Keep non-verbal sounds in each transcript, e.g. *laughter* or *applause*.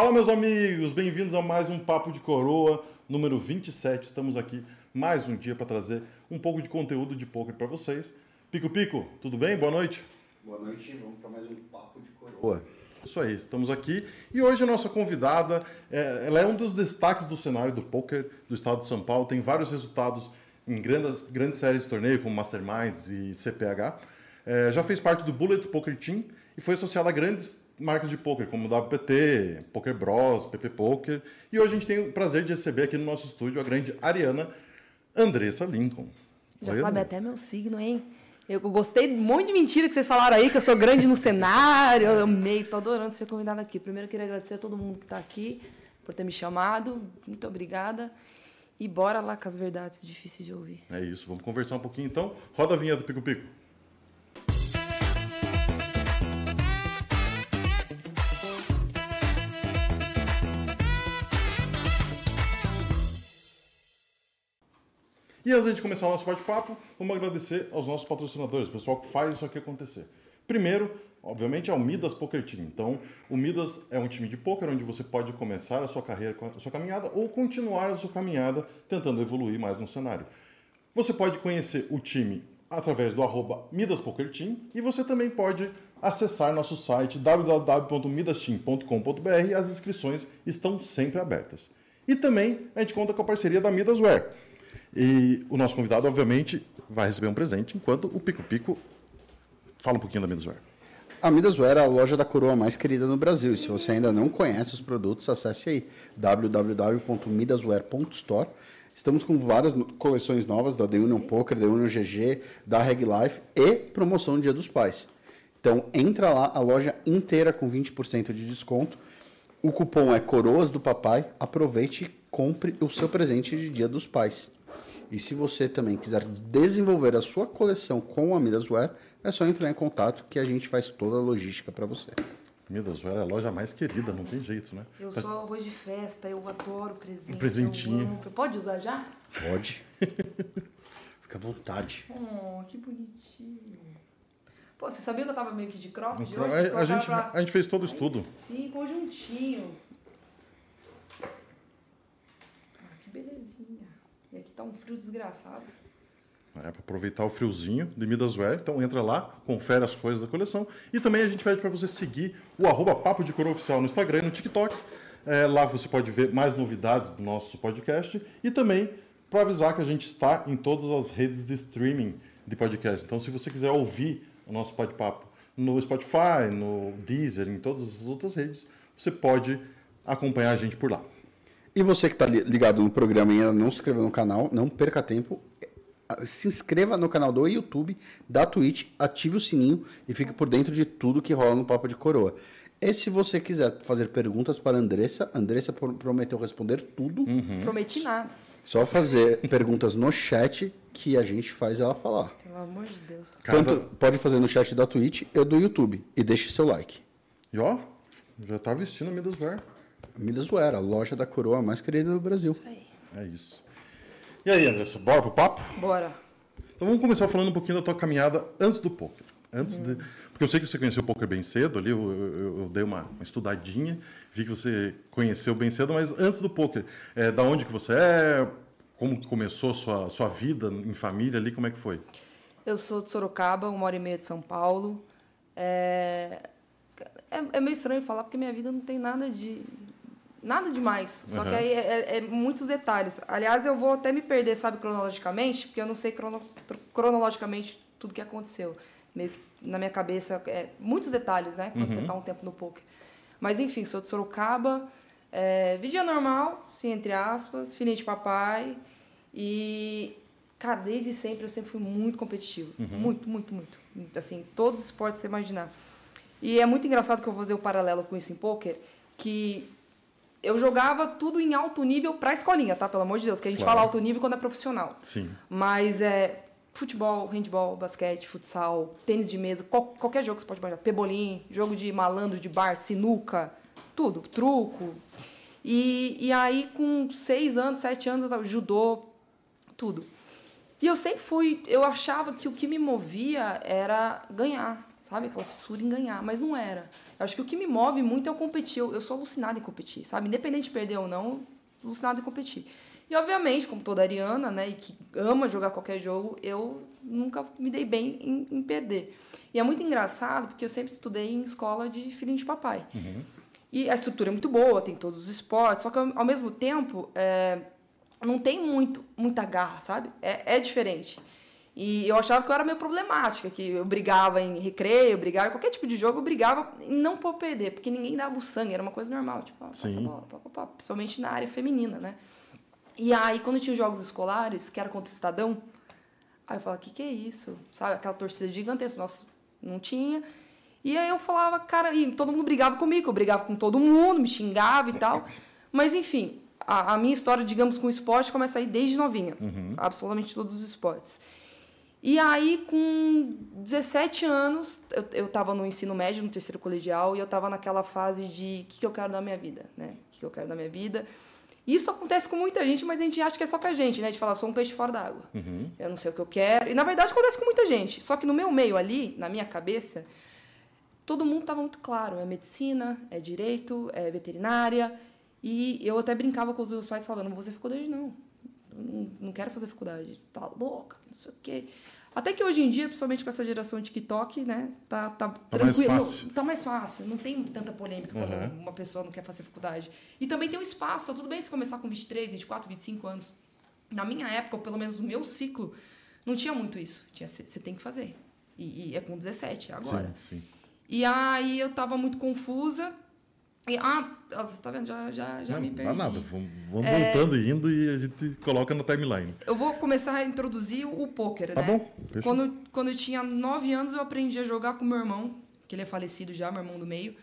Fala, meus amigos, bem-vindos a mais um Papo de Coroa, número 27. Estamos aqui mais um dia para trazer um pouco de conteúdo de poker para vocês. Pico Pico, tudo bem? Boa noite. Boa noite, vamos para mais um Papo de Coroa. Isso aí, estamos aqui e hoje a nossa convidada, é, ela é um dos destaques do cenário do poker do estado de São Paulo, tem vários resultados em grandes, grandes séries de torneio, como Masterminds e CPH. É, já fez parte do Bullet Poker Team e foi associada a grandes marcas de poker, como WPT, Poker Bros, PP Poker. E hoje a gente tem o prazer de receber aqui no nosso estúdio a grande Ariana Andressa Lincoln. Já Oi, sabe Andressa. até meu signo, hein? Eu gostei muito de mentira que vocês falaram aí, que eu sou grande no cenário. Eu amei, tô adorando ser convidada aqui. Primeiro, eu queria agradecer a todo mundo que está aqui por ter me chamado. Muito obrigada. E bora lá com as verdades difíceis de ouvir. É isso, vamos conversar um pouquinho então. Roda a vinheta do Pico Pico. E antes de começar o nosso bate-papo, vamos agradecer aos nossos patrocinadores, o pessoal que faz isso aqui acontecer. Primeiro, obviamente, é o Midas Poker Team. Então, o Midas é um time de poker onde você pode começar a sua carreira, a sua caminhada ou continuar a sua caminhada tentando evoluir mais no cenário. Você pode conhecer o time através do arroba Midas Poker Team e você também pode acessar nosso site www.midasteam.com.br. As inscrições estão sempre abertas. E também a gente conta com a parceria da Midasware e o nosso convidado, obviamente, vai receber um presente, enquanto o Pico Pico fala um pouquinho da Midasware. A Midasware é a loja da coroa mais querida no Brasil. E se você ainda não conhece os produtos, acesse aí www.midasware.store. Estamos com várias coleções novas da The Union Poker, The Union GG, da Reg Life e promoção Dia dos Pais. Então entra lá, a loja inteira com 20% de desconto. O cupom é Coroas do Papai. Aproveite e compre o seu presente de Dia dos Pais. E se você também quiser desenvolver a sua coleção com a Midasware, é só entrar em contato que a gente faz toda a logística para você. Midasware é a loja mais querida, não tem jeito, né? Eu sou arroz de festa, eu adoro presente. Um presentinho. Pode usar já? Pode. *laughs* Fica à vontade. Oh, que bonitinho. Pô, você sabia que eu tava meio que de cropped um hoje? A, gente, pra... a gente fez todo o estudo. Sim, conjuntinho. Ah, que belezinha. E aqui tá um frio desgraçado. É, para aproveitar o friozinho de Midasware. Então entra lá, confere as coisas da coleção. E também a gente pede para você seguir o arroba Papo de Coroa Oficial no Instagram e no TikTok. É, lá você pode ver mais novidades do nosso podcast. E também para avisar que a gente está em todas as redes de streaming de podcast. Então se você quiser ouvir o nosso bate-papo no Spotify, no Deezer, em todas as outras redes, você pode acompanhar a gente por lá. E você que está ligado no programa e ainda não se inscreveu no canal, não perca tempo. Se inscreva no canal do YouTube, da Twitch, ative o sininho e fique por dentro de tudo que rola no Papo de Coroa. E se você quiser fazer perguntas para a Andressa, Andressa prometeu responder tudo. Uhum. Prometi nada. Só fazer perguntas no chat que a gente faz ela falar. Pelo amor de Deus. Tanto pode fazer no chat da Twitch e do YouTube. E deixe seu like. E ó, já tá vestindo a Midas Ver. Midasware, a loja da coroa mais querida do Brasil. Isso aí. É isso. E aí, Andressa, bora pro papo? Bora. Então vamos começar falando um pouquinho da tua caminhada antes do poker. Antes hum. de... Porque eu sei que você conheceu o poker bem cedo ali, eu, eu, eu dei uma, uma, estudadinha, vi que você conheceu bem cedo, mas antes do poker, é, da onde que você é, como começou a sua, sua vida em família ali, como é que foi? Eu sou de Sorocaba, uma hora e meia de São Paulo. É, é, é meio estranho falar, porque minha vida não tem nada de Nada demais. Só uhum. que aí é, é, é, muitos detalhes. Aliás, eu vou até me perder, sabe, cronologicamente, porque eu não sei crono, cronologicamente tudo que aconteceu. Meio que na minha cabeça, é, muitos detalhes, né? Quando uhum. você está um tempo no poker. Mas enfim, sou de Sorocaba, é, vida normal, sim, entre aspas, filhinha de papai. E, cara, desde sempre eu sempre fui muito competitivo. Uhum. Muito, muito, muito. Assim, todos os esportes você imaginar. E é muito engraçado que eu vou fazer o um paralelo com isso em poker, que eu jogava tudo em alto nível pra escolinha, tá? Pelo amor de Deus, que a gente claro. fala alto nível quando é profissional. Sim. Mas é futebol, handball, basquete, futsal, tênis de mesa, qual, qualquer jogo que você pode imaginar. Pebolim, jogo de malandro de bar, sinuca, tudo, truco. E, e aí, com seis anos, sete anos, judô, tudo. E eu sempre fui, eu achava que o que me movia era ganhar sabe? Aquela fissura em ganhar, mas não era. Acho que o que me move muito é competir. Eu, eu sou alucinada em competir, sabe? Independente de perder ou não, alucinada em competir. E obviamente, como toda ariana, né, e que ama jogar qualquer jogo, eu nunca me dei bem em, em perder. E é muito engraçado porque eu sempre estudei em escola de filhinho de papai. Uhum. E a estrutura é muito boa, tem todos os esportes, só que ao, ao mesmo tempo é, não tem muito, muita garra, sabe? É, é diferente. E eu achava que eu era meio problemática, que eu brigava em recreio, brigava em qualquer tipo de jogo, eu brigava em não por perder, porque ninguém dava o sangue, era uma coisa normal, tipo, passa a bola, pá, pá, pá, principalmente na área feminina, né? E aí, quando tinha os jogos escolares, que era contra o Estadão, aí eu falava, o que, que é isso? Sabe, aquela torcida gigantesca, nossa, não tinha. E aí eu falava, cara, e todo mundo brigava comigo, eu brigava com todo mundo, me xingava e tal. *laughs* Mas enfim, a, a minha história, digamos, com o esporte começa aí desde novinha. Uhum. Absolutamente todos os esportes. E aí, com 17 anos, eu, eu tava no ensino médio, no terceiro colegial, e eu tava naquela fase de o que, que eu quero da minha vida, né? O que, que eu quero da minha vida. Isso acontece com muita gente, mas a gente acha que é só com a gente, né? De falar, sou um peixe fora d'água. Uhum. Eu não sei o que eu quero. E na verdade acontece com muita gente. Só que no meu meio ali, na minha cabeça, todo mundo estava muito claro. É medicina, é direito, é veterinária. E eu até brincava com os meus pais falando, fazer faculdade não. Não, não quero fazer faculdade. Tá louca, sei o quê. Até que hoje em dia, principalmente com essa geração TikTok, né, tá, tá, Tá mais tranquilo. fácil. Tá mais fácil. Não tem tanta polêmica quando Uhum. uma pessoa não quer fazer faculdade. E também tem um espaço, tá tudo bem se começar com 23, 24, 25 anos. Na minha época, ou pelo menos no meu ciclo, não tinha muito isso. Tinha Você tem que fazer. E, e é com 17, é agora. Sim, sim. E aí eu tava muito confusa. E, ah, você tá vendo? Já, já, já Não, me não perdi. dá nada, vamos, vamos É. voltando e indo e a gente coloca na timeline. Eu vou começar a introduzir o pôquer, Tá né? bom, fechou. Quando, quando eu tinha 9 anos, eu aprendi a jogar com meu irmão, que ele é falecido já, meu irmão do meio.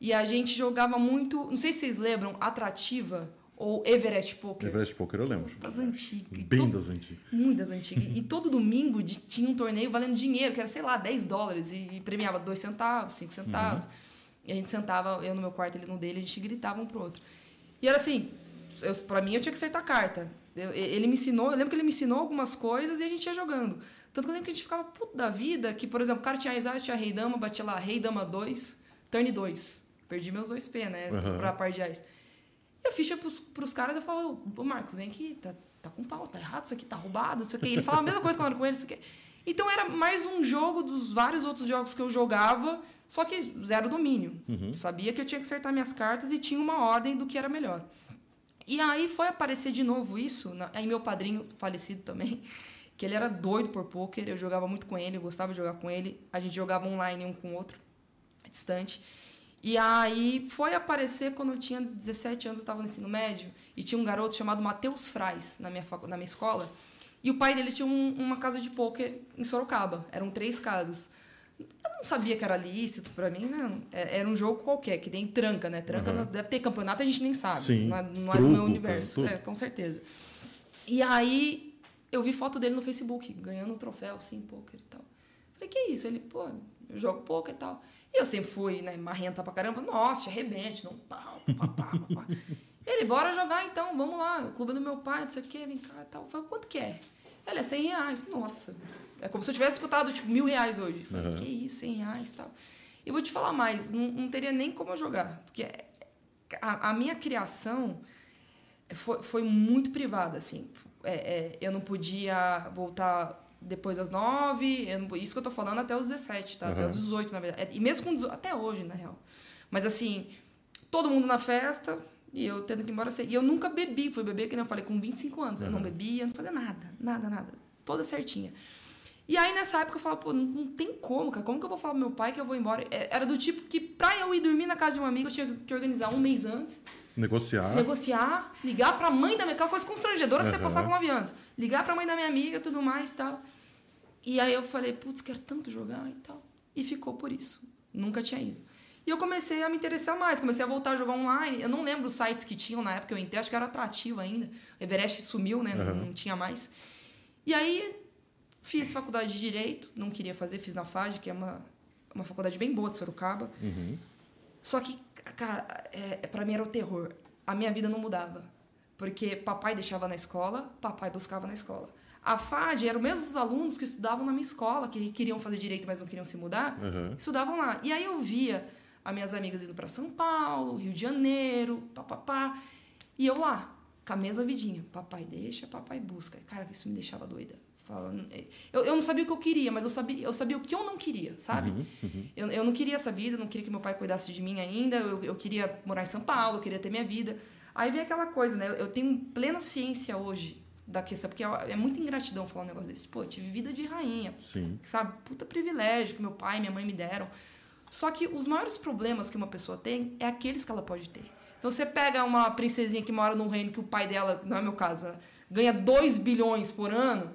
E a gente jogava muito, não sei se vocês lembram, Atrativa ou Everest Poker. Everest Poker eu lembro. Das antigas. Bem todo- das antigas. Muito das antigas. *laughs* E todo domingo de- tinha um torneio valendo dinheiro, que era, sei lá, 10 dólares. E, e premiava 2 centavos, 5 centavos. E a gente sentava, eu no meu quarto, ele no dele, a gente gritava um pro outro. E era assim, eu, pra mim eu tinha que acertar a carta. Eu- ele me ensinou, eu lembro que ele me ensinou algumas coisas e a gente ia jogando. Tanto que eu lembro que a gente ficava puto da vida, que, por exemplo, o cara tinha Ace, tinha Rei Dama, batia lá Rei Dama 2, turn 2. Perdi meus 2P, né? Uhum. Pra par de Ais. E a ficha pros, pros caras, eu falava, ô Marcos, vem aqui, tá, tá com pau, tá errado, isso aqui tá roubado, isso aqui. E ele falava a mesma coisa quando eu era com ele, isso aqui. Então era mais um jogo dos vários outros jogos que eu jogava, só que zero domínio. Sabia que eu tinha que acertar minhas cartas e tinha uma ordem do que era melhor. E aí foi aparecer de novo isso, na- aí meu padrinho, falecido também, que ele era doido por pôquer, eu jogava muito com ele, eu gostava de jogar com ele, a gente jogava online um com o outro, distante. E aí foi aparecer quando eu tinha 17 anos, eu estava no ensino médio, e tinha um garoto chamado Matheus Frais na minha, na minha escola, e o pai dele tinha um- uma casa de pôquer em Sorocaba, eram três casas. Eu não sabia que era lícito pra mim, né? É- Era um jogo qualquer, que nem tranca, né? Tranca Uhum. não- deve ter campeonato, a gente nem sabe. Sim, Não é, não é do meu truco, universo. tudo. É, com certeza. E aí eu vi foto dele no Facebook, ganhando um troféu, assim, pôquer e tal. Falei, que isso? Ele, pô, eu jogo pôquer e tal. E eu sempre fui, né, marrenta pra caramba. Nossa, te arrebente, não pau, pá, pá, pá, pá. *laughs* Ele, bora jogar então, vamos lá. O clube é do meu pai, não sei o quê, vem cá e tal. Falei, quanto que é? Ele, é 100 reais. Nossa. É como se eu tivesse escutado, tipo, mil reais hoje. Falei, Uhum. que isso, 100 reais e tal. E vou te falar mais, não, não teria nem como eu jogar. Porque a, a minha criação foi, foi muito privada, assim. É, é, eu não podia voltar depois das nove, não- isso que eu tô falando até os 17, tá? Até Aham. os 18, na verdade. É, E mesmo com 18, até hoje, na real. Mas assim, todo mundo na festa e eu tendo que ir embora cedo. E eu nunca bebi, fui beber, que nem eu falei, com 25 anos. Eu não bebia, não fazia nada, nada, nada. Toda certinha. E aí, nessa época, eu falava, pô, não, não tem como, cara. Como que eu vou falar pro meu pai que eu vou embora? É, Era do tipo que, pra eu ir dormir na casa de um amigo, eu tinha que organizar um mês antes Negociar. negociar, ligar pra mãe da minha... Aquela coisa constrangedora que você passar com 9 anos. Ligar pra mãe da minha amiga tudo mais e tal. E aí eu falei, putz, quero tanto jogar e tal. E ficou por isso. Nunca tinha ido. E eu comecei a me interessar mais, comecei a voltar a jogar online. Eu não lembro os sites que tinham na época que eu entrei, acho que era atrativo ainda. O Everest sumiu, né? Não, Aham. não tinha mais. E aí fiz faculdade de Direito, não queria fazer, fiz na FAD, que é uma, uma faculdade bem boa de Sorocaba. Uhum. Só que, cara, é, para mim era o terror. A minha vida não mudava. Porque papai deixava na escola, papai buscava na escola. A FAD eram mesmo os alunos que estudavam na minha escola, que queriam fazer direito, mas não queriam se mudar, Uhum. estudavam lá. E aí eu via as minhas amigas indo para São Paulo, Rio de Janeiro, papapá. E eu lá, com a mesma vidinha. Papai deixa, papai busca. Cara, isso me deixava doida. Eu, eu não sabia o que eu queria, mas eu sabia, eu sabia o que eu não queria, sabe? Eu, eu não queria essa vida, eu não queria que meu pai cuidasse de mim ainda, eu, eu queria morar em São Paulo, eu queria ter minha vida. Aí vem aquela coisa, né? Eu, eu tenho plena ciência hoje da questão, porque é, é muita ingratidão falar um negócio desse. Pô, eu tive vida de rainha, Sim. sabe? Puta privilégio que meu pai e minha mãe me deram. Só que os maiores problemas que uma pessoa tem é aqueles que ela pode ter. Então você pega uma princesinha que mora num reino que o pai dela, não é meu caso, né? ganha 2 bilhões por ano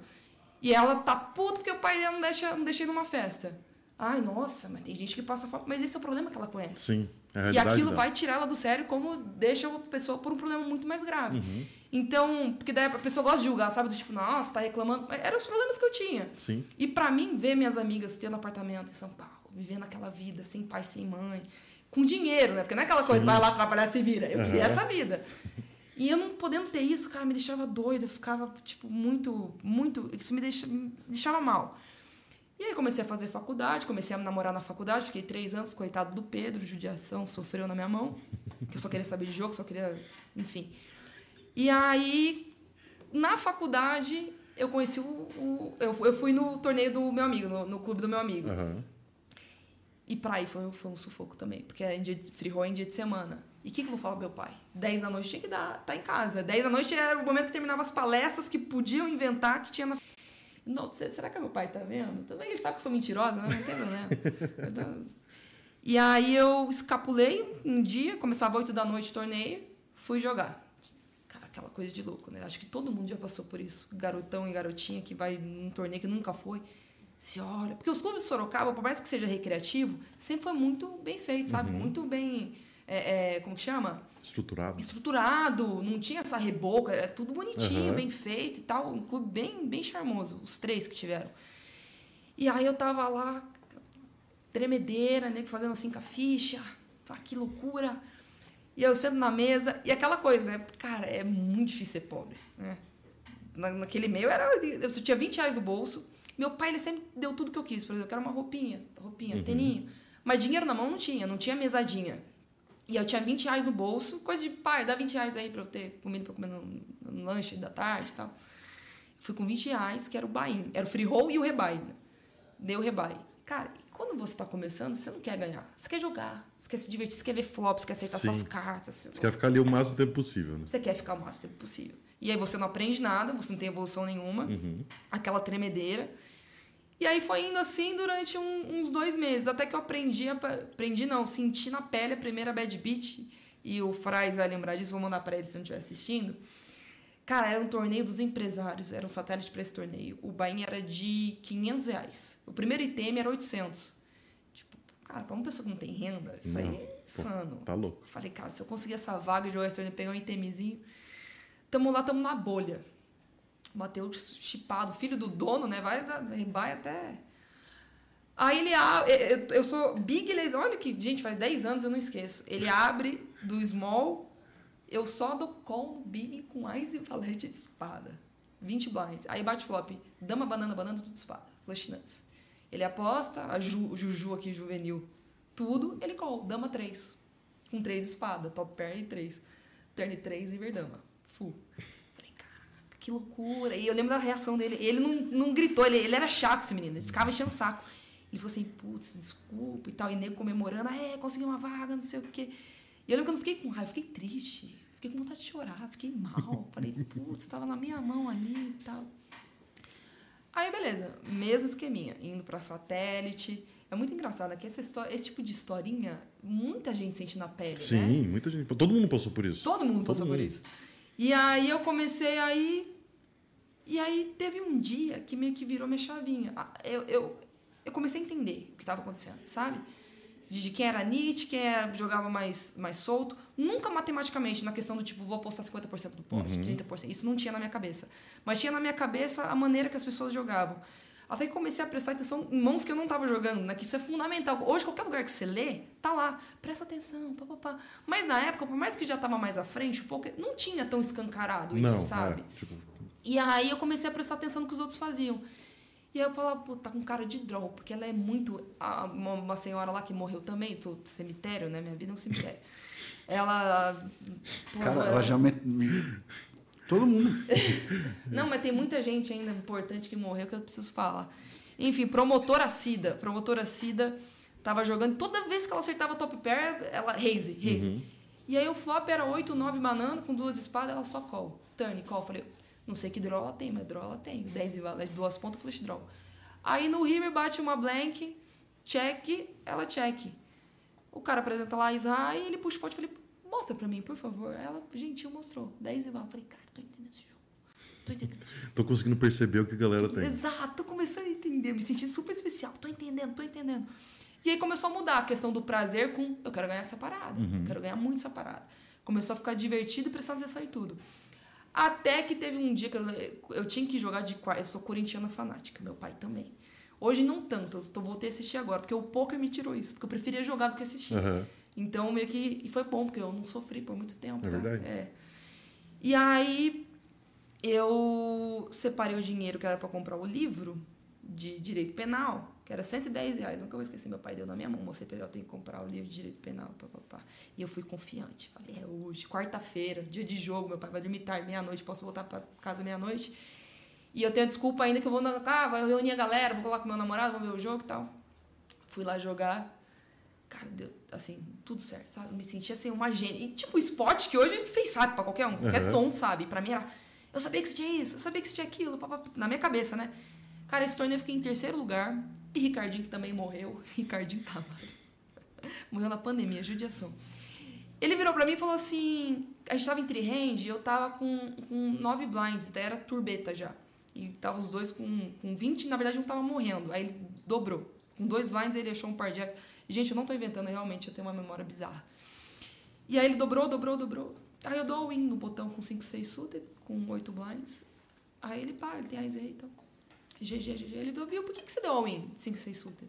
e ela tá puta porque o pai dela não deixa, não deixa ir numa festa. Ai, nossa, mas tem gente que passa fome. Mas esse é o problema que ela conhece. Sim. É E aquilo dela. vai tirar ela do sério como deixa a pessoa por um problema muito mais grave. Uhum. Então, porque daí a pessoa gosta de julgar, sabe? Do tipo, nossa, tá reclamando. Mas Eram os problemas que eu tinha. Sim. E pra mim, ver minhas amigas tendo apartamento em São Paulo, vivendo aquela vida sem pai, sem mãe, com dinheiro, né? Porque não é aquela coisa, Sim. vai lá trabalhar e se vira. Eu queria Aham. essa vida. E eu não podendo ter isso, cara, me deixava doida, eu ficava, tipo, muito, muito. Isso me, deixa, me deixava mal. E aí comecei a fazer faculdade, comecei a namorar na faculdade, fiquei três anos, coitado do Pedro, judiação, sofreu na minha mão, que eu só queria saber de jogo, só queria. Enfim. E aí, na faculdade, eu conheci o. o- eu, eu fui no torneio do meu amigo, no, no clube do meu amigo. Aham. E pra aí foi, foi um sufoco também, porque era em dia de, em dia de semana. E o que, que eu vou falar pro meu pai? 10 da noite tinha que dar, tá em casa. 10 da noite era o momento que terminava as palestras que podiam inventar que tinha na. Não, se- será que meu pai tá vendo? Também ele sabe que eu sou mentirosa, né? Não tem problema. *laughs* Então, E aí eu escapulei um dia, começava 8 da noite o torneio, fui jogar. Cara, aquela coisa de louco, né? Acho que todo mundo já passou por isso. Garotão e garotinha que vai num torneio que nunca foi. Se olha. Porque os clubes de Sorocaba, por mais que seja recreativo, sempre foi muito bem feito, sabe? Muito bem. é, é, como que chama? Estruturado. Estruturado, não tinha essa reboca, era tudo bonitinho, Aham. bem feito e tal. Um clube bem, bem charmoso, os três que tiveram. E aí eu tava lá, tremedeira, né? Fazendo assim com a ficha. Ah, que loucura. E eu sento na mesa, e aquela coisa, né? Cara, é muito difícil ser pobre, né? Na, naquele meio, era, eu tinha 20 reais no bolso. Meu pai, ele sempre deu tudo que eu quis. Por exemplo, eu quero uma roupinha, roupinha, teninho. Mas dinheiro na mão não tinha, não tinha mesadinha. E eu tinha 20 reais no bolso, coisa de pai, dá 20 reais aí pra eu ter comida pra comer no, no lanche da tarde e tal. Fui com 20 reais, que era o buy Era o free roll e o rebuy. Né? Dei o rebuy. Cara, quando você tá começando, você não quer ganhar. Você quer jogar. Você quer se divertir, você quer ver flops, você quer acertar Sim. suas cartas. Você quer ficar ali o máximo tempo possível, né? Você quer ficar o máximo tempo possível. E aí você não aprende nada, você não tem evolução nenhuma. Aquela tremedeira. E aí foi indo assim durante um- uns dois meses. Até que eu aprendi, aprendi não, senti na pele a primeira bad beat. E o Fraz vai lembrar disso, vou mandar pra ele se não estiver assistindo. Cara, era um torneio dos empresários, era um satélite para esse torneio. O bain era de 500 reais. O primeiro item era 800. Tipo, cara, pra uma pessoa que não tem renda, isso aí Não, é insano. Tá louco. Falei, cara, se eu conseguir essa vaga de jogar esse torneio, pegar um itemzinho. Tamo lá, tamo na bolha. Matheus chipado, filho do dono, né? Vai, vai até. Aí ele abre. Eu, eu sou big laser. Olha que, gente, faz 10 anos eu não esqueço. Ele abre do small. Eu só dou call no big com ice e valete de espada. 20 blinds. Aí bate flop. Dama, banana, banana, tudo espada. Flush nuts. Ele aposta, a Ju, Juju aqui, juvenil. Tudo, ele call. Dama 3. Com 3 espada. Top pair e 3. Turn 3 e verdama. Que loucura. E eu lembro da reação dele. Ele não, não gritou, ele, ele era chato esse menino. Ele ficava enchendo o saco. Ele falou assim, putz, desculpa e tal. E nego comemorando, ah, é, consegui uma vaga, não sei o quê. E eu lembro que eu não fiquei com raiva, fiquei triste. Fiquei com vontade de chorar, fiquei mal. Falei, *laughs* putz, tava na minha mão ali e tal. Aí, beleza, mesmo esqueminha, indo pra satélite. É muito engraçado que essa história, esse tipo de historinha, muita gente sente na pele, né? Sim, muita gente. Todo mundo passou por isso. Todo mundo Todo passou por mundo. isso. E aí eu comecei aí. E aí teve um dia que meio que virou minha chavinha. Ah, Eu, eu, eu comecei a entender o que estava acontecendo, sabe? De quem era Nietzsche, quem era, jogava mais, mais solto. Nunca matematicamente, na questão do tipo, vou apostar 50% do pote, 30%. Isso não tinha na minha cabeça. Mas tinha na minha cabeça a maneira que as pessoas jogavam. Até que comecei a prestar atenção em mãos que eu não estava jogando, né? Que isso é fundamental. Hoje, qualquer lugar que você lê, tá lá. Presta atenção, papapá. Mas na época, por mais que já estava mais à frente, um pouco, não tinha tão escancarado isso, Não, sabe? é, tipo, E aí eu comecei a prestar atenção no que os outros faziam. E aí eu falava, pô, tá com cara de draw, porque ela é muito. a- Uma, uma senhora lá que morreu também, tô cemitério, né? Minha vida é um cemitério. Ela. pô, Cara, ela já me... Todo mundo. *laughs* Não, mas tem muita gente ainda importante que morreu que eu preciso falar. Enfim, promotora Cida. Promotora Cida tava jogando. Toda vez que ela acertava top pair, ela. Raise, raise. E aí o flop era 8, 9 banana, com duas espadas, ela só call. Turn, call. Falei, não sei que draw ela tem, mas draw ela tem. 10 e vale, duas pontas, flash draw. Aí no river bate uma blank, check, ela check. O cara apresenta lá a Isra e ele puxa o pote. Falei, mostra pra mim, por favor. Ela, gentil, mostrou. 10 e vale. Falei, cara, tô entendendo esse jogo. Tô entendendo esse jogo. Tô conseguindo perceber o que a galera tem. Exato, tô começando a entender, me sentindo super especial. Tô entendendo, tô entendendo. E aí começou a mudar a questão do prazer com eu quero ganhar essa parada, eu quero ganhar muito essa parada. Começou a ficar divertido e prestando atenção em tudo. Até que teve um dia que eu, eu tinha que jogar de quarto. Eu sou corintiana fanática, meu pai também. Hoje não tanto, eu tô, voltei a assistir agora, porque o poker me tirou isso, porque eu preferia jogar do que assistir. Aham. Então, meio que. E foi bom, porque eu não sofri por muito tempo. É tá? verdade. É. E aí, eu separei o dinheiro que era para comprar o livro de direito penal, que era 110 reais. Nunca vou esquecer, meu pai deu na minha mão. Ele, eu tenho que comprar o livro de direito penal. Pá, pá, pá. E eu fui confiante. Falei, é hoje, quarta-feira, dia de jogo. Meu pai vai dormir tarde, meia-noite, posso voltar para casa meia-noite. E eu tenho a desculpa ainda que eu vou na. Ah, vai reunir a galera, vou lá com meu namorado, vamos ver o jogo e tal. Fui lá jogar. Cara, deu, assim, tudo certo, sabe? Me senti assim, uma gênia. E tipo, esporte que hoje fez sabe pra qualquer um, qualquer Uhum. tonto, sabe? Pra mim era. Eu sabia que você tinha isso, eu sabia que você tinha aquilo, pá, pá, pá, na minha cabeça, né? Cara, esse torneio eu fiquei em terceiro lugar. E Ricardinho, que também morreu. *laughs* Ricardinho Tavares. morreu na pandemia, judiação. Ele virou pra mim e falou assim: a gente tava em three-hand, eu tava com, com nove blinds, daí era turbeta já. E tava os dois com, com 20, na verdade um tava morrendo. Aí ele dobrou. Com dois blinds ele achou um par de. Gente, eu não tô inventando, realmente, eu tenho uma memória bizarra. E aí ele dobrou, dobrou, dobrou. Aí eu dou all in no botão com 5, 6 suited, com 8 blinds. Aí ele pá, ele tem a e então. GG, GG. Ele viu, por que, que você deu all in 5, 6 suited?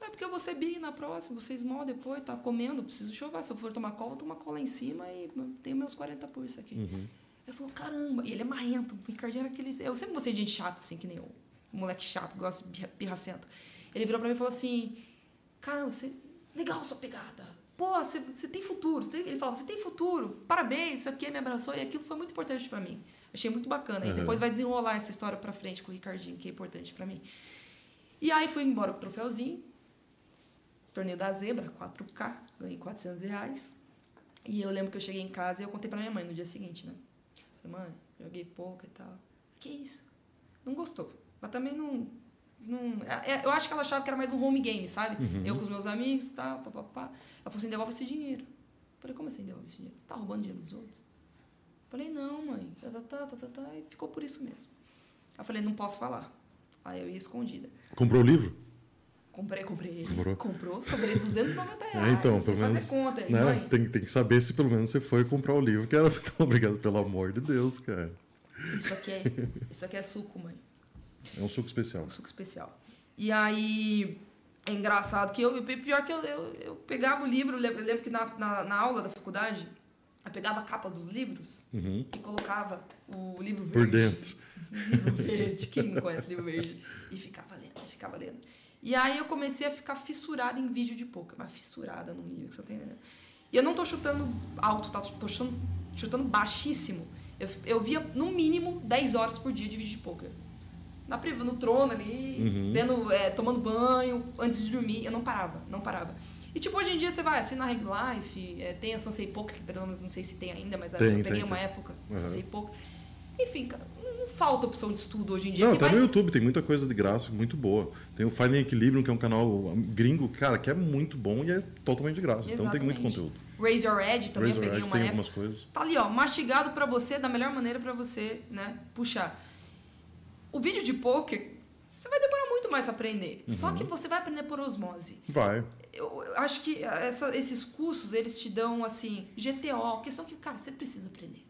É porque eu vou ser big na próxima, vocês small depois, tá comendo, preciso chover. Se eu for tomar cola, eu tomo cola em cima e tenho meus 40 por isso aqui. Uhum. Ele falou, caramba, e ele é marrento, o Ricardinho era aquele. Eu sempre gostei de gente chata, assim, que nem eu. Moleque chato, gosto de pirra- pirracento. Ele virou pra mim e falou assim: Caramba, você. Legal sua pegada. Pô, você, você tem futuro. Ele falou, você tem futuro. Parabéns, isso aqui me abraçou. E aquilo foi muito importante pra mim. Achei muito bacana. E Uhum. depois vai desenrolar essa história pra frente com o Ricardinho, que é importante pra mim. E aí fui embora com o troféuzinho. Torneio da Zebra, 4K. Ganhei 400 reais. E eu lembro que eu cheguei em casa e eu contei pra minha mãe no dia seguinte, né? Falei, mãe, joguei pouco e tal. Que isso? Não gostou. Mas também não. não é- é- eu acho que ela achava que era mais um home game, sabe? Eu com os meus amigos e tal, papapá. Ela falou assim: devolve esse dinheiro. Eu falei, como assim devolve esse dinheiro? Você tá roubando dinheiro dos outros? Falei, não, mãe. Tá, tá, tá, tá, tá, tá. E ficou por isso mesmo. Eu falei, não posso falar. Aí eu ia escondida. Comprou o livro? Comprei, comprei. Comprou? Comprou, sobrei 290 reais. *laughs* É, então, pelo menos. conta aí, né, mãe. tem, tem que saber se pelo menos você foi comprar o livro, que era *laughs* muito obrigado, pelo amor de Deus, cara. Isso aqui é, isso aqui é suco, mãe. É um suco especial. um suco especial. E aí, é engraçado que eu, pior que eu, eu, eu pegava o livro, eu lembro que na, na, na aula da faculdade, eu pegava a capa dos livros Uhum. e colocava o livro verde. Por dentro. *laughs* Livro verde, quem não conhece livro verde? E ficava lendo, ficava lendo. E aí eu comecei a ficar fissurada em vídeo de poker, mas fissurada num nível que você tem. Né? E eu não tô chutando alto, tá? Tô chutando, chutando baixíssimo. Eu, eu via no mínimo 10 horas por dia de vídeo de poker. Na priva, no trono ali, Uhum. é, tomando banho, antes de dormir, eu não parava, não parava. E tipo, hoje em dia você vai assim na Reg Life, é, tem a Sansei Poker, que pelo menos não sei se tem ainda, mas Tem, eu peguei tem, uma tem. época, Uhum. Sansei Poker. Enfim, cara, não falta opção de estudo hoje em dia. Não, até vai- no YouTube tem muita coisa de graça, muito boa. Tem o Finding Equilibrium, que é um canal gringo, cara, que é muito bom e é totalmente de graça. Então tem muito Exatamente. conteúdo. Raise Your Edge também Razor eu peguei uma tem época. algumas coisas. Tá ali, ó, mastigado pra você, da melhor maneira pra você, né, puxar. O vídeo de poker, você vai demorar muito mais pra aprender. Uhum. Só que você vai aprender por osmose. Vai. Eu, eu acho que essa- esses cursos, eles te dão, assim, GTO, questão que, cara, você precisa aprender.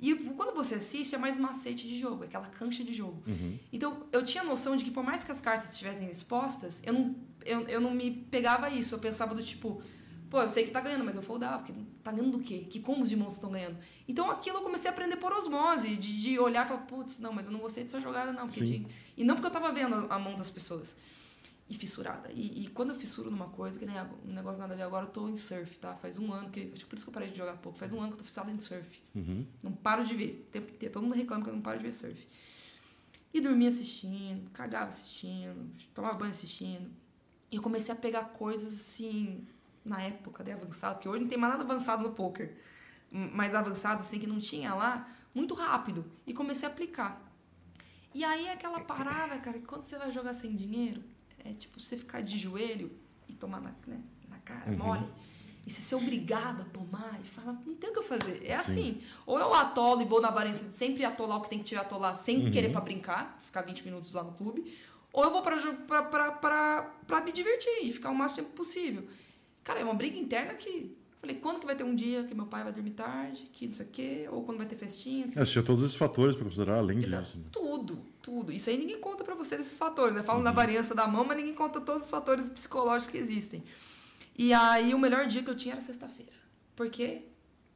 E quando você assiste, é mais macete de jogo, é aquela cancha de jogo. Uhum. Então, eu tinha noção de que por mais que as cartas estivessem expostas, eu não, eu, eu não me pegava a isso. Eu pensava do tipo, Pô, eu sei que tá ganhando, mas eu foldava, porque tá ganhando do quê? Que combos de monstros estão ganhando? Então aquilo eu comecei a aprender por osmose, de, de olhar e falar, putz, não, mas eu não gostei dessa jogada, não. Porque tinha... E não porque eu tava vendo a mão das pessoas. E fissurada. E, e, quando eu fissuro numa coisa, que nem um negócio nada a ver, agora eu tô em surf, tá? Faz um ano que. Acho que por isso que eu parei de jogar pouco. Faz um ano que eu tô fissurada em surf. Uhum. Não paro de ver. Todo mundo reclama que eu não paro de ver surf. E dormia assistindo, cagava assistindo, tomava banho assistindo. E eu comecei a pegar coisas assim, na época, de avançado, porque hoje não tem mais nada avançado no poker. Mais avançado, assim, que não tinha lá, muito rápido. E comecei a aplicar. E aí aquela parada, cara, que quando você vai jogar sem dinheiro, é tipo você ficar de joelho e tomar na, né, na cara, uhum. mole. E você ser obrigado a tomar e falar, não tem o que eu fazer. É Sim. assim. Ou eu atolo e vou na variância de sempre atolar o que tem que tirar atolar sem uhum. querer para brincar, ficar 20 minutos lá no clube. Ou eu vou pra, me divertir e ficar o máximo tempo possível. Cara, é uma briga interna que Falei, quando que vai ter um dia que meu pai vai dormir tarde, que não sei o quê, ou quando vai ter festinha. É, tinha todos esses fatores para considerar, além Exato. disso. Né? Tudo, tudo. Isso aí ninguém conta para você desses fatores, né? Falam uhum. da variância da mão, mas ninguém conta todos os fatores psicológicos que existem. E aí o melhor dia que eu tinha era sexta-feira. Porque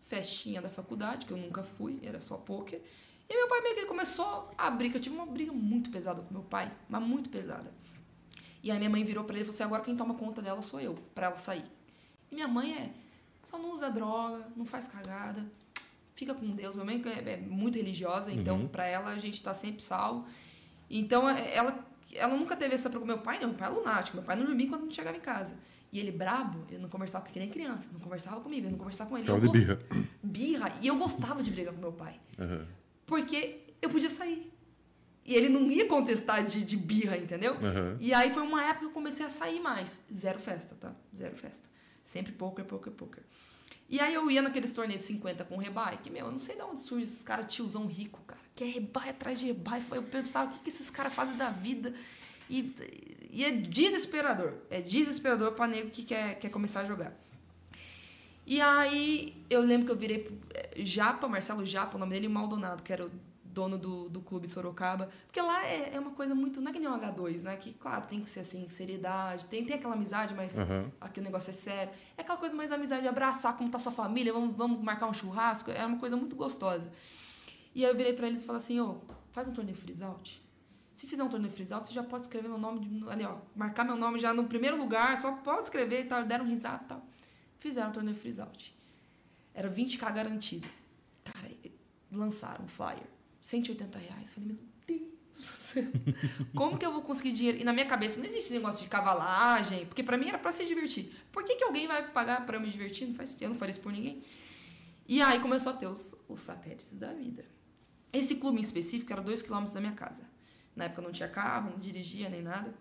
festinha da faculdade, que eu nunca fui, era só poker. E meu pai meio que começou a briga. Eu tive uma briga muito pesada com meu pai, mas muito pesada. E aí minha mãe virou para ele e falou assim: agora quem toma conta dela sou eu, para ela sair. E minha mãe é só não usa droga, não faz cagada, fica com Deus. Minha mãe é, é muito religiosa, então uhum. para ela a gente tá sempre salvo. Então é, ela, ela nunca teve essa preocupação. Meu pai não, meu pai é lunático, meu pai não dormia quando não chegava em casa. E ele brabo, ele não conversava porque nem criança, não conversava comigo, eu não conversava com ele. Ficava de birra. Birra. E eu gostava de brigar com meu pai. Uhum. Porque eu podia sair. E ele não ia contestar de, de birra, entendeu? Uhum. E aí foi uma época que eu comecei a sair mais. Zero festa, tá? Zero festa. Sempre poker, poker, poker. E aí eu ia naqueles torneios 50 com rebai, que, meu, eu não sei de onde surge esses caras tiozão rico, cara. Que é rebai atrás de rebai. Eu pensava, o que, que esses caras fazem da vida? E, e é desesperador. É desesperador pra nego que quer, quer começar a jogar. E aí eu lembro que eu virei é, Japa, Marcelo Japa, o nome dele, o Maldonado, que era o dono do, do clube Sorocaba. Porque lá é, é uma coisa muito. Não é que nem o H2, né? Que, claro, tem que ser assim, seriedade, tem, tem aquela amizade, mas uhum. aqui o negócio é sério. É aquela coisa mais amizade, abraçar como tá sua família, vamos, vamos marcar um churrasco. É uma coisa muito gostosa. E aí eu virei para eles e falei assim: ô, oh, faz um torneio freeze out. Se fizer um torneio freeze out, você já pode escrever meu nome de, ali, ó. Marcar meu nome já no primeiro lugar, só pode escrever e tal. Deram risada e tal. Fizeram um torneio freeze out. Era 20k garantido. Cara, lançaram um flyer. 180 reais. Falei, meu Deus. *laughs* Como que eu vou conseguir dinheiro? E na minha cabeça não existe negócio de cavalagem, porque para mim era para se divertir. Por que, que alguém vai pagar para me divertir? Não faz sentido, eu não faria isso por ninguém. E aí começou a ter os, os satélites da vida. Esse clube em específico era dois quilômetros da minha casa. Na época eu não tinha carro, não dirigia nem nada.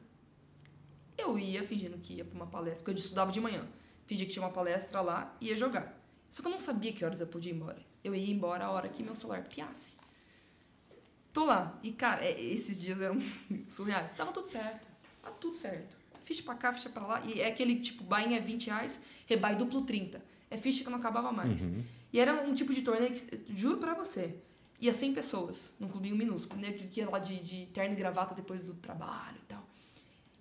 Eu ia fingindo que ia para uma palestra, porque eu estudava de manhã. Fingia que tinha uma palestra lá e ia jogar. Só que eu não sabia que horas eu podia ir embora. Eu ia embora a hora que meu celular piasse. Tô lá. E, cara, é, esses dias eram *laughs* surreais. Tava tudo certo. Tava tudo certo. Ficha pra cá, ficha pra lá. E é aquele tipo, bainha é 20 reais, rebai duplo 30. É ficha que não acabava mais. Uhum. E era um tipo de torneio que, juro pra você, ia 100 pessoas, num clubinho minúsculo, né? Que ia lá de, de terno e gravata depois do trabalho e tal.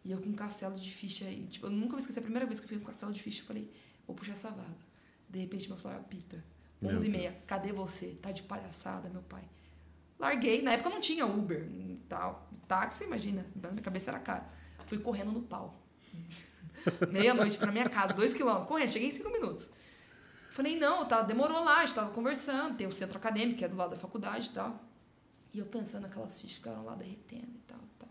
E eu com um castelo de ficha. E, tipo, eu nunca vou esquecer a primeira vez que eu fui com um castelo de ficha. Eu falei, vou puxar essa vaga. De repente, meu celular apita. 11 e meia. Cadê você? Tá de palhaçada, meu pai. Larguei. Na época não tinha Uber e tal. Táxi, imagina. Na minha cabeça era caro. Fui correndo no pau. *laughs* Meia-noite pra minha casa, dois quilômetros. Correndo, cheguei em cinco minutos. Falei, não, tá, demorou lá, a gente tava conversando. Tem o centro acadêmico, que é do lado da faculdade e tal. E eu pensando naquelas fichas ficaram lá derretendo e tal, tal.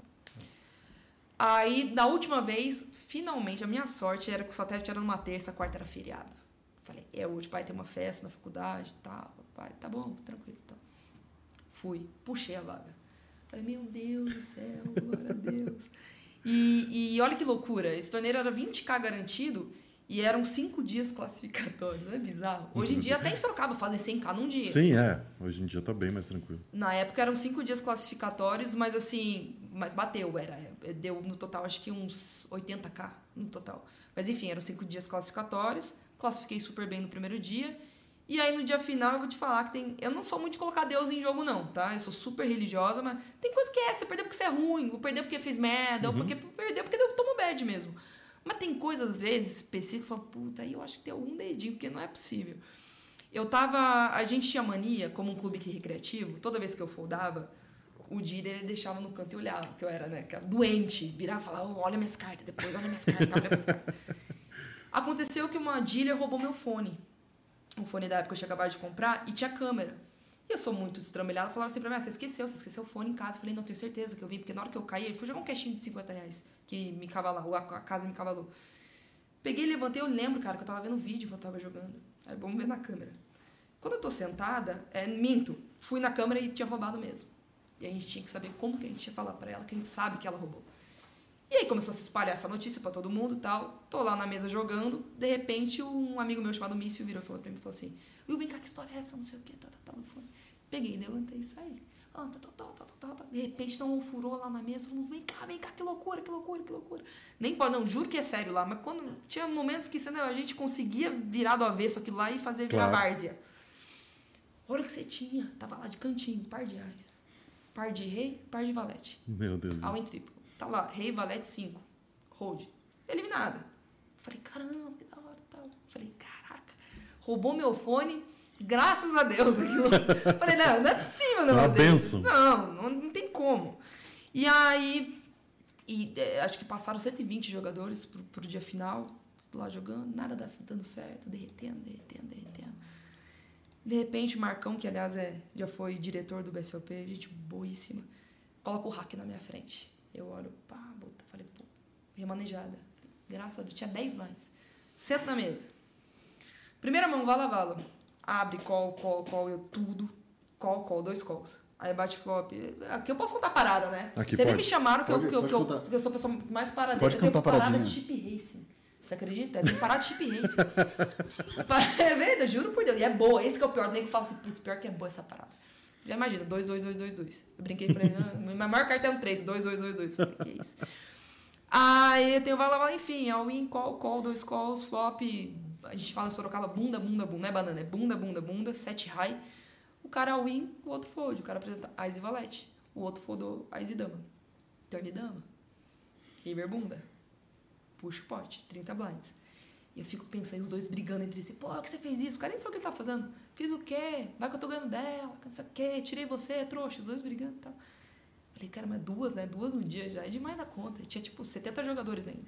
Aí, na última vez, finalmente, a minha sorte era que o satélite era numa terça, quarta era feriado. Falei, é hoje, pai, tem uma festa na faculdade e tal. Pai, tá bom, tranquilo. Fui, puxei a vaga. Falei, meu Deus do céu, *laughs* glória a Deus. E, e olha que loucura, esse torneio era 20k garantido e eram cinco dias classificatórios, não é bizarro? Hoje em dia até em Sorocaba fazem 100k num dia. Sim, é. Hoje em dia tá bem mais tranquilo. Na época eram cinco dias classificatórios, mas assim, mas bateu, era, deu no total acho que uns 80k no total. Mas enfim, eram cinco dias classificatórios, classifiquei super bem no primeiro dia e aí no dia final eu vou te falar que tem. Eu não sou muito de colocar Deus em jogo, não, tá? Eu sou super religiosa, mas tem coisa que é. Você perdeu porque você é ruim, ou perdeu porque fez merda, uhum. ou porque perdeu porque deu tomo bad mesmo. Mas tem coisas, às vezes, específicas, que eu falo, puta, aí eu acho que tem algum dedinho, porque não é possível. Eu tava. A gente tinha mania, como um clube que recreativo, toda vez que eu foldava, o Dira ele deixava no canto e olhava, que eu era, né, doente, virava e falava, oh, olha minhas cartas, depois olha minhas cartas, olha minhas cartas. *laughs* Aconteceu que uma dealer roubou meu fone. Um fone da época que eu tinha acabado de comprar e tinha câmera. E eu sou muito estramelhada, falava assim pra mim, ah, você esqueceu, você esqueceu o fone em casa. Eu falei, não, tenho certeza que eu vi, porque na hora que eu caí, eu fui jogar um caixinho de 50 reais, que me cavalou, a casa me cavalou. Peguei, levantei, eu lembro, cara, que eu tava vendo vídeo quando eu tava jogando. Aí vamos ver na câmera. Quando eu tô sentada, é, minto, fui na câmera e tinha roubado mesmo. E a gente tinha que saber como que a gente ia falar para ela, que a gente sabe que ela roubou. E aí começou a se espalhar essa notícia para todo mundo e tal. Tô lá na mesa jogando, de repente um amigo meu chamado Mício virou e falou pra mim, falou assim, Will, vem cá, que história é essa? Não sei o que, tá, tá, tá, no fone. Peguei, levantei e saí. Ah. De repente não um furou lá na mesa, falou, vem cá, vem cá, que loucura, que loucura, que loucura. Nem pode, não, juro que é sério lá, mas quando tinha momentos que né, a gente conseguia virar do avesso aquilo lá e fazer virar claro. várzea. Olha o que você tinha, tava lá de cantinho, par de reais. Par de rei, par de valete. Meu Deus. All em triplo. Tá lá, rei, valete, 5. Hold. Eliminada. Falei, caramba, que da hora tal. Falei, caraca. Roubou meu fone, graças a Deus. *laughs* Aquilo. Falei, não, não é possível não Uma benção. Não, não, não tem como. E aí, e, é, acho que passaram 120 jogadores pro, pro dia final, lá jogando, nada dando certo, derretendo, derretendo, derretendo. De repente, Marcão, que aliás é, já foi diretor do BSOP, gente boíssima, coloca o hack na minha frente. Eu olho, pá, bota, falei, pô, remanejada. Graças a Deus, tinha 10 lines. Sento na mesa. Primeira mão, vala, vala. Abre, call, call, call, eu tudo. Call, call, dois calls. Aí bate flop. Aqui eu posso contar parada, né? Aqui Vocês me chamaram que, pode, eu, que, eu, que, eu, que eu sou a pessoa mais parada. Pode eu contar parada paradinha. de chip racing. Você acredita? Tem que parar de chip race. *laughs* *laughs* é verdade, juro por Deus. E é boa. Esse que é o pior. O nego fala assim, putz, pior que é boa essa parada. Já imagina, 2, 2, 2, 2, 2. Eu brinquei pra ele, minha maior carta é um 3, 2, 2, 2, 2. Falei, que isso. Aí tem o Vala enfim, all in, call, call, dois calls, flop. A gente fala Sorocaba, bunda, bunda, bunda. Não é banana, é bunda, bunda, bunda, sete high. O cara all in, o outro fold. O cara apresenta Ais e Valete. O outro foldou Ais e Dama. Turn e Dama. River bunda. Puxa o pote, 30 blinds. Eu fico pensando, os dois brigando entre si. Pô, que você fez isso? O cara nem sabe o que ele tá fazendo. Fiz o quê? Vai que eu tô ganhando dela, não sei o quê. Tirei você, trouxa. Os dois brigando e tal. Falei, cara, mas duas, né? Duas no dia já é demais da conta. Tinha, tipo, 70 jogadores ainda.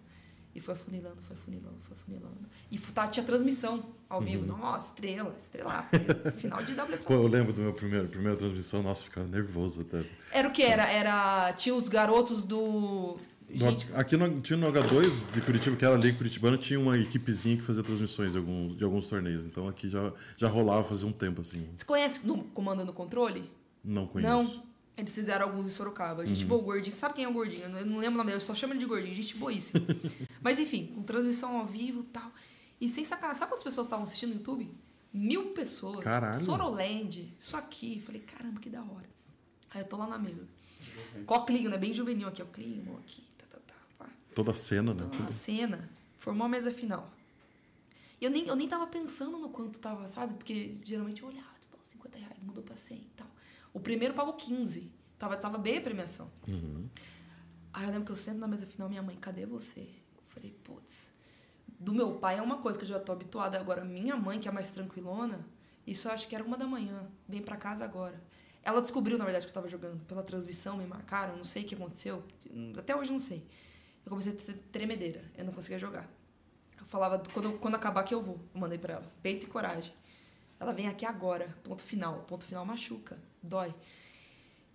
E foi afunilando, foi afunilando, foi afunilando. E tá, tinha transmissão ao vivo. Uhum. Nossa, estrela, estrelaça. *laughs* Final de WSOP. Pô, eu lembro do meu primeiro, primeira transmissão. Nossa, ficava nervoso até. Era o que? Era, era... Tinha os garotos do Gente... Aqui no, tinha no H2 de Curitiba, que era a Liga Curitibana, tinha uma equipezinha que fazia transmissões de alguns, de alguns torneios. Então aqui já, já rolava fazia um tempo, assim. Você conhece no Comando no Controle? Não conheço. Não? Eles fizeram alguns em Sorocaba. Gente uhum. boa, o Gordinho. Sabe quem é o Gordinho? Eu não lembro o nome dele, eu só chamo ele de Gordinho. Gente boíssima. *laughs* Mas enfim, com transmissão ao vivo e tal. E sem sacanagem, sabe quantas pessoas estavam assistindo no YouTube? Mil pessoas. Caralho. Soroland. Isso aqui. Falei, caramba, que da hora. Aí eu tô lá na mesa. Uhum. Com o clima, né? Bem juvenil aqui. O clima aqui. Toda a cena, né? Toda a cena. Formou a mesa final. E eu nem, eu nem tava pensando no quanto tava, sabe? Porque geralmente eu olhava, tipo, 50 reais, mudou pra 100 e tal. O primeiro pagou 15. Tava, tava bem a premiação. Uhum. Aí eu lembro que eu sento na mesa final, minha mãe, cadê você? Eu falei, putz, do meu pai é uma coisa que eu já tô habituada. Agora, minha mãe, que é mais tranquilona, isso eu acho que era uma da manhã. Vem pra casa agora. Ela descobriu, na verdade, que eu tava jogando. Pela transmissão, me marcaram, não sei o que aconteceu. Até hoje não sei eu comecei a ter tremedeira. Eu não conseguia jogar. Eu falava, quando, quando acabar que eu vou. Eu mandei pra ela. Peito e coragem. Ela vem aqui agora. Ponto final. Ponto final machuca. Dói.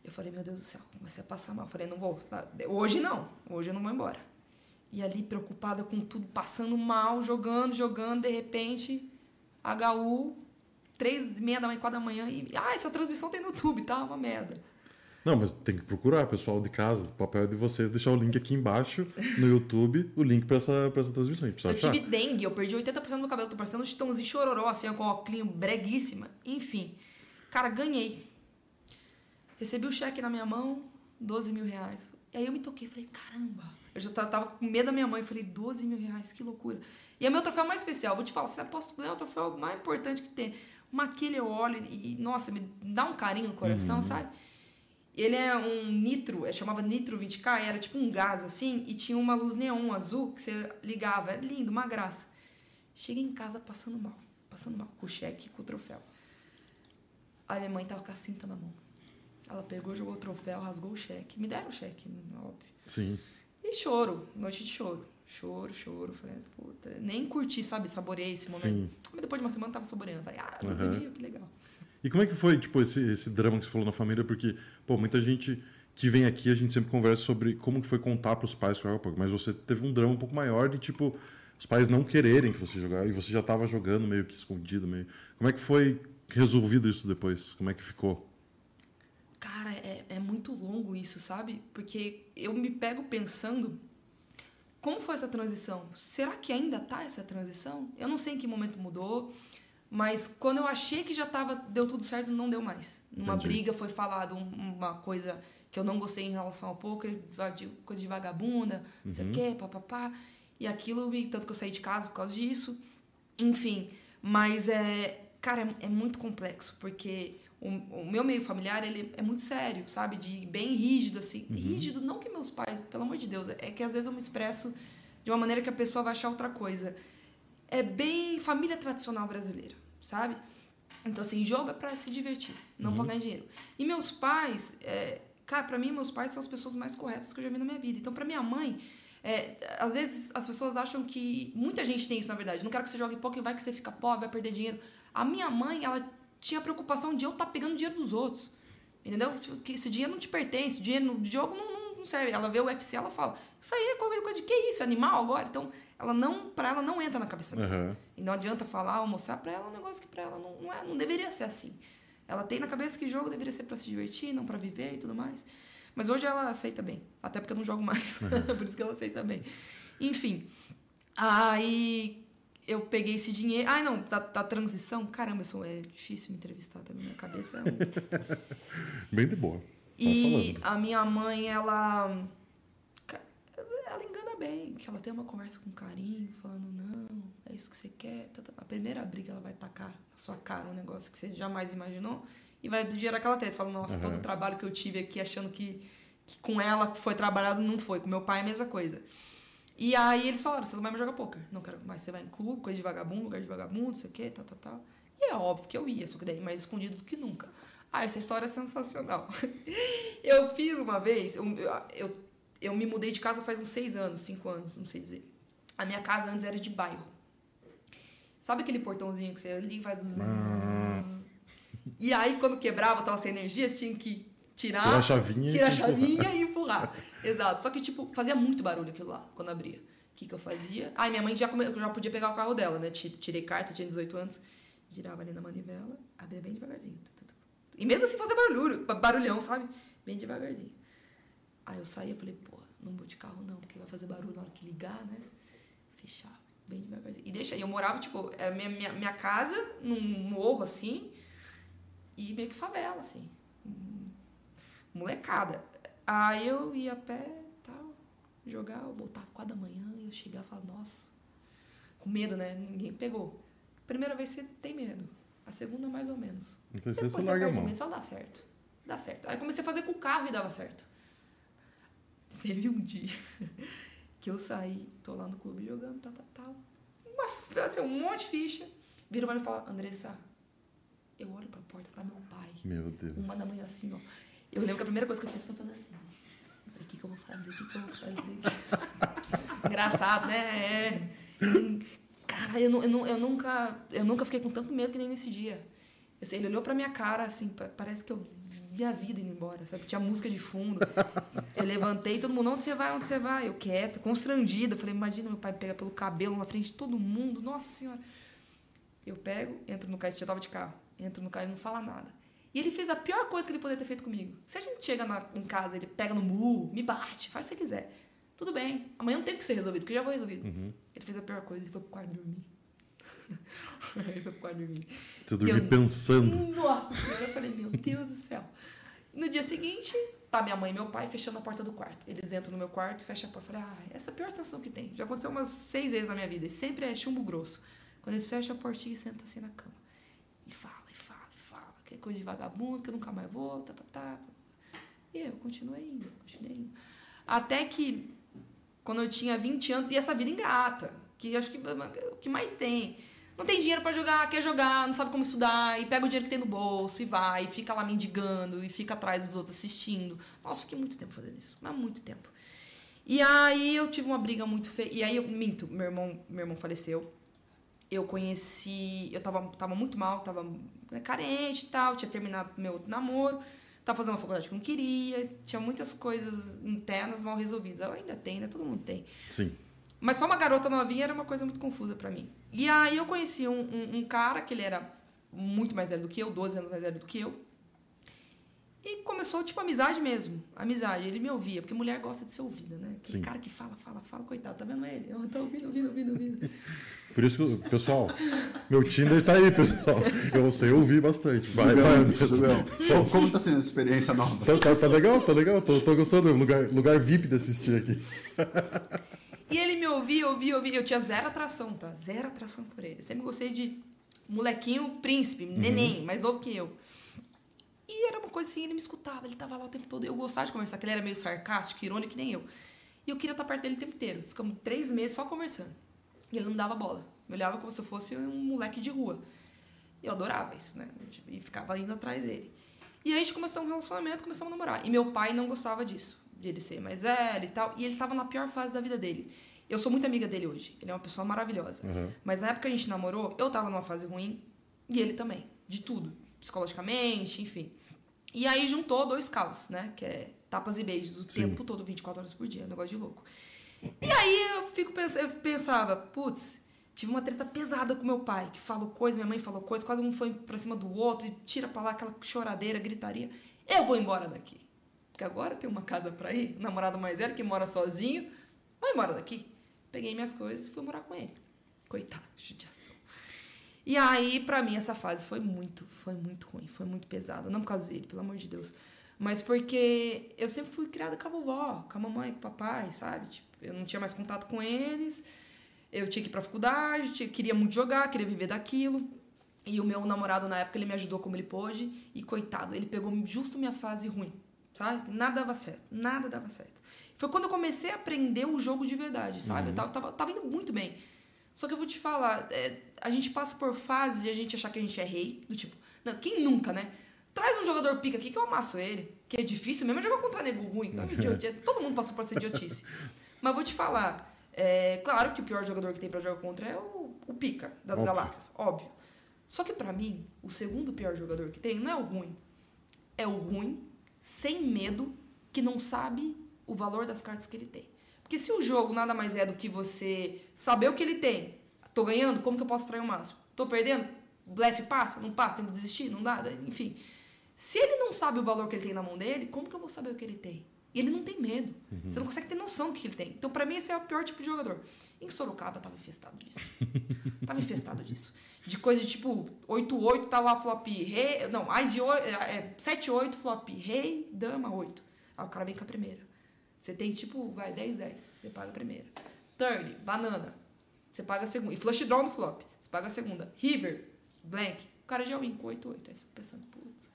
Eu falei, meu Deus do céu, comecei a passar mal. Eu falei, não vou. Hoje não. Hoje eu não vou embora. E ali, preocupada com tudo, passando mal, jogando, jogando, de repente, HU, três e meia da manhã, quatro da manhã, e, ah, essa transmissão tem no YouTube, tá? Uma merda. Não, mas tem que procurar, pessoal de casa. O papel é de vocês deixar o link aqui embaixo no YouTube, o link pra essa, pra essa transmissão. Eu achar. tive dengue, eu perdi 80% do meu cabelo, tô parecendo um chitãozinho chororó, assim, com a clean breguíssima. Enfim, cara, ganhei. Recebi o cheque na minha mão, 12 mil reais. E aí eu me toquei, falei, caramba. Eu já tava com medo da minha mãe, falei, 12 mil reais, que loucura. E é meu troféu mais especial, vou te falar, você aposta ganhar o troféu mais importante que tem. Aquele eu olho e, nossa, me dá um carinho no coração, uhum. sabe? Ele é um nitro, é, chamava nitro 20K, era tipo um gás assim, e tinha uma luz neon azul que você ligava. É lindo, uma graça. Cheguei em casa passando mal, passando mal, com o cheque com o troféu. Aí minha mãe tava com a cinta na mão. Ela pegou, jogou o troféu, rasgou o cheque. Me deram o cheque, óbvio. Sim. E choro, noite de choro. Choro, choro. Falei, puta, nem curti, sabe, saboreei esse momento. Sim. Mas depois de uma semana tava saboreando. Falei, ah, 12 Aham. mil, que legal. E como é que foi, tipo, esse, esse drama que você falou na família? Porque, pô, muita gente que vem aqui, a gente sempre conversa sobre como que foi contar pros pais que jogava. Mas você teve um drama um pouco maior de, tipo, os pais não quererem que você jogasse. E você já tava jogando meio que escondido, meio... Como é que foi resolvido isso depois? Como é que ficou? Cara, é, é muito longo isso, sabe? Porque eu me pego pensando como foi essa transição? Será que ainda tá essa transição? Eu não sei em que momento mudou, mas quando eu achei que já tava, deu tudo certo, não deu mais. Numa Entendi. briga foi falado um- uma coisa que eu não gostei em relação ao poker, coisa de vagabunda, não sei o quê, papapá. E aquilo, e tanto que eu saí de casa por causa disso. Enfim, mas é, cara, é, é muito complexo, porque o, o meu meio familiar, ele é muito sério, sabe? De bem rígido, assim. Rígido, não que meus pais, pelo amor de Deus, é que às vezes eu me expresso de uma maneira que a pessoa vai achar outra coisa. É bem família tradicional brasileira, sabe? Então, assim, joga pra se divertir, não pra ganhar dinheiro. E meus pais, é, cara, pra mim, meus pais são as pessoas mais corretas que eu já vi na minha vida. Então, pra minha mãe, é, às vezes as pessoas acham que. Muita gente tem isso, na verdade. Não quero que você jogue poker, vai que você fica pobre, vai perder dinheiro. A minha mãe, ela tinha preocupação de eu estar pegando dinheiro dos outros. Entendeu? Tipo, Que esse dinheiro não te pertence, o dinheiro no jogo não, não, serve. Ela vê o UFC, ela fala: Isso aí é qualquer coisa de que isso? Animal agora? Então, ela não, pra ela não entra na cabeça dela. Aham. E não adianta falar ou mostrar pra ela um negócio que pra ela não, não, é, não deveria ser assim. Ela tem na cabeça que jogo deveria ser pra se divertir, não pra viver e tudo mais. Mas hoje ela aceita bem. Até porque eu não jogo mais. *laughs* Por isso que ela aceita bem. Enfim. Aí eu peguei esse dinheiro. Ai, não, da, da transição. Caramba, isso é difícil me entrevistar também. Minha cabeça é um *laughs* Bem de boa. Tá e a minha mãe, ela. Ela engana bem, que ela tem uma conversa com carinho, falando, não, é isso que você quer. tá, tá. A primeira briga ela vai tacar na sua cara um negócio que você jamais imaginou e vai gerar aquela tese. Você fala, nossa, todo o trabalho que eu tive aqui achando que, que com ela foi trabalhado, não foi. Com meu pai é a mesma coisa. E aí eles falaram, você não vai mais jogar poker. Não quero mais, você vai em clube, coisa de vagabundo, lugar de vagabundo, não sei o quê, tal, tal, tal. E é óbvio que eu ia, só que daí mais escondido do que nunca. Ah, essa história é sensacional. *laughs* eu fiz uma vez, eu, eu, eu, me mudei de casa faz uns seis anos, cinco anos, não sei dizer. A minha casa antes era de bairro. Sabe aquele portãozinho que você liga e faz... E aí, quando quebrava, tava sem energia, você tinha que tirar... Tirar a chavinha e Tirar a chavinha e empurrar. Exato. Só que, tipo, fazia muito barulho aquilo lá, quando abria. O que que eu fazia? Ai, minha mãe já, come... já podia pegar o carro dela, né? Ti- Tirei carta, tinha 18 anos. Girava ali na manivela, abria bem devagarzinho. E mesmo assim fazia barulho, ba- barulhão, sabe? Bem devagarzinho. Aí eu saía e falei, pô, não vou de carro não, porque vai fazer barulho na hora que ligar, né? Fechava, bem devagarzinho. E deixa eu morava, tipo, era minha, minha, minha casa num morro, assim, e meio que favela, assim. Molecada. Aí eu ia a pé, tal, jogar, eu voltava quatro da manhã, e eu chegava e falava, nossa, com medo, né? Ninguém pegou. Primeira vez você tem medo. A segunda, mais ou menos. Na terceira Depois você larga a mão. só dá certo. Dá certo. Aí comecei a fazer com o carro e dava certo. *laughs* Teve um dia *laughs* que eu saí, tô lá no clube jogando, tal, tal, tal. Uma, fi- assim, um monte de ficha. Vira pra mim e fala, Andressa, eu olho pra porta, tá meu pai. Meu Deus. Uma da manhã assim, ó. Eu lembro que a primeira coisa que eu fiz foi fazer assim. O que, que eu vou fazer? O que, que eu vou fazer? *laughs* Engraçado, né? É. Cara, eu, eu, eu nunca, eu nunca fiquei com tanto medo que nem nesse dia. Sei, ele olhou pra minha cara, assim, pa- parece que eu vi a vida indo embora, sabe? Tinha música de fundo. Eu levantei, todo mundo, onde você vai, onde você vai? Eu quieta, constrangida. Falei, imagina meu pai pegar pelo cabelo na frente de todo mundo. Nossa Senhora. Eu pego, entro no carro, esse dia tava de carro. Entro no carro e não fala nada. E ele fez a pior coisa que ele poderia ter feito comigo. Se a gente chega na- em casa, ele pega no murro, me bate, faz o que você quiser. Tudo bem. Amanhã não tem que ser resolvido, porque já foi resolvido. Ele fez a pior coisa, ele foi pro quarto dormir. *laughs* ele foi pro quarto dormir. Você dormiu Eu- pensando. Nossa senhora, eu falei, meu Deus do céu. No dia seguinte, tá minha mãe e meu pai fechando a porta do quarto. Eles entram no meu quarto e fecham a porta. Eu falei, ah, essa é a pior sensação que tem. Já aconteceu umas seis vezes na minha vida. E sempre é chumbo grosso. Quando eles fecham a portinha e sentam assim na cama. E fala, e fala, e fala. Que é coisa de vagabundo, que eu nunca mais vou, tá, tá, tá. E eu continuei indo, continuei indo. Até que, quando eu tinha 20 anos, e essa vida ingrata, que acho que o que mais tem. Não tem dinheiro para jogar, quer jogar, não sabe como estudar, e pega o dinheiro que tem no bolso e vai, e fica lá mendigando, e fica atrás dos outros assistindo. Nossa, fiquei muito tempo fazendo isso, mas muito tempo. E aí eu tive uma briga muito feia. E aí eu minto, meu irmão, meu irmão faleceu. Eu conheci, eu tava, tava muito mal, tava né, carente e tal, tinha terminado meu outro namoro, tava fazendo uma faculdade que não queria, tinha muitas coisas internas mal resolvidas. Eu ainda tem, né? Todo mundo tem. Sim. Mas para uma garota novinha era uma coisa muito confusa para mim. E aí eu conheci um, um, um, cara que ele era muito mais velho do que eu, 12 anos mais velho do que eu. E começou, tipo, amizade mesmo. Amizade. Ele me ouvia, porque mulher gosta de ser ouvida, né? Aquele Sim. cara que fala, fala, fala, coitado, tá vendo ele? Eu tô ouvindo, ouvindo, ouvindo, ouvindo. Por isso que, pessoal, meu Tinder tá aí, pessoal. Eu sei ouvir bastante. Vai, vai, Julião, Julião. Como tá sendo essa experiência nova? Tá, tá, tá legal, tá legal. Tô, tô gostando. Lugar, lugar VIP de assistir aqui. E ele me ouvia, ouvia, ouvia. Eu tinha zero atração, tá? Zero atração por ele. Eu sempre gostei de molequinho príncipe, neném, mais novo que eu. E era uma coisa assim, ele me escutava, ele tava lá o tempo todo. Eu gostava de conversar, que ele era meio sarcástico, irônico, que nem eu. E eu queria estar perto dele o tempo inteiro. Ficamos três meses só conversando. E ele não dava bola. Me olhava como se eu fosse um moleque de rua. E eu adorava isso, né? E ficava indo atrás dele. E aí a gente começou um relacionamento, começamos a namorar. E meu pai não gostava disso, de ele ser mais velho e tal. E ele tava na pior fase da vida dele. Eu sou muito amiga dele hoje. Ele é uma pessoa maravilhosa. Uhum. Mas na época que a gente namorou, eu tava numa fase ruim. E ele também. De tudo. Psicologicamente, enfim. E aí juntou dois caos, né? Que é tapas e beijos o Sim. tempo todo, 24 horas por dia. É um negócio de louco. E aí eu, fico eu pensava, putz, tive uma treta pesada com meu pai, que falou coisa, minha mãe falou coisa, quase um foi pra cima do outro, e tira pra lá aquela choradeira, gritaria. Eu vou embora daqui. Porque agora tenho uma casa pra ir, um namorado mais velho que mora sozinho, vou embora daqui. Peguei minhas coisas e fui morar com ele. Coitado, judiação. E aí, pra mim, essa fase foi muito, foi muito ruim, foi muito pesada. Não por causa dele, pelo amor de Deus. Mas porque eu sempre fui criada com a vovó, com a mamãe, com o papai, sabe? Tipo, eu não tinha mais contato com eles. Eu tinha que ir pra faculdade, tinha- queria muito jogar, queria viver daquilo. E o meu namorado, na época, ele me ajudou como ele pôde. E coitado, ele pegou justo minha fase ruim, sabe? Nada dava certo, nada dava certo. Foi quando eu comecei a aprender o jogo de verdade, sabe? Eu tava, tava, tava indo muito bem. Só que eu vou te falar, é, a gente passa por fases de a gente achar que a gente é rei, do tipo, não, quem nunca, né? Traz um jogador pica aqui que eu amasso ele, que é difícil mesmo é jogar contra nego ruim. É uma *laughs* idiotice. Todo mundo passou por essa idiotice. Mas vou te falar, é, claro que o pior jogador que tem pra jogar contra é o, o pica das Óbvio. galáxias, óbvio. Só que pra mim, o segundo pior jogador que tem não é o ruim. É o ruim, sem medo, que não sabe o valor das cartas que ele tem. Porque se o jogo nada mais é do que você saber o que ele tem, tô ganhando, como que eu posso trair o máximo? Tô perdendo? Blefe passa? Não passa? Tem que desistir? Não dá? Enfim. Se ele não sabe o valor que ele tem na mão dele, como que eu vou saber o que ele tem? E ele não tem medo. Você não consegue ter noção do que ele tem. Então, pra mim, esse é o pior tipo de jogador. Em Sorocaba, tava infestado disso. *laughs* tava infestado disso. De coisa de tipo 8-8, tá lá flop rei. Não, Ás e 8, é, 7-8, flop rei, dama 8. Aí o cara vem com a primeira. Você tem tipo, vai, 10-10. Você paga a primeira. Turn, banana. Você paga a segunda. E flush draw no flop. Você paga a segunda. River, blank. O cara já win com 8-8. Aí você fica pensando, putz.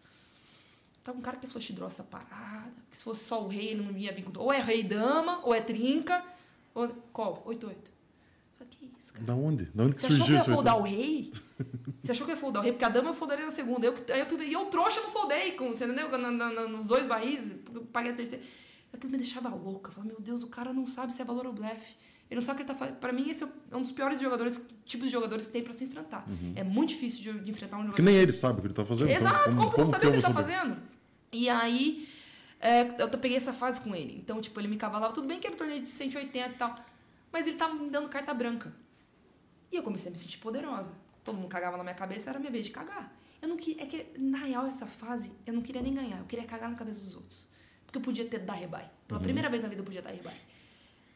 Tá um cara que flush draw essa parada. Que se fosse só o rei, ele não ia vir com. Ou é rei dama, ou é trinca. Ou. Qual? 8-8. Só que isso, cara. Da onde? Da onde que Você achou que surgiu eu ia isso foldar o rei? *laughs* Você achou que eu ia foldar o rei? Porque a dama eu foldaria na segunda. Eu, aí eu, fui- e eu trouxa não foldei, com, você entendeu? Nos dois barris, eu paguei a terceira. Aquilo me deixava louca. Eu falava, meu Deus, o cara não sabe se é valor ou blefe. Ele não sabe o que ele tá fazendo. Pra mim, esse é um dos piores jogadores, tipos de jogadores que tem pra se enfrentar. É muito difícil de, de enfrentar um jogador. Porque nem ele sabe o que ele tá fazendo. Exato, como, que eu vou saber o que ele tá fazendo? E aí, é, eu peguei essa fase com ele. Então, tipo, ele me cavalava. Tudo bem que era um torneio de 180 e tal. Mas ele tava me dando carta branca. E eu comecei a me sentir poderosa. Todo mundo cagava na minha cabeça, era a minha vez de cagar. Eu não queria. É que, na real, essa fase, eu não queria nem ganhar. Eu queria cagar na cabeça dos outros. Porque eu podia ter dar rebai. Pela primeira vez na vida eu podia dar rebai.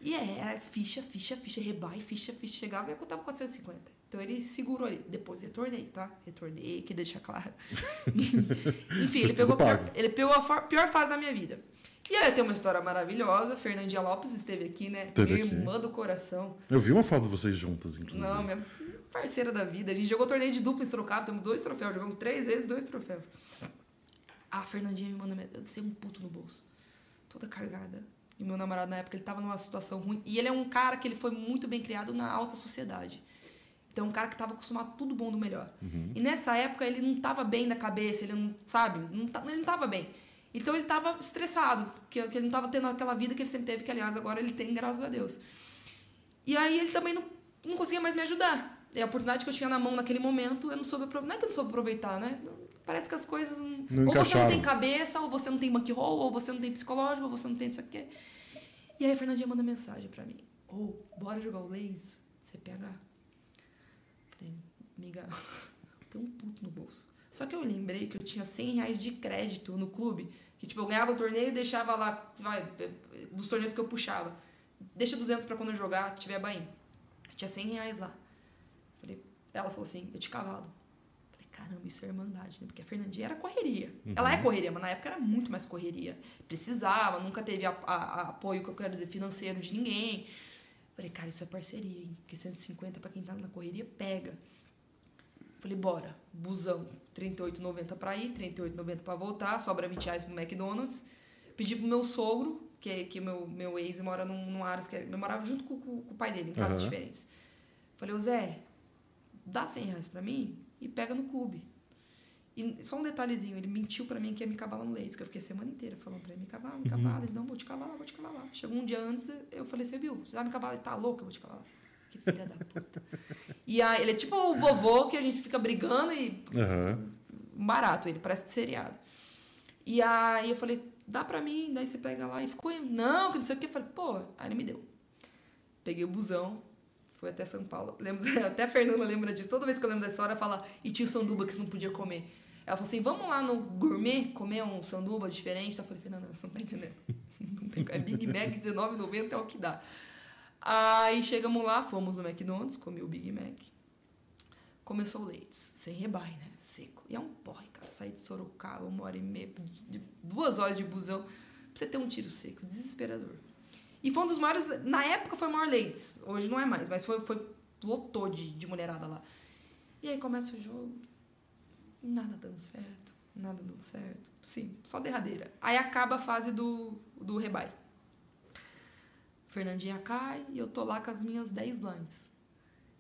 E é, era ficha, ficha, ficha, rebai, ficha, ficha. Chegava e eu contava 450. Então ele segurou ali. Depois retornei, tá? Retornei, que deixa claro. *laughs* Enfim, ele pegou, a pior, ele pegou a pior fase da minha vida. E aí tem uma história maravilhosa. Fernandinha Lopes esteve aqui, né? Esteve minha aqui. irmã do coração. Eu vi uma foto de vocês juntas, inclusive. Não, minha parceira da vida. A gente jogou torneio de dupla em Sorocaba, temos dois troféus. Jogamos três vezes, dois troféus. A Fernandinha me manda, eu sei um puto no bolso. Toda cagada. E meu namorado na época, ele tava numa situação ruim. E ele é um cara que ele foi muito bem criado na alta sociedade. Então, é um cara que tava acostumado a tudo bom do melhor. Uhum. E nessa época, ele não tava bem da cabeça, ele não, sabe? Não, tá- ele não tava bem. Então, ele tava estressado, porque porque ele não tava tendo aquela vida que ele sempre teve, que, aliás, agora ele tem, graças a Deus. E aí, ele também não, não conseguia mais me ajudar. E a oportunidade que eu tinha na mão naquele momento, eu não soube aproveitar. Não é que eu não soube aproveitar, né? Parece que as coisas não. Ou você não encaixaram. tem cabeça, ou você não tem bankroll, ou você não tem psicológico, ou você não tem isso aqui. E aí a Fernandinha manda mensagem pra mim. Ô, bora jogar o Lays? CPH. Falei, amiga, *laughs* tem um puto no bolso. Só que eu lembrei que eu tinha 100 reais de crédito no clube. Que, tipo, eu ganhava o torneio e deixava lá, vai, dos torneios que eu puxava. Deixa 200 pra quando eu jogar, tiver Bahia. Tinha 100 reais lá. Falei, ela falou assim, eu te cavalo. Caramba, isso é irmandade, né? Porque a Fernandinha era correria. Ela é correria, mas na época era muito mais correria. Precisava, nunca teve a, a- a apoio, que eu quero dizer, financeiro de ninguém. Falei, cara, isso é parceria, hein? Porque 150 pra quem tá na correria, pega. Falei, bora, busão, 38,90 pra ir, 38,90 pra voltar, sobra 20 reais pro McDonald's. Pedi pro meu sogro, que, que meu, meu ex mora num, num Aras, que era- eu morava junto com, com- com o pai dele, em casas Aham. diferentes. Falei, ô Zé, dá 100 reais pra mim e pega no clube. E só um detalhezinho, ele mentiu pra mim que ia me cavalar no leite, que eu fiquei a semana inteira falando pra ele, me cavala, me cavala. Ele, não, vou te cavalar, vou te cavalar. Chegou um dia antes, eu falei, você viu, você vai me cavalar? Ele, tá louco, eu vou te cavalar. Que filha da puta. E aí, ele é tipo o vovô que a gente fica brigando e Aham. barato ele, parece seriado. E aí eu falei, dá pra mim, daí você pega lá e ficou, não, que não sei o que. Eu falei, pô, aí ele me deu. Peguei o busão, fui até São Paulo. Lembro, *laughs* até a Fernanda lembra disso. Toda vez que eu lembro dessa história, fala, e tinha o sanduba que você não podia comer. Ela falou assim, vamos lá no gourmet comer um sanduba diferente. Então eu falei, Fernanda, você não tá entendendo. *laughs* É Big Mac, R$19,90 é o que dá. Aí chegamos lá, fomos no McDonald's, comi o Big Mac. Começou o Leites, sem rebai, né? Seco. E é um porre, cara. Sair de Sorocaba, uma hora e meia, duas horas de busão, pra você ter um tiro seco. Desesperador. E foi um dos maiores. Na época foi maior Leites. Hoje não é mais, mas foi, foi lotou de, de mulherada lá. E aí começa o jogo. Nada dando certo. Nada dando certo. Sim, só derradeira. Aí acaba a fase do, do rebai. Fernandinha cai e eu tô lá com as minhas 10 blinds.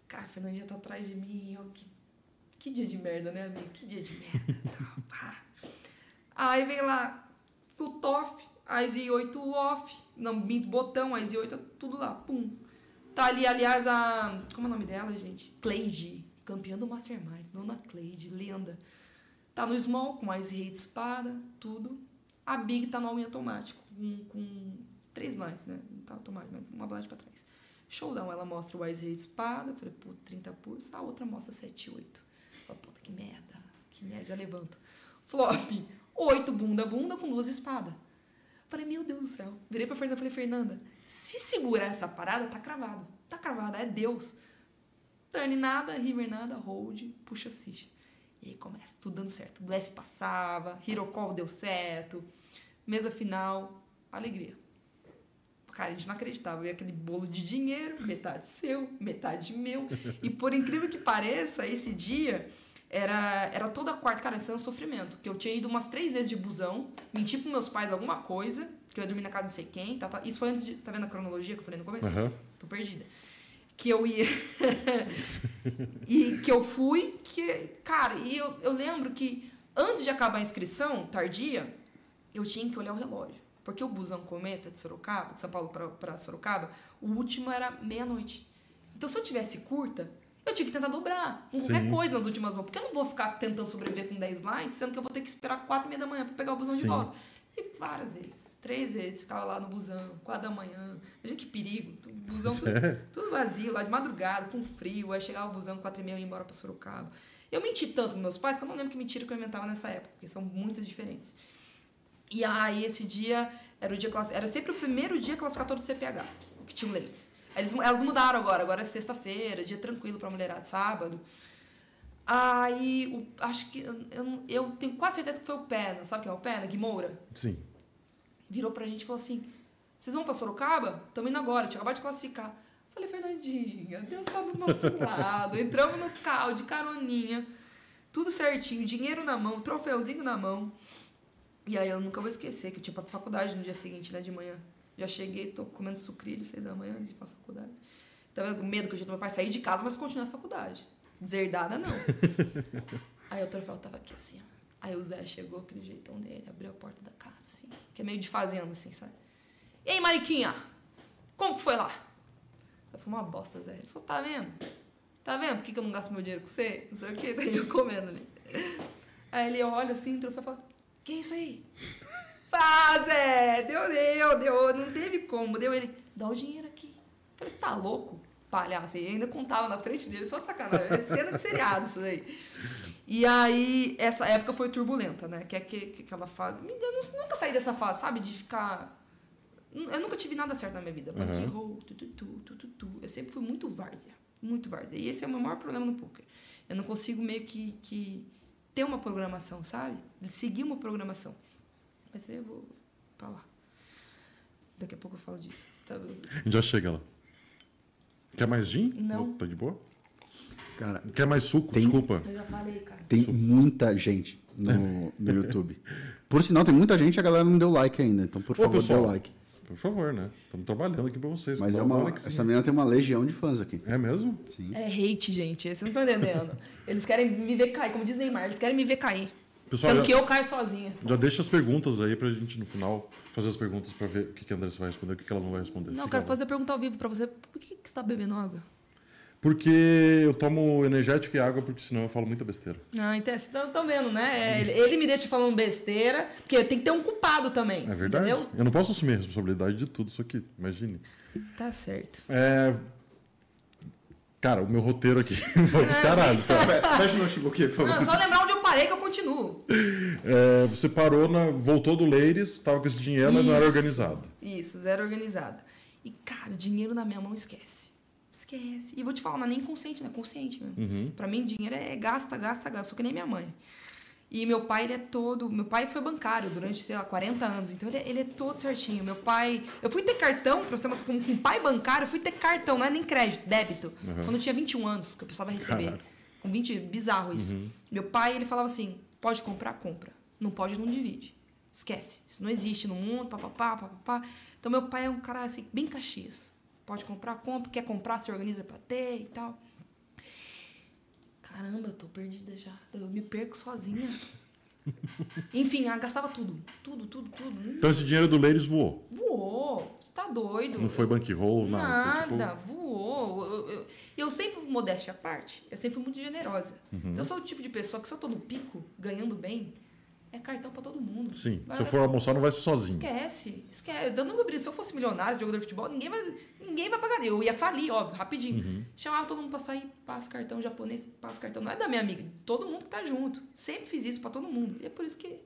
Cara, a Fernandinha tá atrás de mim. Eu, que, que dia de merda, né, amigo? Que dia de merda. *laughs* Tá. Aí vem lá o TOF, a IZ8 off. Não, botão, a IZ8, tudo lá. Pum. Tá ali, aliás, a. Como é o nome dela, gente? Cleide, campeã do Masterminds, Dona Cleide, lenda. Tá no small, com a IZ8 espada, tudo. A Big tá no all automático, com, com três blinds, né? Não tá automático, mas uma blind pra trás. Showdown, ela mostra o Wise Rate espada, falei, pô, 30 pulsos, a outra mostra 7 8. Falei, puta, que merda, que merda, já levanto. Flop, 8 bunda bunda com duas espadas. Falei, meu Deus do céu. Virei pra Fernanda e falei, Fernanda, se segurar essa parada, tá cravado. Tá cravado, é Deus. Turn nada, river nada, hold, puxa as fichas. E aí começa, tudo dando certo. Blefe passava, Hero Call deu certo, mesa final, alegria. Cara, a gente não acreditava. Veio aquele bolo de dinheiro, metade seu, metade meu. E por incrível que pareça, esse dia era, era toda quarta. Cara, isso era um sofrimento. Que eu tinha ido umas três vezes de busão, menti pros meus pais alguma coisa, que eu ia dormir na casa não sei quem. Tá, tá. Isso foi antes de. Tá vendo a cronologia que eu falei no começo? Aham. Tô perdida. Que eu ia. *laughs* e que eu fui, que. Cara, e eu, eu lembro que antes de acabar a inscrição, tardia, eu tinha que olhar o relógio. Porque o busão cometa de Sorocaba, de São Paulo pra Sorocaba, o último era meia-noite. Então, se eu tivesse curta, eu tinha que tentar dobrar com qualquer Sim. coisa nas últimas mãos. Porque eu não vou ficar tentando sobreviver com 10 lines, sendo que eu vou ter que esperar 4 e meia da manhã pra pegar o busão de Sim. volta. E várias vezes, três vezes, ficava lá no busão, 4 da manhã. Veja que perigo. O busão *laughs* tudo, tudo vazio, lá de madrugada, com frio. Aí chegava o busão, 4 e meia, eu ia embora pra Sorocaba. Eu menti tanto com meus pais que eu não lembro que mentira que eu inventava nessa época, porque são muitas diferentes. E aí, esse dia era o dia classi- era sempre o primeiro dia classificatório do CPH, que tinha leites. Eles, elas mudaram agora, agora é sexta-feira, dia tranquilo pra mulherada, sábado. Aí, o- acho que. Eu, eu- tenho quase certeza que foi o Pena, sabe quem é o Pena? Guimoura. Sim. Virou pra gente e falou assim: Vocês vão pra Sorocaba? Estamos indo agora, tinha acabado de classificar. Falei, Fernandinha, Deus tá do nosso *laughs* lado. Entramos no carro de caroninha, tudo certinho, dinheiro na mão, troféuzinho na mão. E aí eu nunca vou esquecer que eu tinha pra faculdade no dia seguinte, né, de manhã. Já cheguei, tô comendo sucrilho, seis da manhã, antes de ir pra faculdade. Tava com medo que eu tinha do meu pai sair de casa, mas continuar a faculdade. Deserdada, não. *laughs* aí o troféu tava aqui assim, ó. Aí o Zé chegou, aquele jeitão dele, abriu a porta da casa, assim, que é meio de fazenda, assim, sabe? E aí, Mariquinha, como que foi lá? Falei, uma bosta, Zé. Ele falou, tá vendo? Tá vendo por que, que eu não gasto meu dinheiro com você? Não sei o que, daí *laughs* eu comendo ali. Aí ele olha assim, o troféu e fala, que isso aí? Ah, Zé, deu, deu, deu, não teve como. Deu ele, dá o dinheiro aqui. Eu falei, você tá louco? Palhaço. E ainda contava na frente dele, só de sacanagem. É cena de seriado isso aí. E aí, essa época foi turbulenta, né? Que é que, que aquela fase. Eu nunca saí dessa fase, sabe? De ficar. Eu nunca tive nada certo na minha vida. Uhum. Tu, tu, tu, tu, tu. Eu sempre fui muito várzea. Muito várzea. E esse é o meu maior problema no poker. Eu não consigo meio que, que ter uma programação, sabe? Seguir uma programação. Mas aí eu vou pra lá. Daqui a pouco eu falo disso. Tá? A gente já chega lá. Quer mais gin? Não. Tá de boa? Cara, Quer mais suco? Tem- Desculpa. Eu já falei, cara. tem muita gente no, no *laughs* YouTube. Por sinal, tem muita gente, a galera não deu like ainda. Então, por Ô, favor, pessoal. dê like. Por favor, né? Estamos trabalhando aqui pra vocês. Mas é um uma, essa menina tem uma legião de fãs aqui. É mesmo? Sim. É hate, gente. Vocês não estão entendendo. Eles querem me ver cair, como diz Neymar, eles querem me ver cair. Pessoal, Sendo já- que eu caio sozinha. Já deixa as perguntas aí pra gente no final fazer as perguntas pra ver o que, que a Andressa vai responder, o que, que ela não vai responder. Não, eu Fica quero fazer a pergunta ao vivo pra você. Por que, que você tá bebendo água? Porque eu tomo energético e água, porque senão eu falo muita besteira. Ah, então, vocês estão vendo, né? É, Ele, ele me deixa falando besteira, porque tem que ter um culpado também. É verdade. Entendeu? Eu não posso assumir a responsabilidade de tudo isso aqui, imagine. Tá certo. É... Cara, o meu roteiro aqui *laughs* foi caralho. tá? Fecha o notebook, por Não, só lembrar onde eu parei que eu continuo. É, você parou, na... voltou do Ladies, tava com esse dinheiro, mas não era organizado. Isso, zero organizado. E, cara, dinheiro na minha mão esquece. Esquece. E vou te falar, não é nem inconsciente, né? Consciente mesmo. Uhum. Pra mim, dinheiro é gasta, gasta, gasta. Sou que nem minha mãe. E meu pai, ele é todo. Meu pai foi bancário durante, sei lá, 40 anos. Então ele, é- ele é todo certinho. Meu pai. Eu fui ter cartão, pra você uma com, com pai bancário, eu fui ter cartão, não é nem crédito, débito. Uhum. Quando eu tinha 21 anos, que eu precisava receber. Caralho. Com 20, bizarro isso. Meu pai, ele falava assim: pode comprar, compra. Não pode, não divide. Esquece. Isso não existe no mundo, papapá, papapá. Então, meu pai é um cara assim, bem caxias. Pode comprar, compra. Quer comprar, se organiza pra ter e tal. Caramba, eu tô perdida já. Eu me perco sozinha. Enfim, ah, gastava tudo. Tudo, tudo, tudo. Então esse dinheiro do Ladies voou. Voou. Você tá doido. Não foi bankroll, nada. Nada, tipo... voou. Eu, eu, eu sempre, modéstia à parte, eu sempre fui muito generosa. Uhum. Então eu sou o tipo de pessoa que se eu tô no pico, ganhando bem, é cartão pra todo mundo. Sim, Vai- se eu for almoçar não vai ser sozinho. Esquece, esquece. Dando meu brilho. Se eu fosse milionário, jogador de futebol, ninguém vai, ninguém vai pagar. Eu ia falir, óbvio, rapidinho. Uhum. Chamava todo mundo pra sair, passa cartão japonês, passa cartão. Não é da minha amiga, todo mundo que tá junto. Sempre fiz isso pra todo mundo. E é por isso que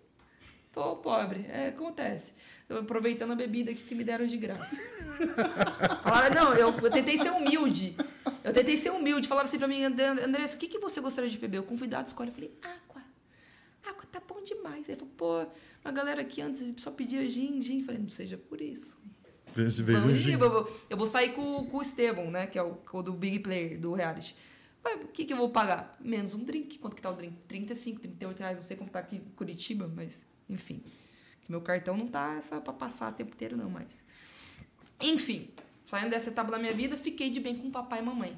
tô pobre. É, acontece. Eu aproveitando a bebida que me deram de graça. *laughs* Falaram, não, eu, eu tentei ser humilde. Eu tentei ser humilde. Falaram assim pra mim, "André- Andressa, o que, que você gostaria de beber? Eu convidado escolhe. Eu falei, água. Água tá bom demais. Ele falou, pô, a galera aqui antes só pedia gin, gin. Eu falei, não seja por isso. Esse veio Vamos gin. eu, vou, eu vou sair com, com o Estevão, né? Que é o, o do Big Player, do reality. Mas o que, que eu vou pagar? Menos um drink. Quanto que tá o drink? 35, 38 reais. Não sei como tá aqui em Curitiba, mas enfim. Meu cartão não tá essa pra passar o tempo inteiro, não, mas. Enfim, saindo dessa etapa da minha vida, fiquei de bem com papai e mamãe.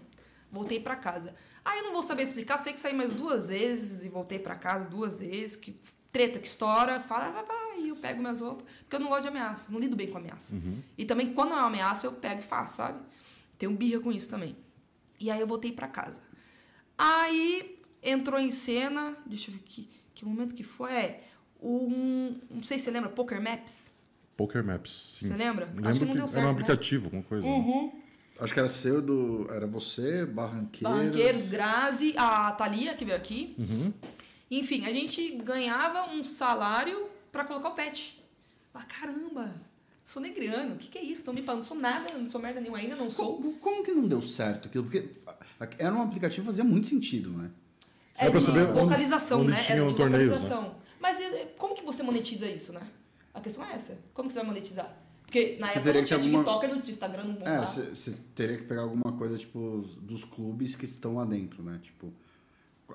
Voltei pra casa. Aí eu não vou saber explicar, sei que saí mais duas vezes e voltei pra casa duas vezes, que treta que estoura, fala, ah, vai, e eu pego minhas roupas, porque eu não gosto de ameaça, não lido bem com ameaça. E também quando é uma ameaça, eu pego e faço, sabe? Tenho birra com isso também. E aí eu voltei pra casa. Aí entrou em cena, deixa eu ver que, que momento que foi, é, um, não sei se você lembra, Poker Maps. Poker Maps, sim. Você lembra? Lembro Acho que não que deu era um certo, né? aplicativo, alguma coisa. né? Acho que era seu do. Era você, Barranqueiro. Barranqueiros, Grazi, a Thalia, que veio aqui. Uhum. Enfim, a gente ganhava um salário pra colocar o pet. Ah, caramba, sou negriano, o que, que é isso? Estão me falando, não sou nada, não sou merda nenhuma ainda, não sou. Como, como que não deu certo aquilo? Porque era um aplicativo que fazia muito sentido, né? É pra de saber onde- localização, onde né? tinham Era de torneios, né? localização. Mas e, como que você monetiza isso, né? A questão é essa. Como que você vai monetizar? Porque na Você época teria não tinha alguma- no Instagram, não É, bombava. você teria que pegar alguma coisa, tipo, dos clubes que estão lá dentro, né? Tipo,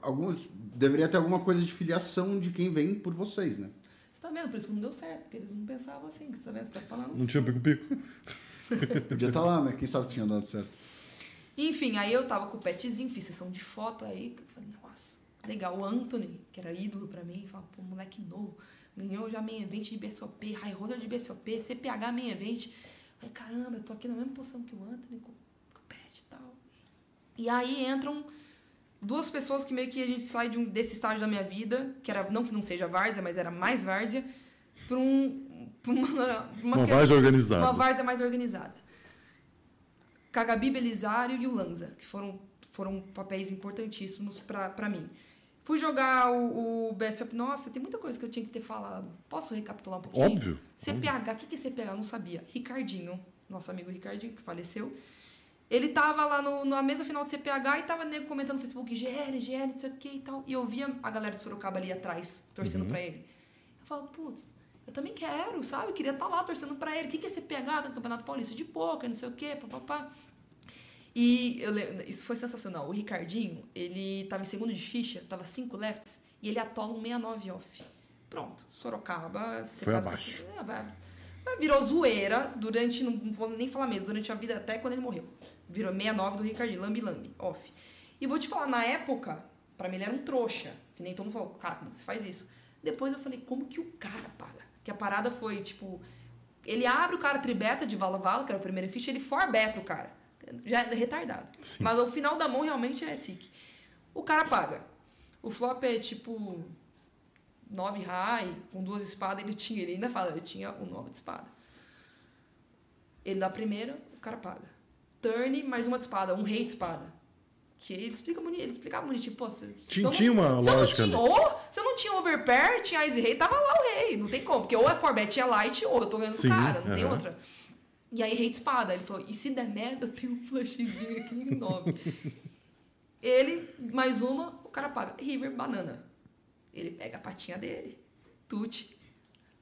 alguns... Deveria ter alguma coisa de filiação de quem vem por vocês, né? Você Tá vendo? Por isso que não deu certo, porque eles não pensavam assim, que você tá vendo? Você tá falando Não assim. tinha pico-pico? Podia estar lá, né? Quem sabe tinha dado certo. Enfim, aí eu tava com o petzinho, fiz sessão de foto aí, falei, nossa, legal. O Anthony, que era ídolo pra mim, falava, pô, moleque novo, ganhou já main event de BSOP, high roller de BSOP, CPH main event. Falei, caramba, eu tô aqui na mesma posição que o Anthony, com, com o pet e tal. E aí entram duas pessoas que meio que a gente sai de um, desse estágio da minha vida, que era, não que não seja várzea, mas era mais várzea, pra, um, pra uma, Uma que- várzea organizada. uma várzea mais organizada. Cagabi Belisário e o Lanza, que foram, foram papéis importantíssimos pra mim. Fui jogar o, o BSOP. Nossa, tem muita coisa que eu tinha que ter falado. Posso recapitular um pouquinho? Óbvio. CPH, o que, que é CPH? Eu não sabia. Ricardinho, nosso amigo Ricardinho, que faleceu. Ele tava lá no, na mesa final do CPH e tava nego comentando no Facebook, GL, GL, não sei o que e tal. E eu via a galera de Sorocaba ali atrás, torcendo pra ele. Eu falo, putz, eu também quero, sabe? Eu queria estar lá torcendo pra ele. O que, que é CPH? Campeonato Paulista de Poker, não sei o que, papapá. E eu, le- isso foi sensacional. O Ricardinho, ele tava em segundo de ficha, tava cinco lefts, e ele atola um 69 off. Pronto, Sorocaba... você Foi faz- abaixo. É, vai- vai- Virou zoeira durante, não vou nem falar mesmo, durante a vida até quando ele morreu. Virou 69 do Ricardinho, lambi lambi, off. E vou te falar, na época, pra mim ele era um trouxa. Que nem todo mundo falou, cara, como você faz isso? Depois eu falei, como que o cara paga? Que a parada foi, tipo, ele abre o cara tribeta de vala vala, que era o primeiro ficha, ele forbeta o cara. Já é retardado. Sim. Mas o final da mão realmente é sick. O cara paga. O flop é tipo 9 high, com duas espadas, ele tinha, ele ainda fala, ele tinha o 9 de espada. Ele dá a primeira, o cara paga. Turn, mais uma de espada, um rei de espada. Que ele explica boni- ele explicava bonitinho, pô, se, se Tinha- tinha uma se eu não lógica tinha- ou, se eu não tinha overpair, tinha Ice Rei, tava lá o rei. Não tem como, porque ou é forbet, é light, ou eu tô ganhando do Sim, cara, não tem outra. E aí, rei de espada. Ele falou, e se der merda, eu tenho um flashzinho aqui em 9. ele, mais uma, o cara paga. River Banana. Ele pega a patinha dele, tute.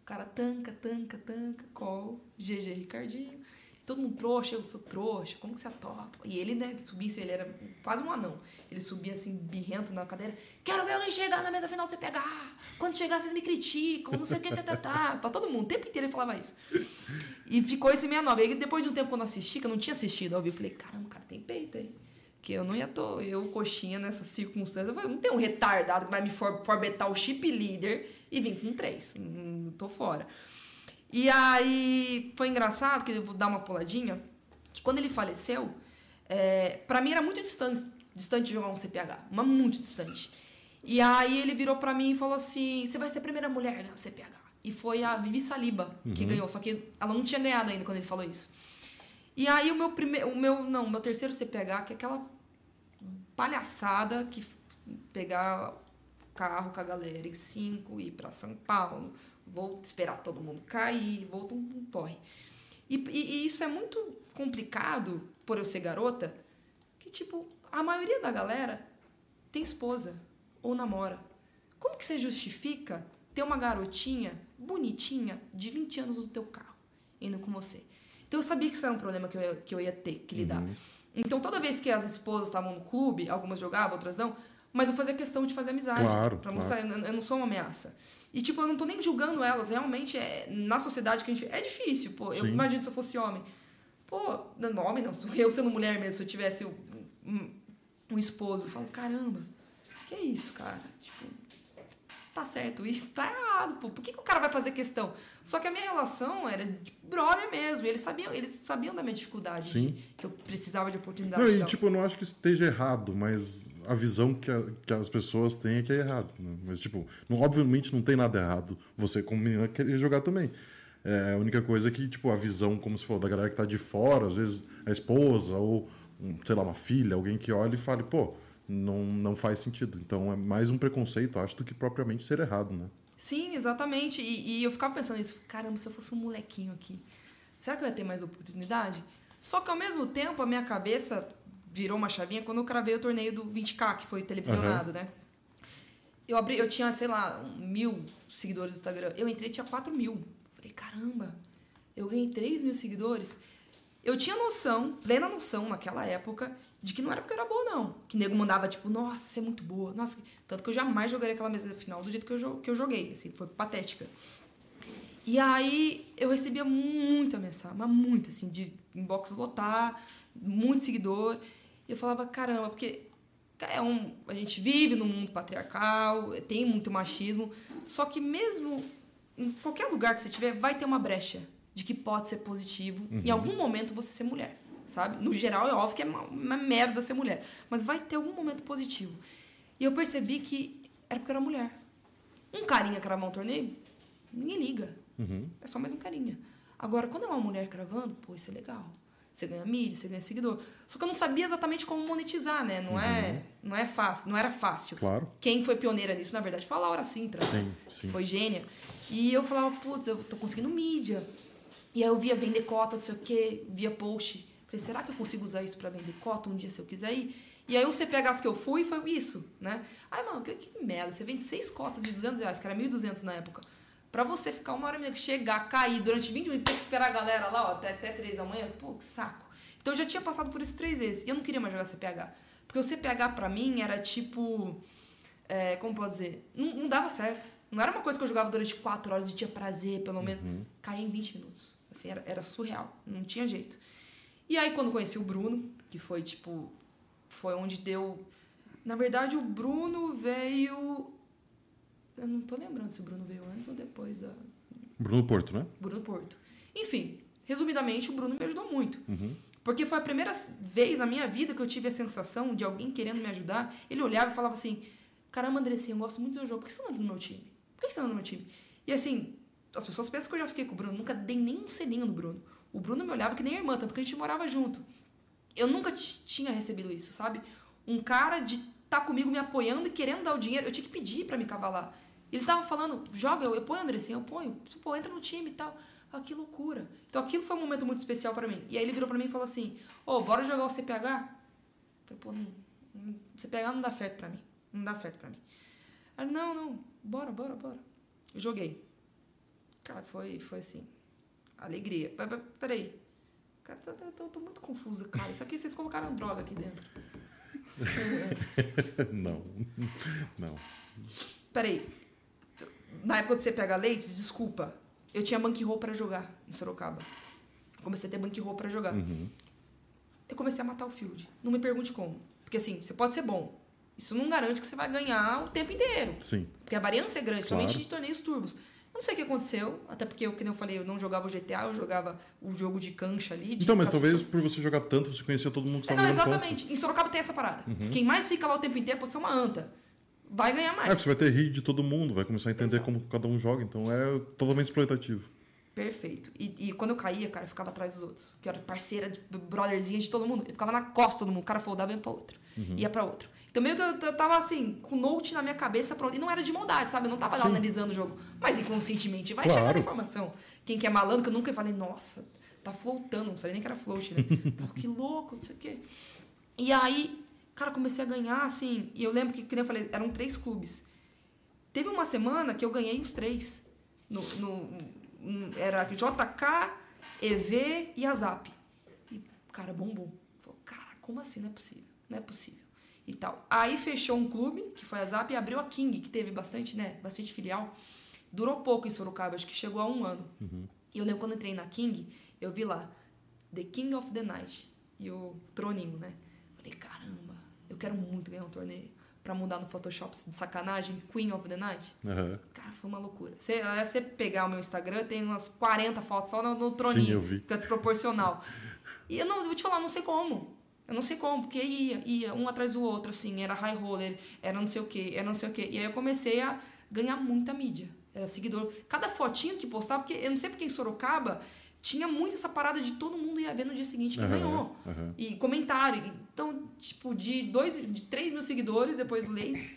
O cara tanca, tanca, tanca, call, GG Ricardinho. Todo mundo trouxa, eu sou trouxa, como que você atola? E ele, né, subia, assim, ele era quase um anão. Ele subia assim, birrento na cadeira. Quero ver alguém chegar na mesa final de você pegar. Quando chegar, vocês me criticam, não sei o que, tá, tá, tá. Pra todo mundo, o tempo inteiro ele falava isso. E ficou esse 69. Aí depois de um tempo, quando eu assisti, que eu não tinha assistido ao vivo, eu falei, caramba, o cara tem peito aí. Que eu não ia tô, eu, coxinha, nessas circunstâncias, eu falei, não tem um retardado que vai me for, forbetar o chip leader e vir com três. Não tô fora. E aí foi engraçado, que eu vou dar uma puladinha, que quando ele faleceu, é, para mim era muito distante, distante jogar um CPH, mas muito distante. E aí ele virou pra mim e falou assim: você vai ser a primeira mulher a ganhar o CPH. E foi a Vivi Saliba que ganhou, só que ela não tinha ganhado ainda quando ele falou isso. E aí o meu primeiro, o meu, não, o meu terceiro CPH, que é aquela palhaçada que pegar carro com a galera em cinco, ir pra São Paulo, vou esperar todo mundo cair, vou um, um porre. E, e- e isso é muito complicado, por eu ser garota, que, tipo, a maioria da galera tem esposa ou namora. Como que você justifica ter uma garotinha bonitinha de 20 anos no teu carro indo com você? Então eu sabia que isso era um problema que eu ia, que eu ia ter que lidar. Então toda vez que as esposas estavam no clube, algumas jogavam, outras não, mas eu fazia questão de fazer amizade. Claro, Pra claro. mostrar, eu, eu não sou uma ameaça. E, tipo, eu não tô nem julgando elas. Realmente, é, na sociedade que a gente... É difícil, pô. Eu Sim. imagino se eu fosse homem. Pô, não, homem não. sou Eu sendo mulher mesmo, se eu tivesse um, um, um esposo, eu falo, caramba, que é isso, cara? Tipo, tá certo, isso tá errado, pô. Por que, que o cara vai fazer questão? Só que a minha relação era de brother mesmo. e Eles sabiam, eles sabiam da minha dificuldade. Sim. que eu precisava de oportunidade. Não, e tal. tipo, eu não acho que esteja errado, mas a visão que, a- que as pessoas têm é que é errado. né? Mas, tipo, não- obviamente não tem nada errado você, como menina, querer jogar também. É, a única coisa é que, tipo, a visão, como se for, da galera que tá de fora, às vezes a esposa ou, sei lá, uma filha, alguém que olha e fale, pô, não, não faz sentido. Então é mais um preconceito, acho, do que propriamente ser errado, né? Sim, exatamente. E, e eu ficava pensando isso, caramba, se eu fosse um molequinho aqui, será que eu ia ter mais oportunidade? Só que ao mesmo tempo a minha cabeça virou uma chavinha quando eu cravei o torneio do 20k, que foi televisionado, né? Eu abri, eu tinha, sei lá, mil seguidores no Instagram. Eu entrei tinha 4 mil. Falei, caramba, eu ganhei 3 mil seguidores. Eu tinha noção, plena noção naquela época, de que não era porque eu era boa, não. Que nego mandava, tipo, nossa, você é muito boa. Nossa, tanto que eu jamais jogaria aquela mesa final do jeito que eu, que eu joguei. Assim, foi patética. E aí eu recebia muita mensagem, mas muito, assim, de inbox lotar, muito seguidor. E eu falava, caramba, porque é um, a gente vive num mundo patriarcal, tem muito machismo, só que mesmo em qualquer lugar que você tiver, vai ter uma brecha de que pode ser positivo uhum. em algum momento você ser mulher, sabe? No geral, é óbvio que é uma, uma merda ser mulher, mas vai ter algum momento positivo. E eu percebi que era porque eu era mulher. Um carinha cravar um torneio, ninguém liga. Uhum. É só mais um carinha. Agora, quando é uma mulher cravando, pô, isso é legal. Você ganha mídia, você ganha seguidor. Só que eu não sabia exatamente como monetizar, né? Não, é, uhum. é, não é fácil, não era fácil. Claro. Quem foi pioneira nisso, na verdade, foi a Laura Sintra. Sim, sim. Foi gênia. E eu falava, putz, eu tô conseguindo mídia. E aí eu via vender cota, não sei o quê, via post. Falei, será que eu consigo usar isso para vender cota um dia se eu quiser ir? E aí o CPHs que eu fui foi isso, né? Ai, mano, que, que merda, você vende seis cotas de 200 reais, que era 1.200 na época. Pra você ficar uma hora e meia, chegar, cair durante 20 minutos, ter que esperar a galera lá, ó, até, até 3 da manhã, pô, que saco. Então eu já tinha passado por isso três vezes. E eu não queria mais jogar CPH. Porque o CPH pra mim era tipo. É, como posso dizer? Não, não, dava certo. Não era uma coisa que eu jogava durante 4 horas e tinha prazer, pelo menos. Uhum. Caía em 20 minutos. Assim, era, era surreal. Não tinha jeito. E aí, quando conheci o Bruno, que foi tipo. Foi onde deu. Na verdade, o Bruno veio eu não tô lembrando se o Bruno veio antes ou depois da. Bruno Porto, né? Bruno Porto. Enfim, resumidamente, o Bruno me ajudou muito. Uhum. Porque foi a primeira vez na minha vida que eu tive a sensação de alguém querendo me ajudar. Ele olhava e falava assim: Caramba, Andressinha, eu gosto muito do seu jogo. Por que você não anda no meu time? Por que você não anda no meu time? E assim, as pessoas pensam que eu já fiquei com o Bruno. Nunca dei nem um selinho no Bruno. O Bruno me olhava que nem irmã, tanto que a gente morava junto. Eu nunca tinha recebido isso, sabe? Um cara de estar tá comigo me apoiando e querendo dar o dinheiro. Eu tinha que pedir para me cavalar. Ele tava falando, joga, eu, eu ponho André, assim, eu ponho, pô, entra no time e tal. Ah, que loucura. Então aquilo foi um momento muito especial para mim. E aí ele virou para mim e falou assim: Ô, oh, bora jogar o CPH? Eu falei, pô, não, não, CPH não dá certo para mim. Não dá certo para mim. Aí, não, não, bora, bora, bora. Eu joguei. Cara, foi, foi assim. Alegria. Peraí. Cara, tô, tô, tô muito confusa, cara. Isso aqui vocês colocaram droga aqui dentro. *laughs* não. Não. Peraí na época do CPH Leites, desculpa, eu tinha bankroll para jogar em Sorocaba. Comecei a ter bankroll para jogar. Uhum. Eu comecei a matar o field. Não me pergunte como. Porque assim, você pode ser bom. Isso não garante que você vai ganhar o tempo inteiro. Sim. Porque a variância é grande, claro. principalmente de torneios turbos. Eu não sei o que aconteceu, até porque, como eu falei, eu não jogava o GTA, eu jogava o jogo de cancha ali. então, mas talvez pessoas... por você jogar tanto, você conhecia todo mundo que estava é, Não, exatamente. Em Sorocaba tem essa parada. Uhum. Quem mais fica lá o tempo inteiro pode ser uma anta vai ganhar mais. É, você vai ter rir de todo mundo, vai começar a entender Exato. como cada um joga, então é totalmente exploitativo. Perfeito. E, e, quando eu caía, cara, eu ficava atrás dos outros. Que eu era parceira, de, brotherzinha de todo mundo. Eu ficava na costa de todo mundo. O cara foldava e ia pra outro. Uhum. Ia pra outro. Então meio que eu tava assim, com o note na minha cabeça pronto. E não era de maldade, sabe? Eu não tava lá analisando o jogo. Mas inconscientemente vai claro. chegando a informação. Quem que é malandro, que eu nunca falei, nossa, tá floatando, não sabia nem que era float, né? *laughs* Pô, que louco, não sei o quê. E aí, Cara, comecei a ganhar, assim. E eu lembro que, como eu falei, eram três clubes. Teve uma semana que eu ganhei os três. No, no, era JK, EV e Azap. E, cara, bombom. Falei, cara, como assim? Não é possível. Não é possível. E tal. Aí fechou um clube, que foi a Zap, e abriu a King, que teve bastante, né? Bastante filial. Durou pouco em Sorocaba, acho que chegou a um ano. Uhum. E eu lembro quando entrei na King, eu vi lá The King of the Night e o Troninho, né? Falei, caramba eu quero muito ganhar um torneio para mudar no Photoshop de sacanagem, Queen of the Night. Uhum. Cara, foi uma loucura. Você, você pegar o meu Instagram, tem umas 40 fotos só no, no troninho. Sim, eu vi. Que é desproporcional. e eu não eu vou te falar, não sei como. Eu não sei como, porque ia, ia, um atrás do outro, assim, era high roller, era não sei o que, era não sei o que. E aí eu comecei a ganhar muita mídia. Era seguidor. Cada fotinho que postava, porque eu não sei porque em Sorocaba tinha muito essa parada de todo mundo ia ver no dia seguinte que uhum, ganhou. Uhum. E comentário. Então, tipo, de, dois, de 3 mil seguidores depois do Leites,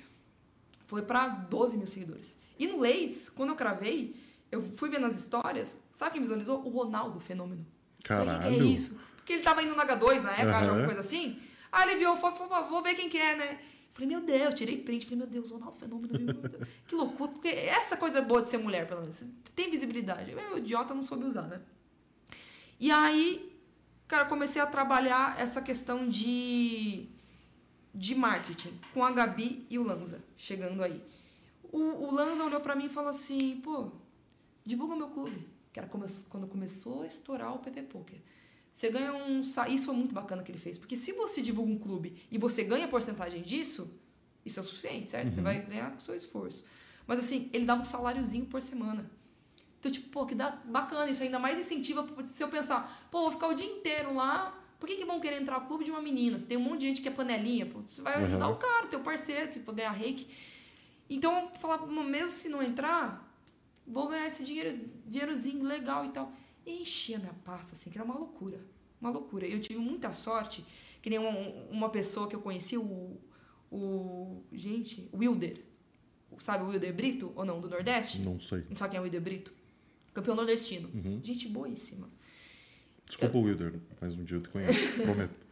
foi para 12 mil seguidores. E no Leites, quando eu cravei, eu fui ver nas histórias, sabe quem visualizou? O Ronaldo Fenômeno. Caralho. Que, é isso? Porque ele tava indo na H2 na época, uhum. alguma coisa assim. Aí ele viu, falou, vou ver quem que é, né? Falei, meu Deus, tirei print. Falei, meu Deus, Ronaldo Fenômeno. que loucura. Porque essa coisa boa de ser mulher, pelo menos. Tem visibilidade. Eu, idiota, não soube usar, né? E aí, cara, comecei a trabalhar essa questão de, de marketing com a Gabi e o Lanza, chegando aí. O, o Lanza olhou para mim e falou assim, pô, divulga meu clube. Que era quando começou a estourar o PP Poker. Você ganha um. Isso foi muito bacana que ele fez. Porque se você divulga um clube e você ganha porcentagem disso, isso é o suficiente, certo? Uhum. Você vai ganhar com o seu esforço. Mas assim, ele dava um saláriozinho por semana. Então, tipo, pô, que dá bacana, isso ainda mais incentiva se eu pensar, pô, vou ficar o dia inteiro lá, por que, que vão querer entrar no clube de uma menina? Você tem um monte de gente que é panelinha, pô, você vai ajudar uhum. o cara, teu parceiro, que vai ganhar reiki. Então, falar, mesmo se não entrar, vou ganhar esse dinheiro, dinheirozinho legal e tal. E enchi a minha pasta, assim, que era uma loucura. Uma loucura. Eu tive muita sorte, que nem uma, uma pessoa que eu conheci, o, o. Gente, o Wilder. Sabe o Wilder Brito ou não? Do Nordeste? Não sei. Não sabe quem é o Wilder Brito? Campeão nordestino. Uhum. Gente boíssima. Desculpa, eu... Wilder, mas um dia eu te conheço, *laughs* prometo.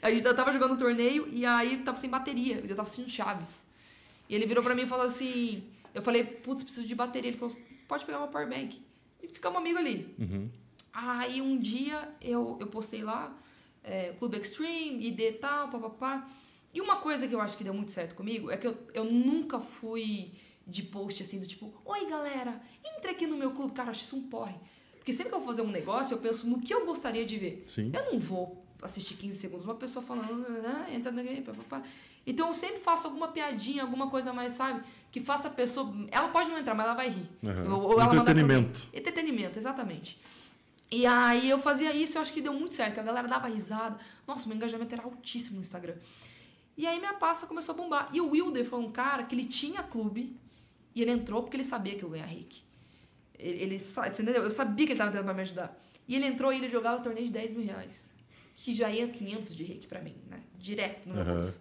A gente eu tava jogando um torneio e aí tava sem bateria. Eu tava assistindo Chaves. E ele virou pra mim e falou assim: Eu falei, putz, preciso de bateria. Ele falou: Pode pegar uma powerbank. Ficamos amigos ali. Uhum. Aí um dia eu, eu postei lá, é, Clube Extreme, ID e tal, papapá. E uma coisa que eu acho que deu muito certo comigo é que eu, eu nunca fui de post assim do tipo: Oi galera, entre aqui no meu clube. Cara, eu acho isso um porre. Porque sempre que eu vou fazer um negócio, eu penso no que eu gostaria de ver. Sim. Eu não vou assistir 15 segundos uma pessoa falando, ah, entra aqui, papapá. Então eu sempre faço alguma piadinha, alguma coisa mais, sabe? Que faça a pessoa. Ela pode não entrar, mas ela vai rir. Uhum. Ou, ou Entretenimento. Entretenimento, exatamente. E aí eu fazia isso, eu acho que deu muito certo. A galera dava risada. Nossa, meu engajamento era altíssimo no Instagram. E aí minha pasta começou a bombar. E o Wilder foi um cara que ele tinha clube e ele entrou porque ele sabia que eu ia ganhar Rick. Ele, ele entendeu? Eu sabia que ele estava tentando pra me ajudar. E ele entrou e ele jogava torneio de 10 mil reais. Que já ia 500 de Rick pra mim, né? Direto no uhum. bolso.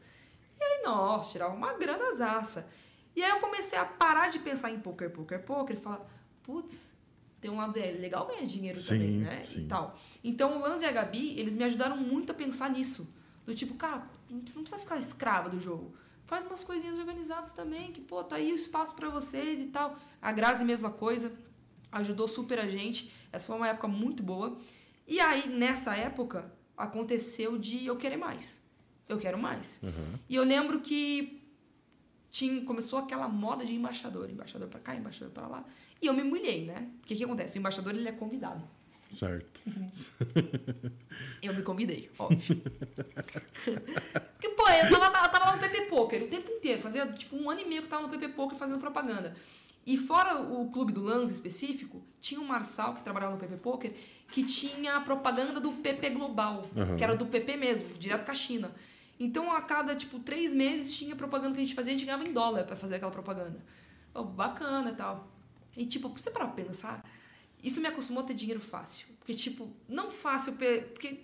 E aí, nossa, tirava uma grana zaça. E aí eu comecei a parar de pensar em poker, poker, poker e falar, putz, tem um lado é legal ganhar dinheiro sim, também, né? Sim. E tal. Então o Lance e a Gabi, eles me ajudaram muito a pensar nisso. Do tipo, cara, você não precisa ficar escrava do jogo. Faz umas coisinhas organizadas também, que, pô, tá aí o espaço para vocês e tal. A Grazi, mesma coisa, ajudou super a gente. Essa foi uma época muito boa. E aí, nessa época, aconteceu de eu querer mais eu quero mais. Uhum. E eu lembro que tinha, começou aquela moda de embaixador, embaixador para cá, embaixador para lá. E eu me mulhei, né? Porque o que acontece? O embaixador ele é convidado. Certo. *laughs* Eu me convidei, óbvio. *laughs* Porque, pô, eu tava, eu tava lá no PP Poker o tempo inteiro. Fazia tipo um ano e meio que eu tava no PP Poker fazendo propaganda. E fora o clube do Lance específico, tinha o Marçal, que trabalhava no PP Poker, que tinha a propaganda do PP Global, uhum. que era do PP mesmo, direto com a China. Então, a cada, tipo, três meses tinha propaganda que a gente fazia, a gente ganhava em dólar para fazer aquela propaganda. Oh, bacana e tal. E, tipo, você para pensar, isso me acostumou a ter dinheiro fácil. Porque, tipo, não fácil, porque...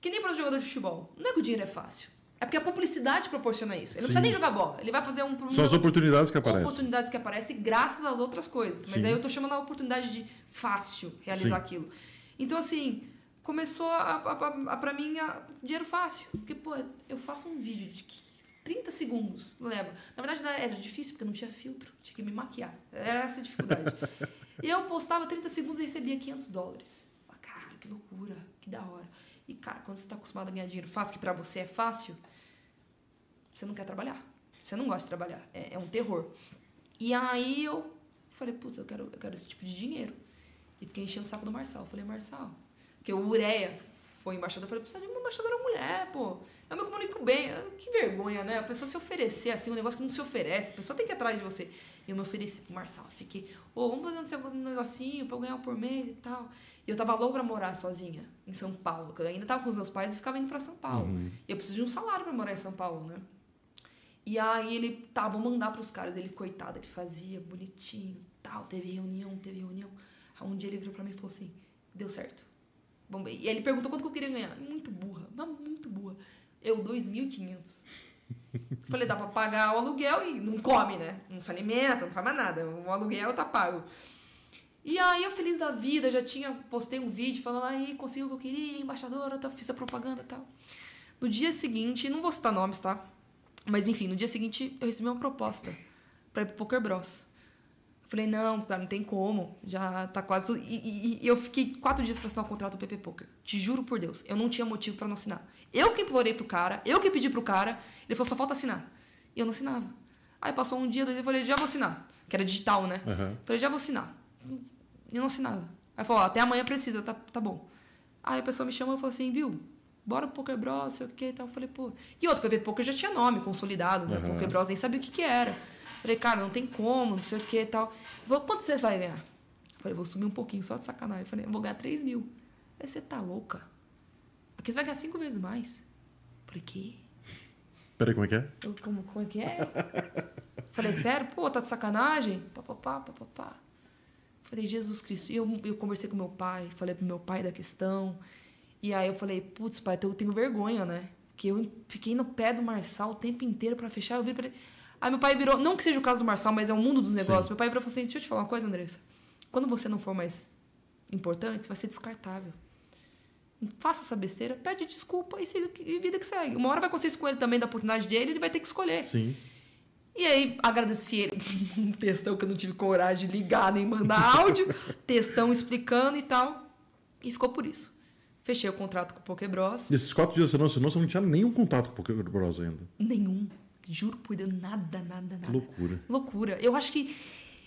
Que nem para o jogador de futebol. Não é que o dinheiro é fácil. É porque a publicidade proporciona isso. Ele não Sim. precisa nem jogar bola. Ele vai fazer um... São as oportunidades que aparecem. Oportunidades que aparecem graças às outras coisas. Mas Sim. aí eu tô chamando a oportunidade de fácil realizar Sim. aquilo. Então, assim começou a, a, a, a para mim a, dinheiro fácil. Porque, pô, eu faço um vídeo de 30 segundos, leva. Na verdade, era difícil porque não tinha filtro, tinha que me maquiar. Era essa a dificuldade. e *laughs* eu postava 30 segundos e recebia 500 dólares. Cara, que loucura, que da hora. E, cara, quando você está acostumado a ganhar dinheiro fácil, que para você é fácil, você não quer trabalhar. Você não gosta de trabalhar. É, é um terror. E aí eu falei, putz, eu quero, eu quero esse tipo de dinheiro. E fiquei enchendo o saco do Marçal. Eu falei, Marçal, porque o Ureia foi embaixador. Eu falei, precisa de uma embaixadora mulher, pô. Eu me comunico bem. Que vergonha, né? A pessoa se oferecer assim, um negócio que não se oferece. A pessoa tem que ir atrás de você. E eu me ofereci pro Marçal. Fiquei, ô, oh, vamos fazer um negocinho pra eu ganhar por mês e tal. E eu tava louco pra morar sozinha em São Paulo. Eu ainda tava com os meus pais e ficava indo pra São Paulo. Uhum. E eu preciso de um salário pra morar em São Paulo, né? E aí ele, tá, vou mandar pros caras. Ele, coitado, ele fazia bonitinho, tal. Teve reunião, teve reunião. Um dia ele virou pra mim e falou assim, deu certo E ele perguntou quanto que eu queria ganhar. Muito burra, mas muito burra. Eu, 2.500. Falei, dá pra pagar o aluguel e não come, né? Não se alimenta, não faz mais nada. O aluguel tá pago. E aí eu feliz da vida, já tinha, postei um vídeo falando, aí consegui o que eu queria, embaixadora, tá, fiz a propaganda e tal. No dia seguinte, não vou citar nomes, tá? Mas enfim, no dia seguinte eu recebi uma proposta pra ir pro Poker Bros. Falei, não, cara, não tem como. Já tá quase tudo. E, e, e eu fiquei quatro dias para assinar o contrato do PP Poker. Te juro por Deus, eu não tinha motivo para não assinar. Eu que implorei pro cara, eu que pedi pro cara. Ele falou, só falta assinar. E eu não assinava. Aí passou um dia, dois dias, eu falei, já vou assinar. Que era digital, né? Uhum. Falei, já vou assinar. e não assinava. Aí falou, até amanhã precisa, tá, tá bom. Aí a pessoa me chamou e falou assim, viu, bora pro Poker Bros, sei o que e tal. Eu falei, pô. E outro, PB Poker já tinha nome consolidado, né? Uhum. Poker Bros nem sabia o que que era. Falei, cara, não tem como, não sei o que e tal. Falou, quanto você vai ganhar? Falei, vou subir um pouquinho, só de sacanagem. Falei, eu vou ganhar 3 mil. Aí você tá louca? Aqui você vai ganhar cinco vezes mais. Falei, quê? Peraí, como é que é? Eu, como, como é que é? Falei, sério? Pô, tá de sacanagem? Papapá, papapá. Falei, Jesus Cristo. E eu, eu conversei com meu pai, falei pro meu pai da questão. E aí eu falei, putz, pai, eu tenho vergonha, né? Que eu fiquei no pé do Marçal o tempo inteiro para fechar. Eu vi pra ele. Aí meu pai virou, não que seja o caso do Marçal, mas é o mundo dos negócios. Sim. Meu pai virou e falou assim: deixa eu te falar uma coisa, Andressa. Quando você não for mais importante, você vai ser descartável. Faça essa besteira, pede desculpa e siga e vida que segue. Uma hora vai acontecer isso com ele também, da oportunidade dele, ele vai ter que escolher. Sim. E aí, agradeci ele. *laughs* Um textão que eu não tive coragem de ligar nem mandar *laughs* áudio. textão explicando e tal. E ficou por isso. Fechei o contrato com o Pokébros. E esses quatro dias você não assinou, você não tinha nenhum contato com o Poker Bros ainda. Nenhum. Juro por Deus, nada, nada, nada. Loucura. Loucura. Eu acho que.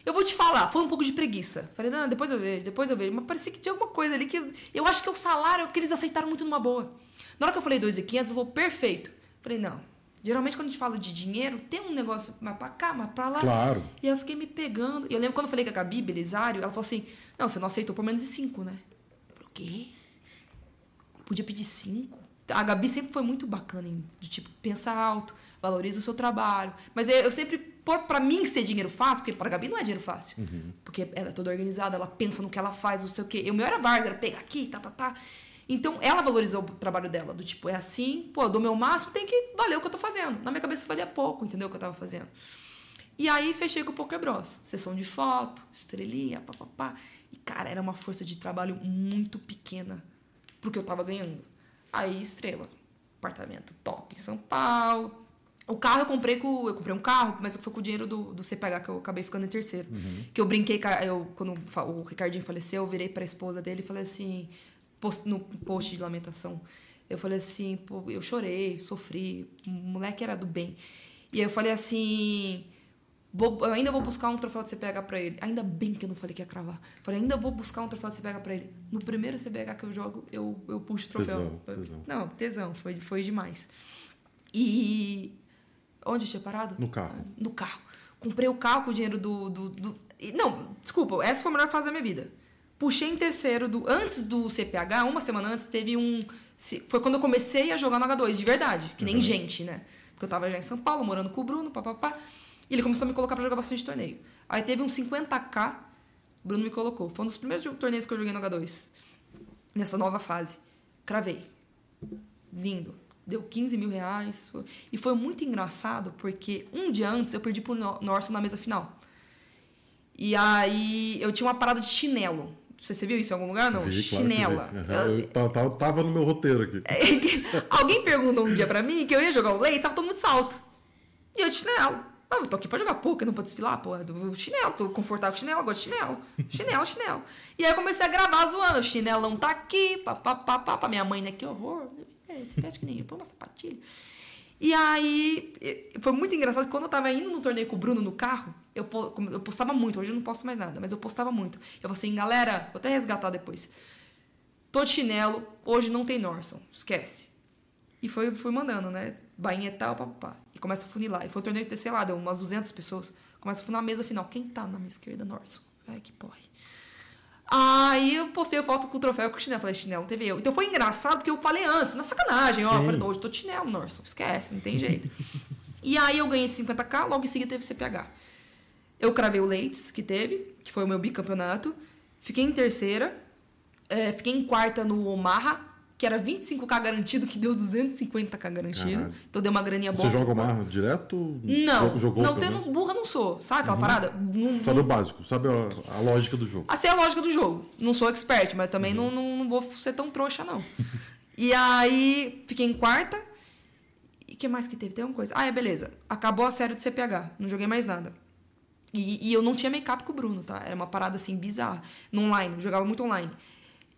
Eu vou te falar, foi um pouco de preguiça. Falei, não, depois eu vejo, depois eu vejo. Mas parecia que tinha alguma coisa ali que. Eu acho que é o salário que eles aceitaram muito numa boa. Na hora que eu falei 2.500, eu falou, perfeito. Falei, não. Geralmente quando a gente fala de dinheiro, tem um negócio mais pra cá, mais pra lá. Claro. E aí eu fiquei me pegando. E eu lembro quando eu falei com a Gabi Belisário, ela falou assim: Não, você não aceitou por menos de cinco, né? Eu falei, o quê? Eu podia pedir cinco? A Gabi sempre foi muito bacana, em, de tipo, pensa alto, valoriza o seu trabalho. Mas eu eu sempre, por, pra mim ser dinheiro fácil, porque pra Gabi não é dinheiro fácil. Porque ela é toda organizada, ela pensa no que ela faz, não sei o quê. E o meu era várzea, era pegar aqui, tá, tá, tá. Então ela valorizou o trabalho dela, do tipo, é assim, pô, eu dou meu máximo, tem que valer o que eu tô fazendo. Na minha cabeça valia pouco, entendeu? O que eu tava fazendo. E aí fechei com o Poker Bros. Sessão de foto, estrelinha, papapá. E, cara, era uma força de trabalho muito pequena pro que eu tava ganhando. Aí, estrela. Apartamento top em São Paulo. O carro eu comprei com. Eu comprei um carro, mas foi com o dinheiro do, do CPH que eu acabei ficando em terceiro. Que eu brinquei, a- eu, quando o Ricardinho faleceu, eu virei pra esposa dele e falei assim, post- no post de lamentação. Eu falei assim, pô, eu chorei, sofri, o moleque era do bem. E aí eu falei assim, vou, eu ainda vou buscar um troféu de CPH pra ele. Ainda bem que eu não falei que ia cravar. Falei, ainda vou buscar um troféu de CPH pra ele. No primeiro CPH que eu jogo, eu, eu puxo o troféu. Tesão, tesão. Não, tesão, foi, foi demais. E. Onde eu tinha parado? No carro. No carro. Comprei o carro com o dinheiro do. do, do- Não, desculpa, essa foi a melhor fase da minha vida. Puxei em terceiro do. Antes do CPH, uma semana antes, teve um. Foi quando eu comecei a jogar no H2, de verdade. Que nem gente, né? Porque eu tava já em São Paulo, morando com o Bruno, papapá. E ele começou a me colocar pra jogar bastante torneio. Aí teve uns 50k, o Bruno me colocou. Foi um dos primeiros torneios que eu joguei no H2. Nessa nova fase. Cravei. Lindo. Deu 15 mil reais. E foi muito engraçado, porque um dia antes eu perdi pro Nor- Norson na mesa final. E aí eu tinha uma parada de chinelo. Você, viu isso em algum lugar? Não, Vi, claro chinela. Aham, Eu ta- ta- tava no meu roteiro aqui. Alguém perguntou um dia pra mim que eu ia jogar o leite, tava todo mundo de salto. E eu de chinelo. Ah, eu tô aqui pra jogar poker, não pra desfilar, pô. Do chinelo, tô confortável com chinelo, gosto de chinelo. Chinelo, chinelo. E aí eu comecei a gravar zoando. O chinelão tá aqui, papapá, papá. Minha mãe, né? Que horror. É, se veste que nem eu, põe uma sapatilha. E aí, foi muito engraçado quando eu tava indo no torneio com o Bruno no carro, eu, eu postava muito. Hoje eu não posto mais nada, mas eu postava muito. Eu falei assim, galera, vou até resgatar depois. Tô de chinelo, hoje não tem Norson, esquece. E foi, fui mandando, né? Bainha e tal, papapá. E começa a funilar. E foi um torneio sei lá, deu umas 200 pessoas. Começa a funilar a mesa final. Quem tá na minha esquerda? Norson. Ai, que porre. Aí eu postei a foto com o troféu com o chinelo. Falei, chinelo, teve eu. Então foi engraçado porque eu falei antes, na sacanagem. Ó, eu falei, hoje tô de chinelo, Norson. Esquece, não tem jeito. *laughs* e aí eu ganhei 50k, logo em seguida teve CPH. Eu cravei o Leites, que teve, que foi o meu bicampeonato. Fiquei em terceira. É, fiquei em quarta no Omaha, que era 25k garantido, que deu 250k garantido. Caralho. Então deu uma graninha boa. Você joga o mar direto? Não, Jo- Jogou não tendo burra não sou. Sabe aquela parada? Não, Sabe o básico, sabe a, a lógica do jogo. Assim é a lógica do jogo. Não sou expert, mas também não, não, não vou ser tão trouxa, não. e aí, fiquei em quarta. E o que mais que teve? Tem uma coisa. Ah, é, beleza. Acabou a série do CPH. Não joguei mais nada. E, e eu não tinha make-up com o Bruno, tá? Era uma parada assim bizarra. No online, eu jogava muito online.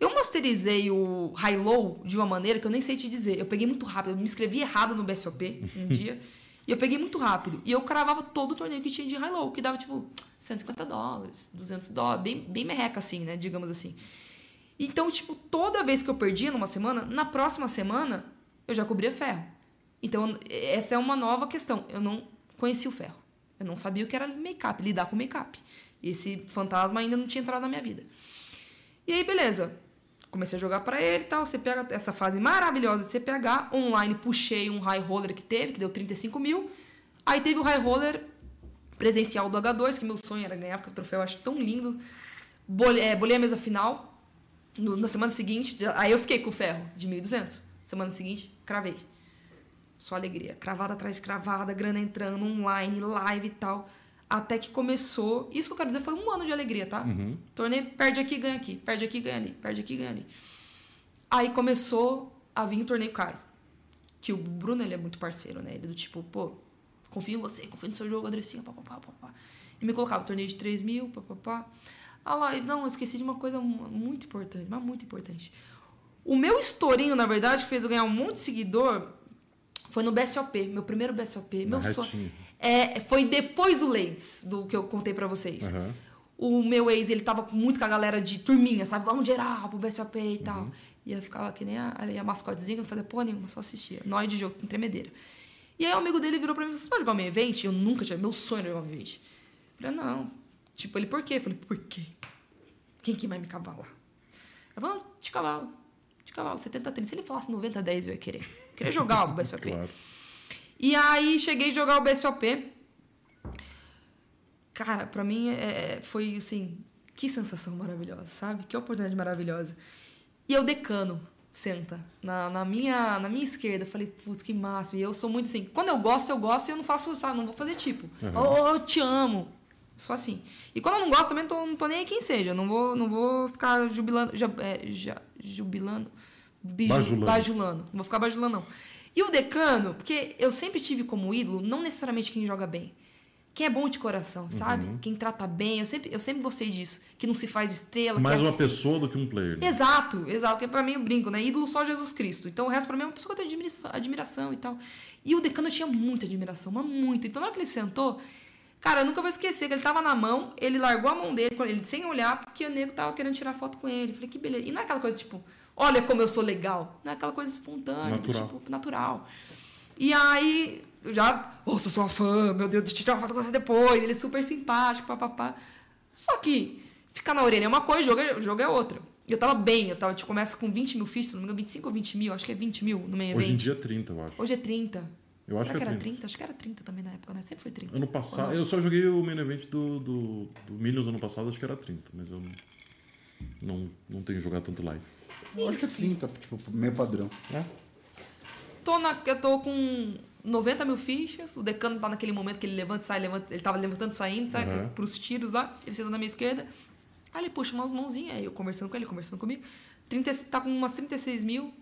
Eu masterizei o high-low de uma maneira que eu nem sei te dizer. Eu peguei muito rápido, eu me inscrevi errado no BSOP um *laughs* dia. E eu peguei muito rápido. E eu cravava todo o torneio que tinha de high-low, que dava tipo 150 dólares, 200 dólares, bem, bem merreca assim, né? Digamos assim. Então, tipo, toda vez que eu perdia numa semana, na próxima semana eu já cobria ferro. Então, essa é uma nova questão. Eu não conhecia o ferro. Eu não sabia o que era make-up, lidar com make-up. Esse fantasma ainda não tinha entrado na minha vida. E aí, beleza. Comecei a jogar para ele e tal. Pega essa fase maravilhosa de CPH. Online, puxei um high roller que teve, que deu 35 mil. Aí teve o high roller presencial do H2, que meu sonho era ganhar, porque o troféu eu acho tão lindo. Bolei, é, bolei a mesa final. No, na semana seguinte, aí eu fiquei com o ferro de 1.200. Semana seguinte, cravei. Só alegria. Cravada atrás de cravada, grana entrando, online, live e tal. Até que começou. Isso que eu quero dizer foi um ano de alegria, tá? Uhum. Torneio, perde aqui, ganha aqui. Perde aqui, ganha ali. Perde aqui, ganha ali. Aí começou a vir o torneio caro. Que o Bruno, ele é muito parceiro, né? Ele é do tipo, pô, confio em você, confio no seu jogo, Andressinha, papapá, papapá. E me colocava torneio de 3 mil, papapá. Ah lá, não, eu esqueci de uma coisa muito importante, mas muito importante. O meu estourinho, na verdade, que fez eu ganhar um monte de seguidor, foi no BSOP, meu primeiro BSOP. Meu sonho. É, foi depois do Ladies, do que eu contei para vocês. Uhum. O meu ex, ele tava muito com a galera de turminha, sabe? Vamos geral pro BSOP e tal. Uhum. E eu ficava que nem a, a mascotezinha, não fazia porra nenhuma, só assistia. Nós de jogo, em tremedeira. E aí o amigo dele virou pra mim e falou: Você vai jogar meu evento? Eu nunca tinha. Meu sonho era jogar meu evento. Eu falei: Não, Tipo, ele, por quê? Eu falei, por quê? Quem que vai me cavalar? Eu falei, de cavalo. De cavalo, 70 30. Se ele falasse 90 10, eu ia querer. Eu queria jogar o BSOP. *laughs* claro. E aí, cheguei a jogar o BSOP. Cara, pra mim, é, é, foi assim... Que sensação maravilhosa, sabe? Que oportunidade maravilhosa. E eu decano senta na, na, minha, na minha esquerda. Eu falei, putz, que máximo. E eu sou muito assim, quando eu gosto, eu gosto e eu não faço, sabe, não vou fazer tipo. Uhum. Oh, eu te amo. Só assim. E quando eu não gosto, também não tô, não tô nem aí quem seja. Não vou, não vou ficar jubilando. Já, é, já, jubilando. Biju, bajulando. bajulando. Não vou ficar bajulando, não. E o decano, porque eu sempre tive como ídolo, não necessariamente quem joga bem. Quem é bom de coração, sabe? Uhum. Quem trata bem. Eu sempre, eu sempre gostei disso. Que não se faz estrela. Mais uma pessoa do que um player. Né? Exato, exato. Porque pra mim eu brinco, né? Ídolo só Jesus Cristo. Então o resto pra mim é uma pessoa que eu tenho admiração, admiração e tal. E o decano eu tinha muita admiração, mas muito. Então na hora que ele sentou, Cara, eu nunca vou esquecer que ele tava na mão, ele largou a mão dele, ele sem olhar, porque o nego tava querendo tirar foto com ele. Falei, que beleza. E não é aquela coisa tipo, olha como eu sou legal. Não é aquela coisa espontânea, natural. tipo, natural. E aí, eu já, oh, sou sua fã, meu Deus, deixa eu tirar uma foto com você depois. Ele é super simpático, papapá. Só que, ficar na orelha é uma coisa, o jogo é, jogo é outra. E eu tava bem, eu tava, tipo, começa com 20 mil fichas, não me engano, 25 ou 20 mil, acho que é 20 mil no meio Hoje em dia é 30, eu acho. Hoje é 30. Eu acho Será que, que é era 30. Acho que era 30 também na época, né? Sempre foi 30. Ano passado. Eu só joguei o main event do, do, do Millions ano passado, acho que era 30, mas eu não, não, não tenho jogado tanto live. Eu acho que é 30, tipo, meio padrão. É? Tô na, eu tô com 90 mil fichas, o decano tá naquele momento que ele levanta e sai, levanta, ele tava levantando e saindo, sai uhum. pros tiros lá, ele senta na minha esquerda. Aí ele puxa umas mãozinhas, aí eu conversando com ele, conversando comigo. 30, tá com umas 36 mil.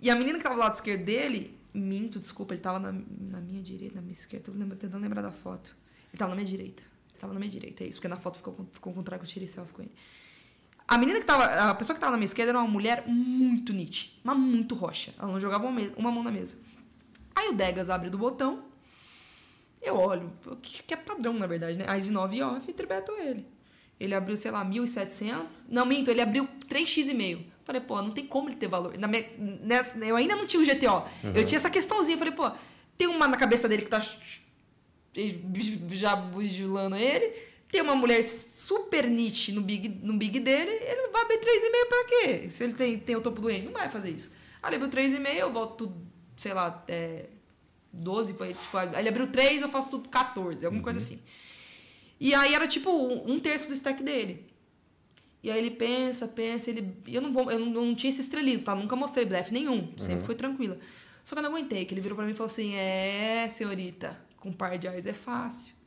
E a menina que tava do lado esquerdo dele, Minto, desculpa, ele tava na, na minha direita, na minha esquerda. Tô tentando lembrar da foto. Ele tava na minha direita. Ele tava na minha direita, é isso, porque na foto ficou, ficou com o trago, eu tirei selfie com ele. A menina que tava. A pessoa que tava na minha esquerda era uma mulher muito nítida, mas muito roxa. Ela não jogava uma, uma mão na mesa. Aí o Degas abre do botão. Eu olho, que, que é padrão, na verdade, né? A 9 off e tribeto ele. Ele abriu, sei lá, 1.700. Não, minto, ele abriu 3x e meio. Falei, pô, não tem como ele ter valor. Na minha, nessa, eu ainda não tinha o GTO. Uhum. Eu tinha essa questãozinha. Falei, pô, tem uma na cabeça dele que tá já bujulando ele. Tem uma mulher super nit no big, no big dele. Ele vai abrir 3,5 pra quê? Se ele tem, tem o topo doente, não vai fazer isso. Aí ele abriu 3,5, eu volto sei lá, é, 12. Tipo, ele abriu 3, eu faço tudo 14, alguma uhum. coisa assim. E aí era tipo um terço do stack dele. E aí ele pensa, pensa, ele. Eu não vou, eu não, não tinha esse estrelismo, tá? Nunca mostrei blefe nenhum. Sempre uhum. foi tranquila. Só que eu não aguentei, que ele virou pra mim e falou assim: É, senhorita, com um par de eyes é fácil.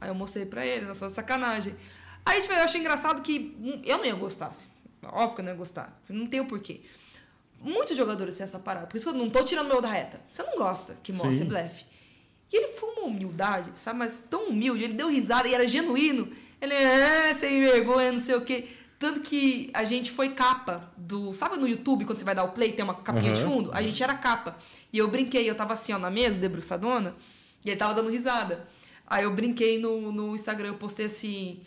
Aí eu mostrei pra ele, não só de sacanagem. Aí tipo, eu achei engraçado que eu não ia gostar. Assim. Óbvio que eu não ia gostar. Não tem o porquê. Muitos jogadores têm essa parada. Por isso eu não tô tirando meu da reta. Você não gosta que mostre blefe. E ele foi uma humildade, sabe? Mas tão humilde. Ele deu risada e era genuíno. Ele é sem vergonha, não sei o quê. Tanto que a gente foi capa do. Sabe no YouTube, quando você vai dar o play, tem uma capinha uhum. de fundo? A gente era capa. E eu brinquei, eu tava assim, ó, na mesa, debruçadona. E ele tava dando risada. Aí eu brinquei no, no Instagram, eu postei assim.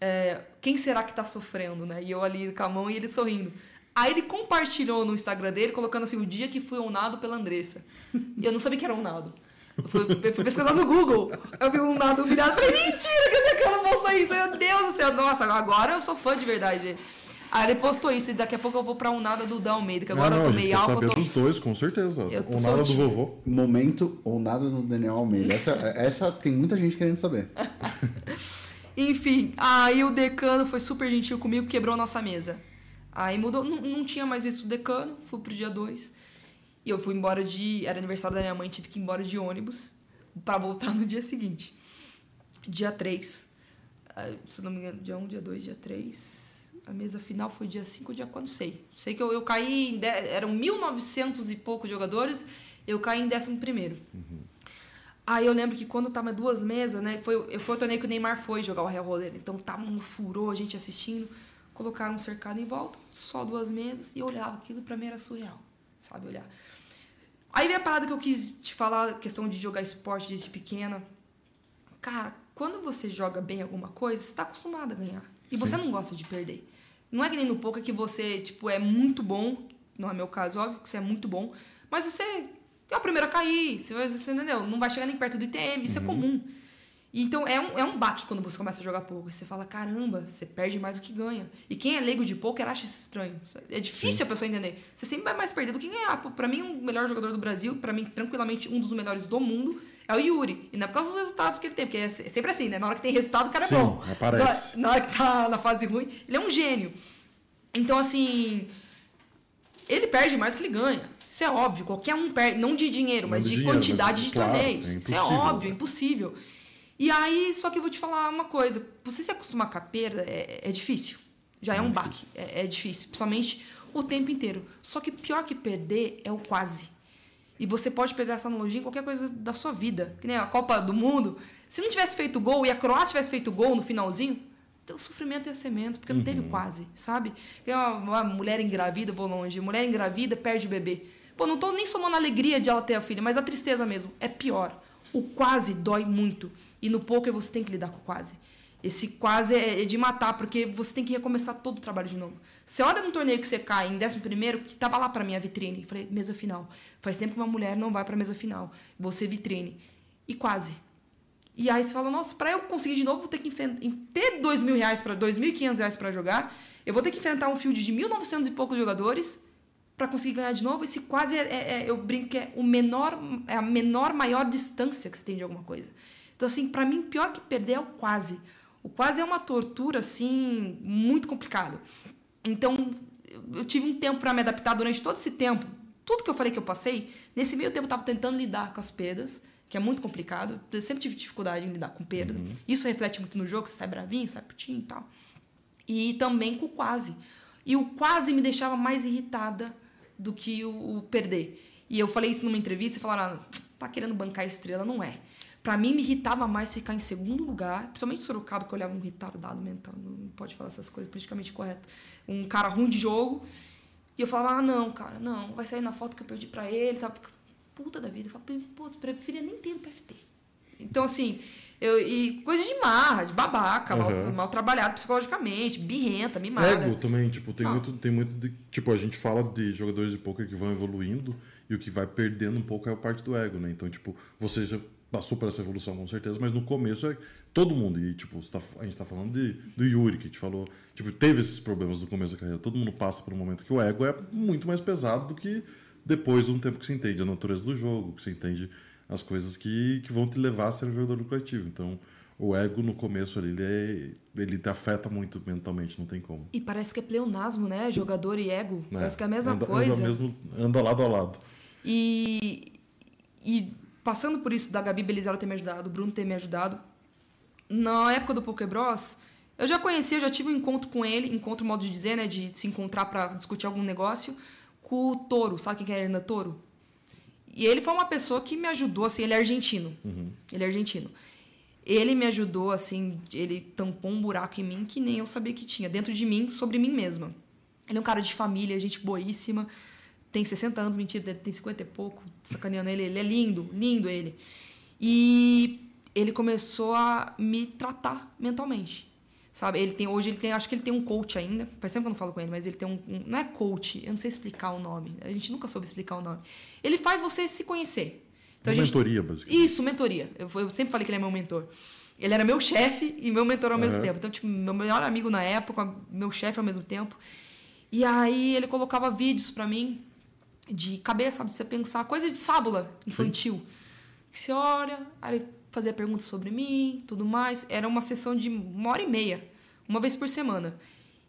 é, quem será que tá sofrendo, né? E eu ali com a mão e ele sorrindo. Aí ele compartilhou no Instagram dele, colocando assim, o dia que fui honrado pela Andressa. E eu não sabia que era honrado. Eu fui, eu pesquisar no Google. Eu vi um nado humilhado. Falei, mentira, que ela postou isso? Meu Deus do céu. Nossa, agora eu sou fã de verdade. Aí ele postou isso e daqui a pouco eu vou pra um nada do Dan Almeida, que agora não, eu não, a gente meio quer álcool. saber eu tô- dos dois, com certeza. Eu tô O nada do soltinho. vovô. Momento ou nada no Daniel Almeida. Essa, essa tem muita gente querendo saber. *laughs* Enfim, aí o decano foi super gentil comigo, quebrou a nossa mesa. Aí mudou, não, não tinha mais isso do decano, fui pro dia 2. E eu fui embora de. Era aniversário da minha mãe, tive que ir embora de ônibus pra voltar no dia seguinte. Dia 3. Se não me engano, dia 1, dia 2, dia 3. A mesa final foi dia 5 dia 4, não sei. Sei que eu, eu caí em. de- Eram 1.900 e poucos jogadores, eu caí em 11 primeiro. Aí eu lembro que quando tava duas mesas, né? Foi, foi o torneio que o Neymar foi jogar o Real Roller. Então tava um furor, a gente assistindo. Colocaram um cercado em volta, só duas mesas. E eu olhava aquilo, pra mim era surreal. Sabe, olhar. Aí vem a parada que eu quis te falar, a questão de jogar esporte desde pequena. Cara, quando você joga bem alguma coisa, você tá acostumado a ganhar. E você não gosta de perder. Não é que nem no poker que você, tipo, é muito bom. Não é meu caso, óbvio que você é muito bom. Mas você é o primeiro a cair. Você, você entendeu? Não vai chegar nem perto do ITM. Isso é comum. E Então é um, é um baque quando você começa a jogar poker. Você fala, caramba, você perde mais do que ganha. E quem é leigo de poker acha isso estranho. É difícil a pessoa entender. Você sempre vai mais perder do que ganhar. Pô, Pra mim, o melhor jogador do Brasil, pra mim, tranquilamente, um dos melhores do mundo, é o Yuri. E não é por causa dos resultados que ele tem, porque é é sempre assim, né? Na hora que tem resultado, o cara é Sim, bom. aparece. Na, na hora que tá na fase ruim, ele é um gênio. Então, assim, ele perde mais do que ele ganha. Isso é óbvio, qualquer um perde, não de dinheiro, mas de dinheiro, quantidade mas, de claro, torneios. é Isso é óbvio, é impossível. E aí, só que eu vou te falar uma coisa: você se acostumar com a perda é, é difícil. Já é um baque, é, é difícil, principalmente o tempo inteiro. Só que pior que perder é o quase. E você pode pegar essa analogia em qualquer coisa da sua vida. Que nem a Copa do Mundo. Se não tivesse feito gol e a Croácia tivesse feito gol no finalzinho, teu sofrimento ia ser menos, porque não teve quase, sabe? Uma, uma mulher engravida, vou longe, mulher engravida perde o bebê. Pô, não tô nem somando a alegria de ela ter a filha, mas a tristeza mesmo. É pior. O quase dói muito. E no poker você tem que lidar com o quase. Esse quase é é de matar, porque você tem que recomeçar todo o trabalho de novo. Você olha no torneio que você cai em 11 primeiro, que tava lá pra minha vitrine. Falei, mesa final. Faz tempo que uma mulher não vai pra mesa final. Você vitrine. E quase. E aí você fala, nossa, pra eu conseguir de novo, vou ter que ter dois mil reais para dois mil e quinhentos reais pra jogar. Eu vou ter que enfrentar um field de 1.900 e poucos jogadores pra conseguir ganhar de novo. Esse quase é, é- é- eu brinco que é o menor, é a menor, maior distância que você tem de alguma coisa. Então assim, pra mim pior que perder é o quase. O quase é uma tortura assim muito complicado. Então eu- tive um tempo pra me adaptar durante todo esse tempo. Tudo que eu falei que eu passei, nesse meio tempo eu tava tentando lidar com as perdas, que é muito complicado. Eu sempre tive dificuldade em lidar com perda. Isso reflete muito no jogo, você sai bravinho, sai putinho e tal. E também com o quase. E o quase me deixava mais irritada do que o, o perder. E eu falei isso numa entrevista e falaram: ah, tá querendo bancar a estrela? Não é. Pra mim, me irritava mais ficar em segundo lugar, principalmente Sorocaba, que eu olhava um retardado mental, não pode falar essas coisas, politicamente correto. Um cara ruim de jogo. E eu falava: ah, não, cara, não, vai sair na foto que eu perdi pra ele, tá? Puta da vida. Eu falava: pô, preferia nem ter no PFT. Então, assim, eu, e coisa de marra, de babaca, mal, Uhum. mal trabalhado psicologicamente, birrenta, mimada. Ego também, tipo, tem Não. muito, tem muito de, tipo, a gente fala de jogadores de poker que vão evoluindo e o que vai perdendo um pouco é a parte do ego, né? Então, tipo, você já passou por essa evolução com certeza, mas no começo é todo mundo e tipo, tá- a gente tá falando de, do Yuri que gente falou, tipo, teve esses problemas no começo da carreira. Todo mundo passa por um momento que o ego é muito mais pesado do que depois de um tempo que você entende a natureza do jogo, que você entende as coisas que, que vão te levar a ser um jogador lucrativo. Então, o ego no começo ali, ele, é, ele te afeta muito mentalmente, não tem como. E parece que é pleonasmo, né? Jogador e ego. né? Parece que é a mesma anda, coisa. Anda, mesmo, anda lado a lado. E, e passando por isso da Gabi Belisário ter me ajudado, o Bruno ter me ajudado, na época do Poké Bros, eu já conhecia, já tive um encontro com ele, encontro modo de dizer, né, de se encontrar para discutir algum negócio, com o Toro, sabe quem que é a Hernan Toro? E ele foi uma pessoa que me ajudou, assim, ele é argentino. Ele é argentino. Ele me ajudou, assim, ele tampou um buraco em mim que nem eu sabia que tinha, dentro de mim, sobre mim mesma. Ele é um cara de família, gente boíssima, tem 60 anos, mentira, tem 50 e pouco, sacaneando ele, ele é lindo, lindo ele. E ele começou a me tratar mentalmente. Sabe? Ele tem hoje ele tem, acho que ele tem um coach ainda. Faz tempo que eu não falo com ele, mas ele tem um, um não é coach, eu não sei explicar o nome. A gente nunca soube explicar o nome. Ele faz você se conhecer. Então, gente, mentoria, basicamente. Isso, mentoria. Eu, eu, sempre falei que ele é meu mentor. Ele era meu chefe e meu mentor ao uhum. mesmo tempo. Então, tipo, meu melhor amigo na época, meu chefe ao mesmo tempo. E aí ele colocava vídeos para mim de cabeça, sabe? De você pensar, coisa de fábula infantil. Sim. Que você olha, aí ele fazia perguntas sobre mim, tudo mais. Era uma sessão de uma hora e meia, uma vez por semana.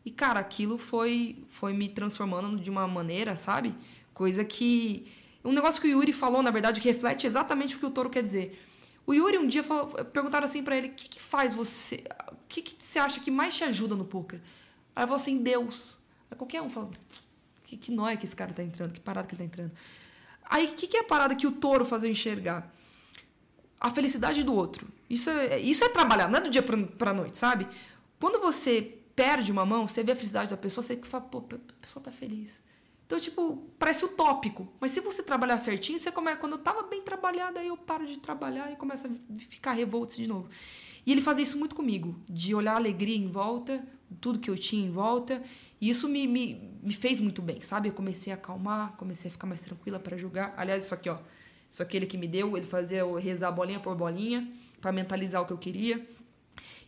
E, cara, aquilo foi, foi me transformando de uma maneira, sabe? Coisa que. Um negócio que o Yuri falou, na verdade, que reflete exatamente o que o Toro quer dizer. O Yuri um dia falou, perguntaram assim para ele: o que, que faz você. O que, que você acha que mais te ajuda no poker? Aí ele falou assim: Deus. Aí qualquer um falou: que, que nóia que esse cara tá entrando, que parada que ele tá entrando. Aí o que, que é a parada que o touro faz eu enxergar? a felicidade do outro. Isso é, isso é trabalhar, não é do dia para noite, sabe? Quando você perde uma mão, você vê a felicidade da pessoa, você fala, pô, a pessoa tá feliz. Então, tipo, parece utópico. Mas se você trabalhar certinho, você começa. Quando eu tava bem trabalhada, aí eu paro de trabalhar e começa a ficar revolto de novo. E ele fazia isso muito comigo, de olhar a alegria em volta, tudo que eu tinha em volta. E isso me, me, me fez muito bem, sabe? Eu comecei a acalmar, comecei a ficar mais tranquila para jogar. Aliás, isso aqui, ó. Isso aqui ele que me deu, ele fazia eu rezar bolinha por bolinha para mentalizar o que eu queria.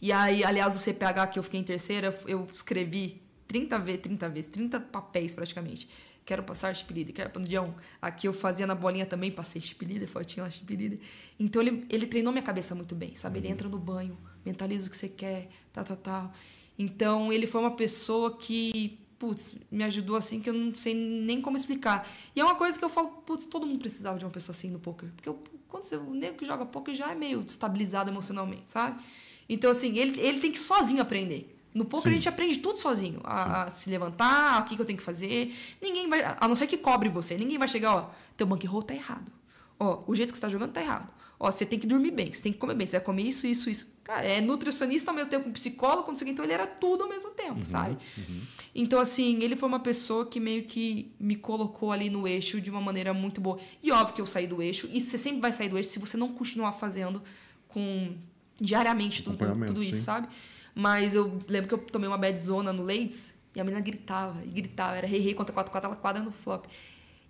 E aí, aliás, o CPH que eu fiquei em terceira, eu escrevi 30 vezes, 30 vezes, 30 papéis praticamente. Quero passar chip leader, quero no dia 1. Aqui eu fazia na bolinha também, passei chip leader, fotinha lá chip leader. Então ele, ele treinou minha cabeça muito bem, sabe? Ele uhum. entra no banho, mentaliza o que você quer, tá, tá, tá. Então ele foi uma pessoa que putz, me ajudou assim que eu não sei nem como explicar. E é uma coisa que eu falo, putz, todo mundo precisava de uma pessoa assim no poker. Porque eu, quando você, o nego que joga poker já é meio destabilizado emocionalmente, sabe? Então, assim, ele, ele tem que sozinho aprender. No poker Sim. a gente aprende tudo sozinho. A, a, se levantar, o que, que eu tenho que fazer. Ninguém vai. A não ser que cobre você. Ninguém vai chegar, ó, teu bankroll tá errado. Ó, o jeito que você tá jogando tá errado. Ó, você tem que dormir bem, você tem que comer bem, você vai comer isso, isso, isso. Cara, é nutricionista ao mesmo tempo, psicólogo, quando então ele era tudo ao mesmo tempo, uhum, sabe? Uhum. Então, assim, ele foi uma pessoa que meio que me colocou ali no eixo de uma maneira muito boa. E óbvio que eu saí do eixo, e você sempre vai sair do eixo se você não continuar fazendo com diariamente tudo, tudo isso, sim. sabe? Mas eu lembro que eu tomei uma bad zona no Leites e a menina gritava, e gritava, era rei rei contra 4 4 ela quadra no flop.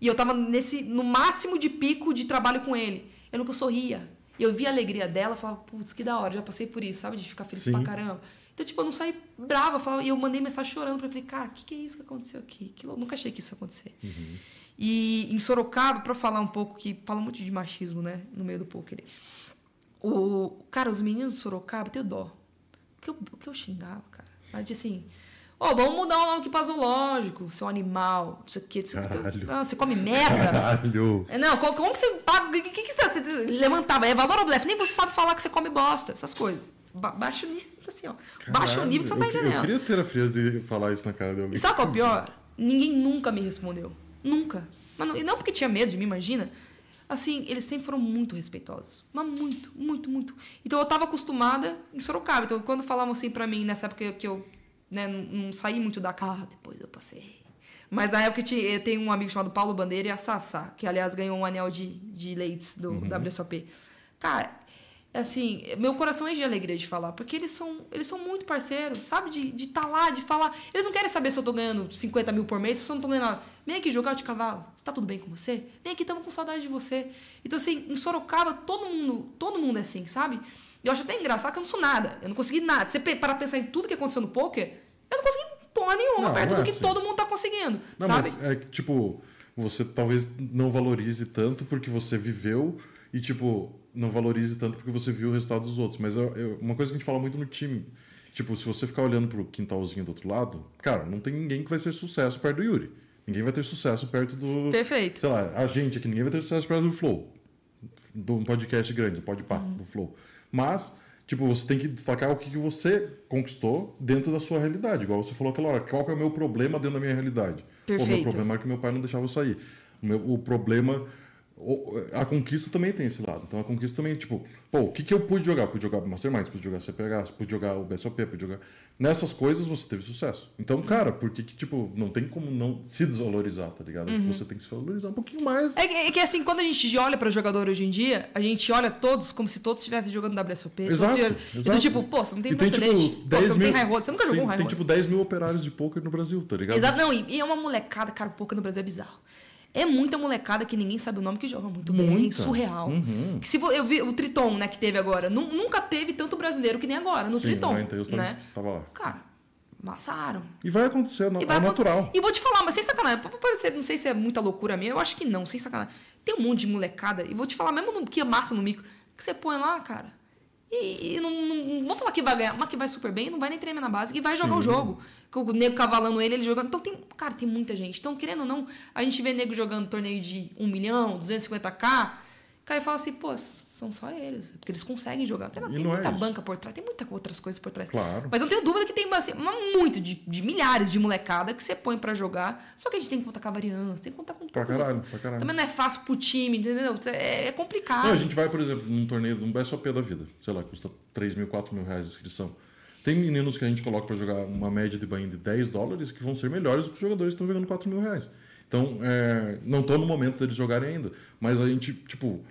E eu tava nesse no máximo de pico de trabalho com ele. Eu nunca sorria. Eu via a alegria dela, falava, putz, que da hora, já passei por isso, sabe? De ficar feliz Sim. pra caramba. Então, tipo, eu não saí brava, falava, e eu mandei mensagem chorando pra ele. Falei, cara, o que, que é isso que aconteceu aqui? Que eu nunca achei que isso ia acontecer. Uhum. E em Sorocaba, pra falar um pouco, que fala muito de machismo, né? No meio do poker. O, cara, os meninos de Sorocaba, eu tenho dó. O que eu, o que eu xingava, cara? Mas assim, Ó, oh, vamos mudar o nome aqui pra zoológico, seu animal, não sei o que. Caralho. Não, você come merda. Caralho. Não, como, como que você paga? O que, que, que você, você levantava? É valor ou blefe? Nem você sabe falar que você come bosta, essas coisas. Ba baixa o nível, assim, ó. Caralho, baixa o nível que você não tá entendendo. Eu queria ter a frieza de falar isso na cara de alguém. E sabe qual é o pior? Ninguém nunca me respondeu. Nunca. Mas não, e não porque tinha medo de mim, imagina. Assim, eles sempre foram muito respeitosos. Mas muito, muito, muito. Então eu tava acostumada em Sorocaba. Então quando falavam assim pra mim, nessa época que eu né, não, saí muito da casa, depois eu passei. Mas na época eu tenho um amigo chamado Paulo Bandeira e a Sassá, que aliás ganhou um anel de, de leites do uhum. WSOP. Cara, assim, meu coração é de alegria de falar, porque eles são, eles são muito parceiros, sabe? De estar de tá lá, de falar. Eles não querem saber se eu tô ganhando 50 mil por mês, se eu não tô ganhando nada. Vem aqui jogar de cavalo. Está tudo bem com você? Vem aqui, estamos com saudade de você. Então, assim, em Sorocaba, todo mundo, todo mundo é assim, sabe? Eu acho até engraçado que eu não sou nada. Eu não consegui nada. Você para pensar em tudo que aconteceu no poker, eu não consegui porra nenhuma não, perto do que assim. todo mundo tá conseguindo. Não, sabe? mas é tipo, você talvez não valorize tanto porque você viveu e, tipo, não valorize tanto porque você viu o resultado dos outros. Mas eu, eu, uma coisa que a gente fala muito no time. Tipo, se você ficar olhando pro quintalzinho do outro lado, cara, não tem ninguém que vai ser sucesso perto do Yuri. Ninguém vai ter sucesso perto do. Perfeito. Sei lá, a gente aqui, ninguém vai ter sucesso perto do Flow. Do um podcast grande, pode pá, uhum. do Flow. Mas, tipo, você tem que destacar o que, que você conquistou dentro da sua realidade. Igual você falou aquela hora, qual que é o meu problema dentro da minha realidade? Perfeito. O meu problema é que meu pai não deixava eu sair. O, meu, o problema a conquista também tem esse lado. Então a conquista também, tipo, pô, o que, que eu pude jogar? Pude jogar Masterminds, pude jogar CPH, pude jogar o BSOP, pude jogar. Nessas coisas você teve sucesso. Então, cara, por que, que, tipo, não tem como não se desvalorizar, tá ligado? Tipo, você tem que se valorizar um pouquinho mais. É que, é que, assim, quando a gente olha pra jogador hoje em dia, a gente olha todos como se todos estivessem jogando WSOP. todos Exato, estivessem- exato. Então, tipo, pô, você não tem E tem, tipo, pô, 10 você não mil. tem high road, você nunca jogou tem, um high tem, road. tipo, 10 mil operários de poker no Brasil, tá ligado? Exato, não, e, e é uma molecada, cara, o poker no Brasil é bizarro. É muita molecada que ninguém sabe o nome que joga muito bem, Muita. surreal. Uhum. Que se eu vi o Triton, né, que teve agora, nu- nunca teve tanto brasileiro que nem agora no Sim, Triton, o Ryan Tails tava- né? tava lá. Cara, amassaram. E vai acontecer, E é vai natural. E vou te falar, mas sem sacanagem, parecer, não sei se é muita loucura minha, eu acho que não, sem sacanagem. Tem um monte de molecada, e vou te falar, mesmo no, que amassa no micro, que você põe lá, cara. E, e não, não, vou falar que vai ganhar, mas que vai super bem, não vai nem tremer na base, e vai jogar o Sim. jogo. Com o nego cavalando ele, ele jogando. Então tem, cara, tem muita gente. Então, querendo ou não, a gente vê nego jogando torneio de 1 milhão, 250k. Cara, fala assim, pô, são só eles. Porque eles conseguem jogar. Tem, tem é muita isso. banca por trás, tem muitas outras coisas por trás. Claro. Mas eu não tenho dúvida que tem assim, uma, muito de, de milhares de molecada que você põe pra jogar. Só que a gente tem que contar com a variância, tem que contar com Pra caralho, pra caralho. Também não é fácil pro time, entendeu? É, é complicado. Não, a gente vai, por exemplo, num torneio, num BSOP da vida, sei lá, custa 3 mil, 4 mil reais a inscrição. Tem meninos que a gente coloca pra jogar uma média de banho de 10 dólares que vão ser melhores do que os jogadores que estão jogando 4 mil reais. Então, é, não estão no momento deles jogarem ainda. Mas a gente, tipo,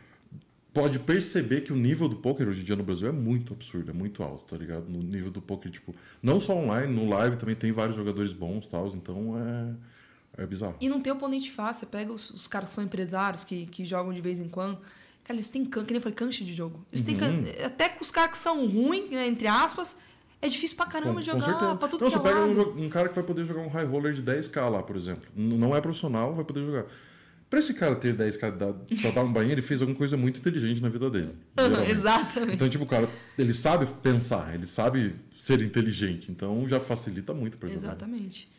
pode perceber que o nível do poker hoje em dia no Brasil é muito absurdo, é muito alto, tá ligado? No nível do poker, tipo, não só online, no live também tem vários jogadores bons e tal, então é, é bizarro. E não tem oponente fácil. Você pega os, os caras que são empresários, que, que jogam de vez em quando. Cara, eles têm can, que nem eu falei, cancha de jogo. Eles têm Uhum. can, até com os caras que são ruins, né, entre aspas, é difícil pra caramba jogar pra tudo Não, que você é pega um, um cara que vai poder jogar um high roller de 10k lá, por exemplo. Não é profissional, vai poder jogar. Pra esse cara ter 10k da- pra dar um banho, ele fez alguma coisa muito inteligente na vida dele. *laughs* geralmente. Exatamente. Então, tipo, o cara, ele sabe pensar, ele sabe ser inteligente. Então, já facilita muito pra ele. Exatamente.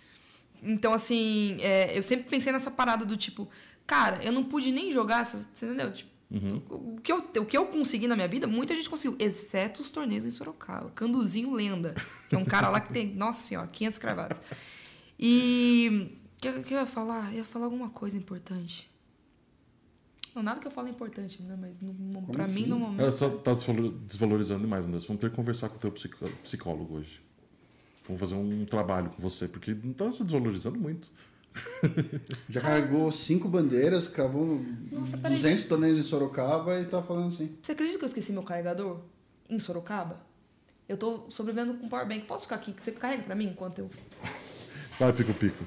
Então, assim, é, eu sempre pensei nessa parada do tipo, cara, eu não pude nem jogar, você entendeu? Tipo, Uhum. o, que eu, o que eu consegui na minha vida, muita gente conseguiu, exceto os torneios em Sorocaba. Canduzinho Lenda, que é um cara lá que tem, *laughs* nossa senhora, 500 cravadas. E que, que eu ia falar? Eu ia falar alguma coisa importante. Não, nada que eu falo é importante, né? mas no, no, pra assim? mim, no momento... Ela só tá desvalor- desvalorizando demais, Anderson. Vamos ter que conversar com o teu psicó- psicólogo hoje. Vamos fazer um trabalho com você, porque não tá se desvalorizando muito. *laughs* Já carregou cinco bandeiras, cravou Nossa, peraí. 200 torneios em Sorocaba e tá falando assim. Você acredita que eu esqueci meu carregador em Sorocaba? Eu tô sobrevivendo com powerbank. Posso ficar aqui? Você carrega pra mim enquanto eu. Vai, Pico Pico.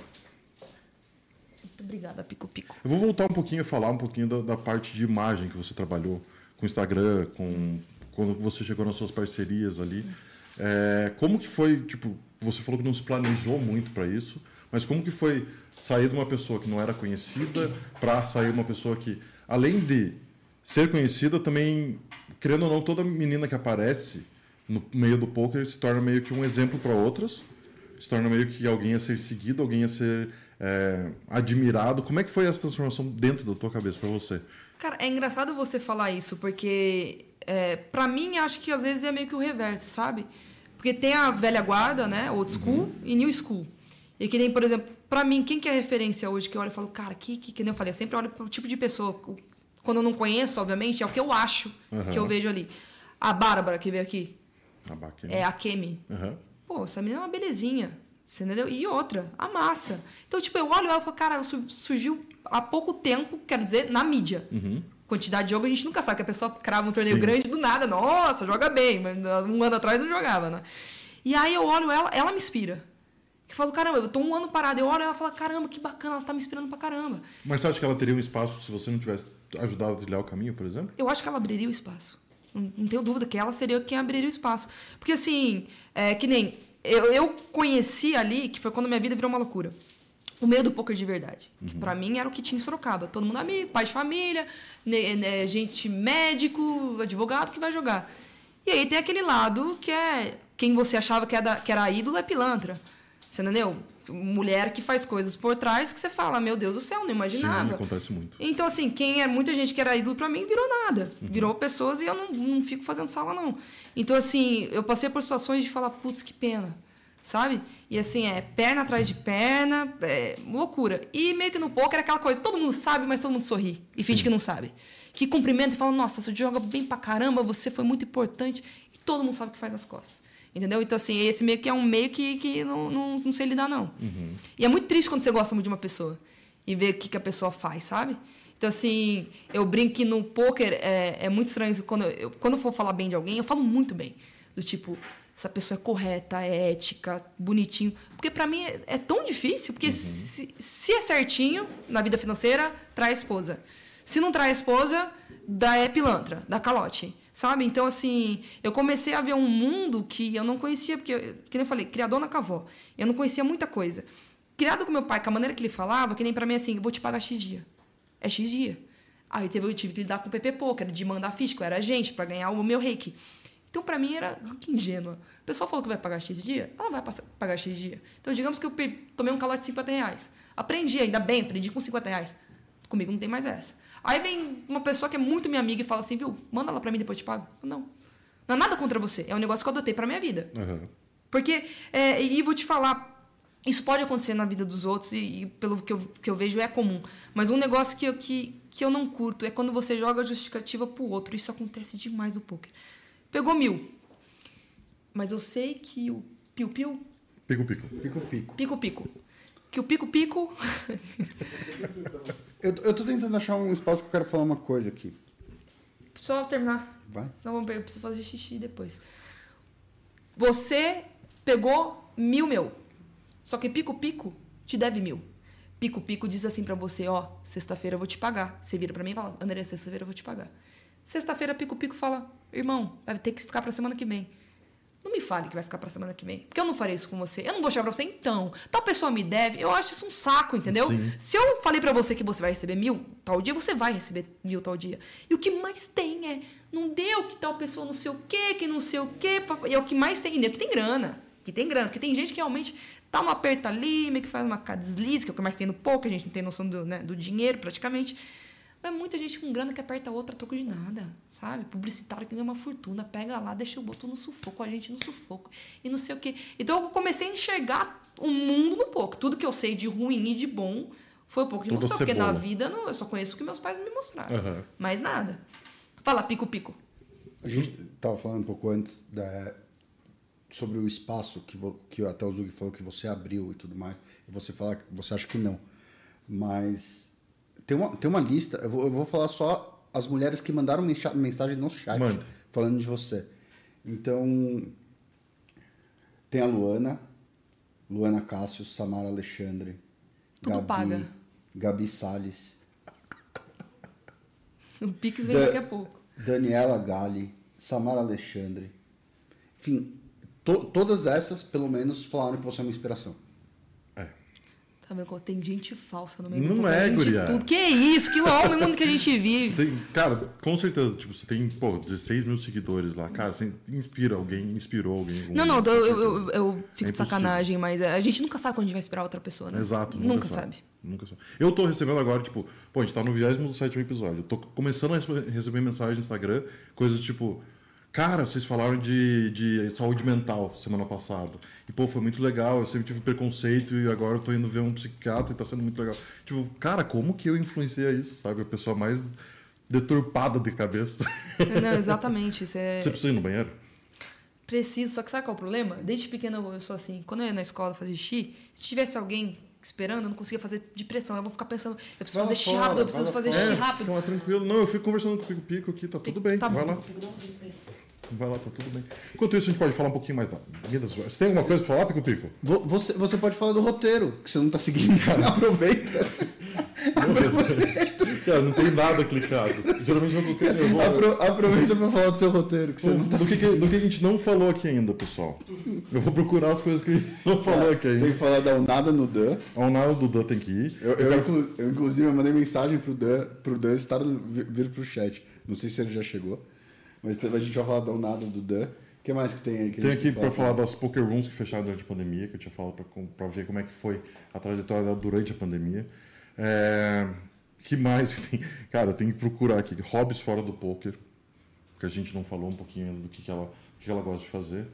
Muito obrigada, Pico Pico. Eu vou voltar um pouquinho falar um pouquinho da, da parte de imagem que você trabalhou com o Instagram, com quando você chegou nas suas parcerias ali. É, como que foi, tipo, você falou que não se planejou muito para isso, mas como que foi sair de uma pessoa que não era conhecida para sair uma pessoa que, além de ser conhecida, também, querendo ou não, toda menina que aparece no meio do poker se torna meio que um exemplo para outras, se torna meio que alguém a ser seguido, alguém a ser é, admirado. Como é que foi essa transformação dentro da tua cabeça para você? Cara, é engraçado você falar isso, porque é, pra mim acho que às vezes é meio que o reverso, sabe? Porque tem a velha guarda, né? Old school e new school. E que nem, por exemplo, pra mim, quem que é referência hoje que eu olho e falo, cara, que, que, que nem eu falei, eu sempre olho pro tipo de pessoa. Quando eu não conheço, obviamente, é o que eu acho Aham. que eu vejo ali. A Bárbara que veio aqui, A Baque, é a Kemi. Aham. Pô, essa menina é uma belezinha. Você entendeu? E outra, a massa. Então, tipo, eu olho ela e falo, cara, surgiu há pouco tempo, quero dizer, na mídia. Uhum. Quantidade de jogo a gente nunca sabe, que a pessoa crava um torneio Sim. grande do nada. Nossa, joga bem. Mas um ano atrás não jogava, né? E aí eu olho ela, ela me inspira. Eu falo, caramba, eu tô um ano parado. Eu olho ela e falo, caramba, que bacana, ela tá me inspirando pra caramba. Mas você acha que ela teria um espaço se você não tivesse ajudado a trilhar o caminho, por exemplo? Eu acho que ela abriria o espaço. Não, não tenho dúvida que ela seria quem abriria o espaço. Porque, assim, é que nem. Eu, eu conheci ali, que foi quando minha vida virou uma loucura. O meio do poker de verdade. Que pra mim era o que tinha em Sorocaba. Todo mundo amigo, pai de família, né, né, gente médico, advogado que vai jogar. E aí tem aquele lado que é. Quem você achava que era, que era ídolo é pilantra. Você entendeu? Mulher que faz coisas por trás que você fala, meu Deus do céu, não imaginava. Sim, acontece muito. Então, assim, quem é muita gente que era ídolo pra mim virou nada. Virou pessoas e eu não, não fico fazendo sala, não. Então, assim, eu passei por situações de falar, putz, que pena. sabe? E assim, é perna atrás de perna, é loucura. E meio que no poker é aquela coisa, todo mundo sabe, mas todo mundo sorri e finge que não sabe. Que cumprimenta e fala, nossa, você joga bem pra caramba, você foi muito importante. E todo mundo sabe o que faz as costas. Entendeu? Então, assim, esse meio que é um meio que, que não, não, não sei lidar, não. E é muito triste quando você gosta muito de uma pessoa e ver o que, que a pessoa faz, sabe? Então, assim, eu brinco que no poker é, é muito estranho. Quando eu, quando eu for falar bem de alguém, eu falo muito bem. Do tipo, essa pessoa é correta, é ética, bonitinho. Porque para mim é, é, tão difícil, porque se, se, é certinho na vida financeira, traz esposa. Se não traz esposa, dá é pilantra, dá calote. Sabe? Então, assim, eu comecei a ver um mundo que eu não conhecia, porque, que nem eu falei, criador na cavó. Eu não conhecia muita coisa. Criado com meu pai, com a maneira que ele falava, que nem para mim assim, vou te pagar X dia. É X dia. Aí teve, eu tive que lidar com o PP Poker, de mandar que eu era agente, para ganhar o meu reiki. Então, para mim, era que ingênua. O pessoal falou que vai pagar X dia, ela vai pagar X dia. Então, digamos que eu tomei um calote de 50 reais. Aprendi, ainda bem, aprendi com 50 reais. Comigo não tem mais essa. Aí vem uma pessoa que é muito minha amiga e fala assim, viu, manda ela para mim, depois eu te pago. Não. Não é nada contra você. É um negócio que eu adotei pra minha vida. Uhum. Porque, é, e vou te falar, isso pode acontecer na vida dos outros e, e, pelo que eu, que eu vejo é comum. Mas um negócio que eu, que, que eu não curto é quando você joga a justificativa pro outro. Isso acontece demais no poker. Pegou mil. Mas eu sei que o piu-piu... Pico-pico. Pico-pico. Pico-pico. Que o pico-pico... eu, eu tô tentando achar um espaço que eu quero falar uma coisa aqui. Só terminar. Vai. Não, eu preciso fazer xixi depois. Você pegou mil meu. Só que pico-pico te deve mil. Pico-pico diz assim para você, ó, sexta-feira eu vou te pagar. Você vira para mim e fala, André, sexta-feira eu vou te pagar. Sexta-feira, pico-pico fala, irmão, vai ter que ficar pra semana que vem. Não me fale que vai ficar pra semana que vem. Porque eu não farei isso com você. Eu não vou chegar pra você, então. Tal pessoa me deve. Eu acho isso um saco, entendeu? Sim. Se eu falei para você que você vai receber mil tal dia, você vai receber mil tal dia. E o que mais tem é, não deu que tal pessoa não sei o quê, que não sei o quê. É o que mais tem. E que tem grana. Que tem grana. Porque tem gente que realmente tá no aperto ali, meio que faz uma deslize, que é o que mais tem no pouco, a gente não tem noção do, né, do dinheiro praticamente. Mas muita gente com grana que aperta outra troco de nada, sabe? Publicitário que ganha uma fortuna, pega lá, deixa o boto no sufoco, a gente no sufoco e não sei o quê. Então eu comecei a enxergar o mundo no pouco. Tudo que eu sei de ruim e de bom foi um pouco de Tudo mostrar, porque na vida não, eu só conheço o que meus pais me mostraram. Uhum. Mais nada. Fala, pico-pico. A gente tava falando um pouco antes da, sobre o espaço que, que até o Zug falou que você abriu e tudo mais, e você fala que você acha que não. Mas tem uma, tem uma lista, eu vou, eu vou falar só as mulheres que mandaram mensagem no chat Manda. falando de você. Então, tem a Luana, Luana Cássio, Samara Alexandre, Tudo Gabi, paga. Gabi Salles. *laughs* O Pix vem da, daqui a pouco. Daniela Gali, Samara Alexandre. Enfim, To, todas essas, pelo menos, falaram que você é uma inspiração. Tem gente falsa no meio Não do é, guria. Tudo. Que isso? Que homem mundo que a gente vive. Tem, cara, com certeza. Tipo, você tem, pô, 16 mil seguidores lá. Cara, você inspira alguém, inspirou alguém. Não, não, eu, eu, eu, fico é de sacanagem, mas a gente nunca sabe quando a gente vai inspirar outra pessoa, né? Exato. Nunca, nunca sabe. sabe. Nunca sabe. Eu tô recebendo agora, tipo, pô, a gente tá no vigésimo do sétimo episódio. Eu tô começando a receber mensagem no Instagram, coisas tipo Cara, vocês falaram de, de saúde mental semana passada. E, pô, foi muito legal. Eu sempre tive preconceito e agora eu tô indo ver um psiquiatra e tá sendo muito legal. Tipo, cara, como que eu influenciei isso, sabe? A pessoa mais deturpada de cabeça. Não, exatamente. Isso é... Você precisa ir no banheiro? Preciso, só que sabe qual é o problema? Desde pequena eu sou assim. Quando eu ia na escola fazer xixi, se tivesse alguém esperando, eu não conseguia fazer de pressão. Eu vou ficar pensando, eu preciso vai fazer xixi rápido, eu preciso fazer xixi rápido. É, fica tranquilo. Não, eu fico conversando com o Pico Pico aqui, tá tudo bem. Tá vai bom. lá. Vai lá, tá tudo bem. Enquanto isso, a gente pode falar um pouquinho mais da Minas Você tem alguma coisa pra falar, Pico Pico? Você, você pode falar do roteiro, que você não tá seguindo. Cara. *laughs* Aproveita. Aproveita. Cara, não tem nada clicado. Geralmente eu coloquei vou... Apro, Aproveita pra falar do seu roteiro, que você o, não tá do, seguindo. Que, do que a gente não falou aqui ainda, pessoal. Eu vou procurar as coisas que a gente não falou aqui ainda. Tem que falar da Unada no Dan. A Unada do Dan tem que ir. Eu, eu, eu, eu inclusive, eu mandei mensagem pro Dan, pro Dan estar vir pro chat. Não sei se ele já chegou. Mas a gente vai falar da nada do Dan. O que mais que tem aí? Que tem aqui para falar das poker rooms que fecharam durante a pandemia, que eu tinha falado para ver como é que foi a trajetória dela durante a pandemia. É, que mais que tem? Cara, eu tenho que procurar aqui. Hobbies fora do poker, que a gente não falou um pouquinho ainda do que, que, ela, que ela gosta de fazer.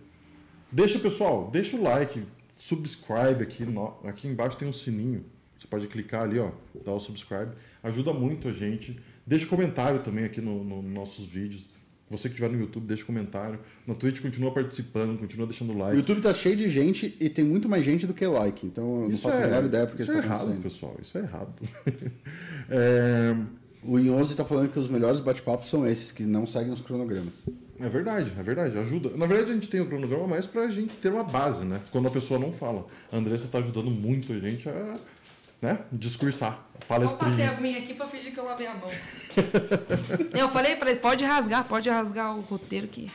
Deixa, pessoal, deixa o like. subscribe aqui, no, aqui embaixo tem um sininho. Você pode clicar ali, ó, dar o subscribe. Ajuda muito a gente. Deixa comentário também aqui nos no nossos vídeos. Você que estiver no YouTube, deixa comentário. Na Twitch, continua participando, continua deixando like. O YouTube tá cheio de gente e tem muito mais gente do que like. Então eu não faço a menor ideia porque isso isso é tá errado, pessoal. Isso é errado. *laughs* é, O Inhoso tá falando que os melhores bate-papos são esses, que não seguem os cronogramas. é verdade, é verdade. Ajuda. Na verdade, a gente tem o cronograma mais pra gente ter uma base, né? Quando a pessoa não fala. A Andressa tá ajudando muito a gente a né, discursar. Só passei a Palestrinha. aguinha aqui pra fingir que eu lavei a mão. *laughs* eu falei pra ele, pode rasgar, pode rasgar o roteiro que...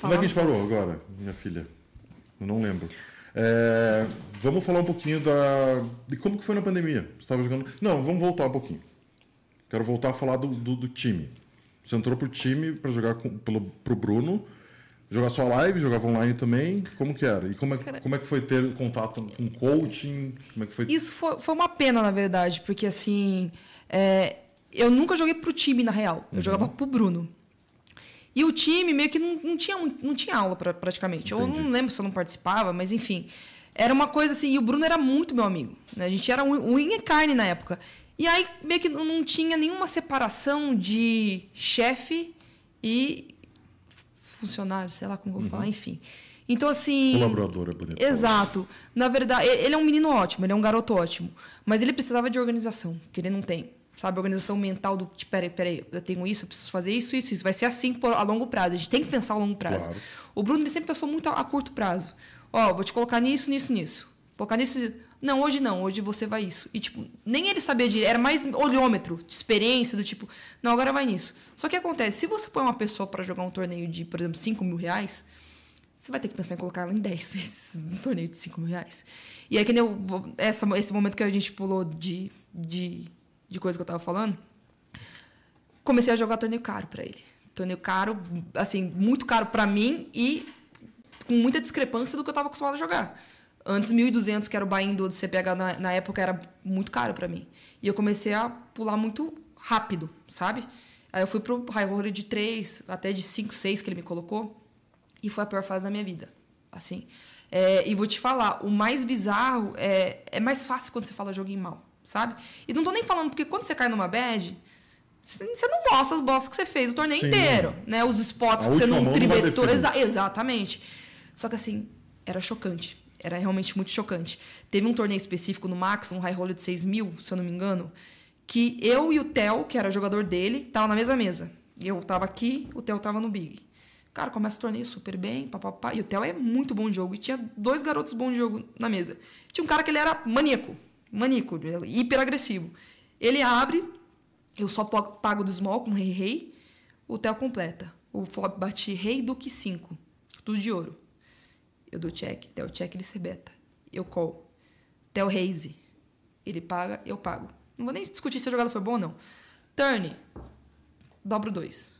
Como é que a gente parou agora, minha filha? Eu não lembro. É, vamos falar um pouquinho da, de como que foi na pandemia. Você estava jogando. Não, vamos voltar um pouquinho. Quero voltar a falar do, do, do time. Você entrou pro time para jogar com, pelo, pro Bruno. Jogar só live, jogava online também. Como que era? E como é, como é que foi ter contato com coaching? Como é que foi? Isso foi, foi uma pena, na verdade, porque assim. é, eu nunca joguei pro time, na real. Eu jogava pro Bruno. E o time meio que não, não, tinha, não tinha aula pra, praticamente. Eu Entendi. não lembro se eu não participava, mas enfim. Era uma coisa assim, e o Bruno era muito meu amigo. né? A gente era um- unha e carne na época. E aí meio que não não tinha nenhuma separação de chefe e funcionário, sei lá como eu vou falar, enfim. Então, assim. Colaboradora bonita. Exato. Na verdade, ele é um menino ótimo, ele é um garoto ótimo. Mas ele precisava de organização, que ele não tem. Sabe, organização mental do tipo, peraí, peraí, eu tenho isso, eu preciso fazer isso, isso, isso. Vai ser assim por, a longo prazo. A gente tem que pensar a longo prazo. Claro. O Bruno ele sempre pensou muito a, a curto prazo. Ó, vou te colocar nisso, nisso, nisso. Colocar nisso. Não, hoje não, hoje você vai isso. E, tipo, nem ele sabia de. Era mais olhômetro, de experiência, do tipo, não, agora vai nisso. Só que acontece, se você põe uma pessoa para jogar um torneio de, por exemplo, 5 mil reais, você vai ter que pensar em colocar ela em 10 *laughs* vezes no torneio de 5 mil reais. E aí, que nem eu, essa, esse momento que a gente pulou de, de, de coisa que eu tava falando, comecei a jogar torneio caro para ele. Torneio caro, assim, muito caro para mim e com muita discrepância do que eu tava acostumado a jogar. Antes, 1.200, que era o buy-in do CPH na, na época, era muito caro para mim. E eu comecei a pular muito rápido, sabe? Aí eu fui pro high roller de 3, até de 5, 6 que ele me colocou. E foi a pior fase da minha vida. Assim. É, e vou te falar, o mais bizarro é, é mais fácil quando você fala joguinho mal, sabe? E não tô nem falando, porque quando você cai numa bad, você não mostra as bostas que você fez o torneio Sim. inteiro, né? Os spots A que você não definir. Exa- exatamente. Só que assim, era chocante. Era realmente muito chocante. Teve um torneio específico no Max, um high roller de 6 mil, se eu não me engano, que eu e o Theo, que era jogador dele, tava na mesma mesa. Eu tava aqui, o Theo tava no Big. Cara, começa o torneio super bem, papapá. E o Theo é muito bom de jogo. E tinha dois garotos bons de jogo na mesa. Tinha um cara que ele era maníaco. Maníaco, hiper agressivo. Ele abre, eu só pago do small com rei rei. O Theo completa. O flop bati rei, duque 5. Tudo de ouro. Eu dou check. Theo check, ele se beta. Eu call. Theo raise. Ele paga, eu pago. Não vou nem discutir se a jogada foi boa ou não. Turn. Dobro 2.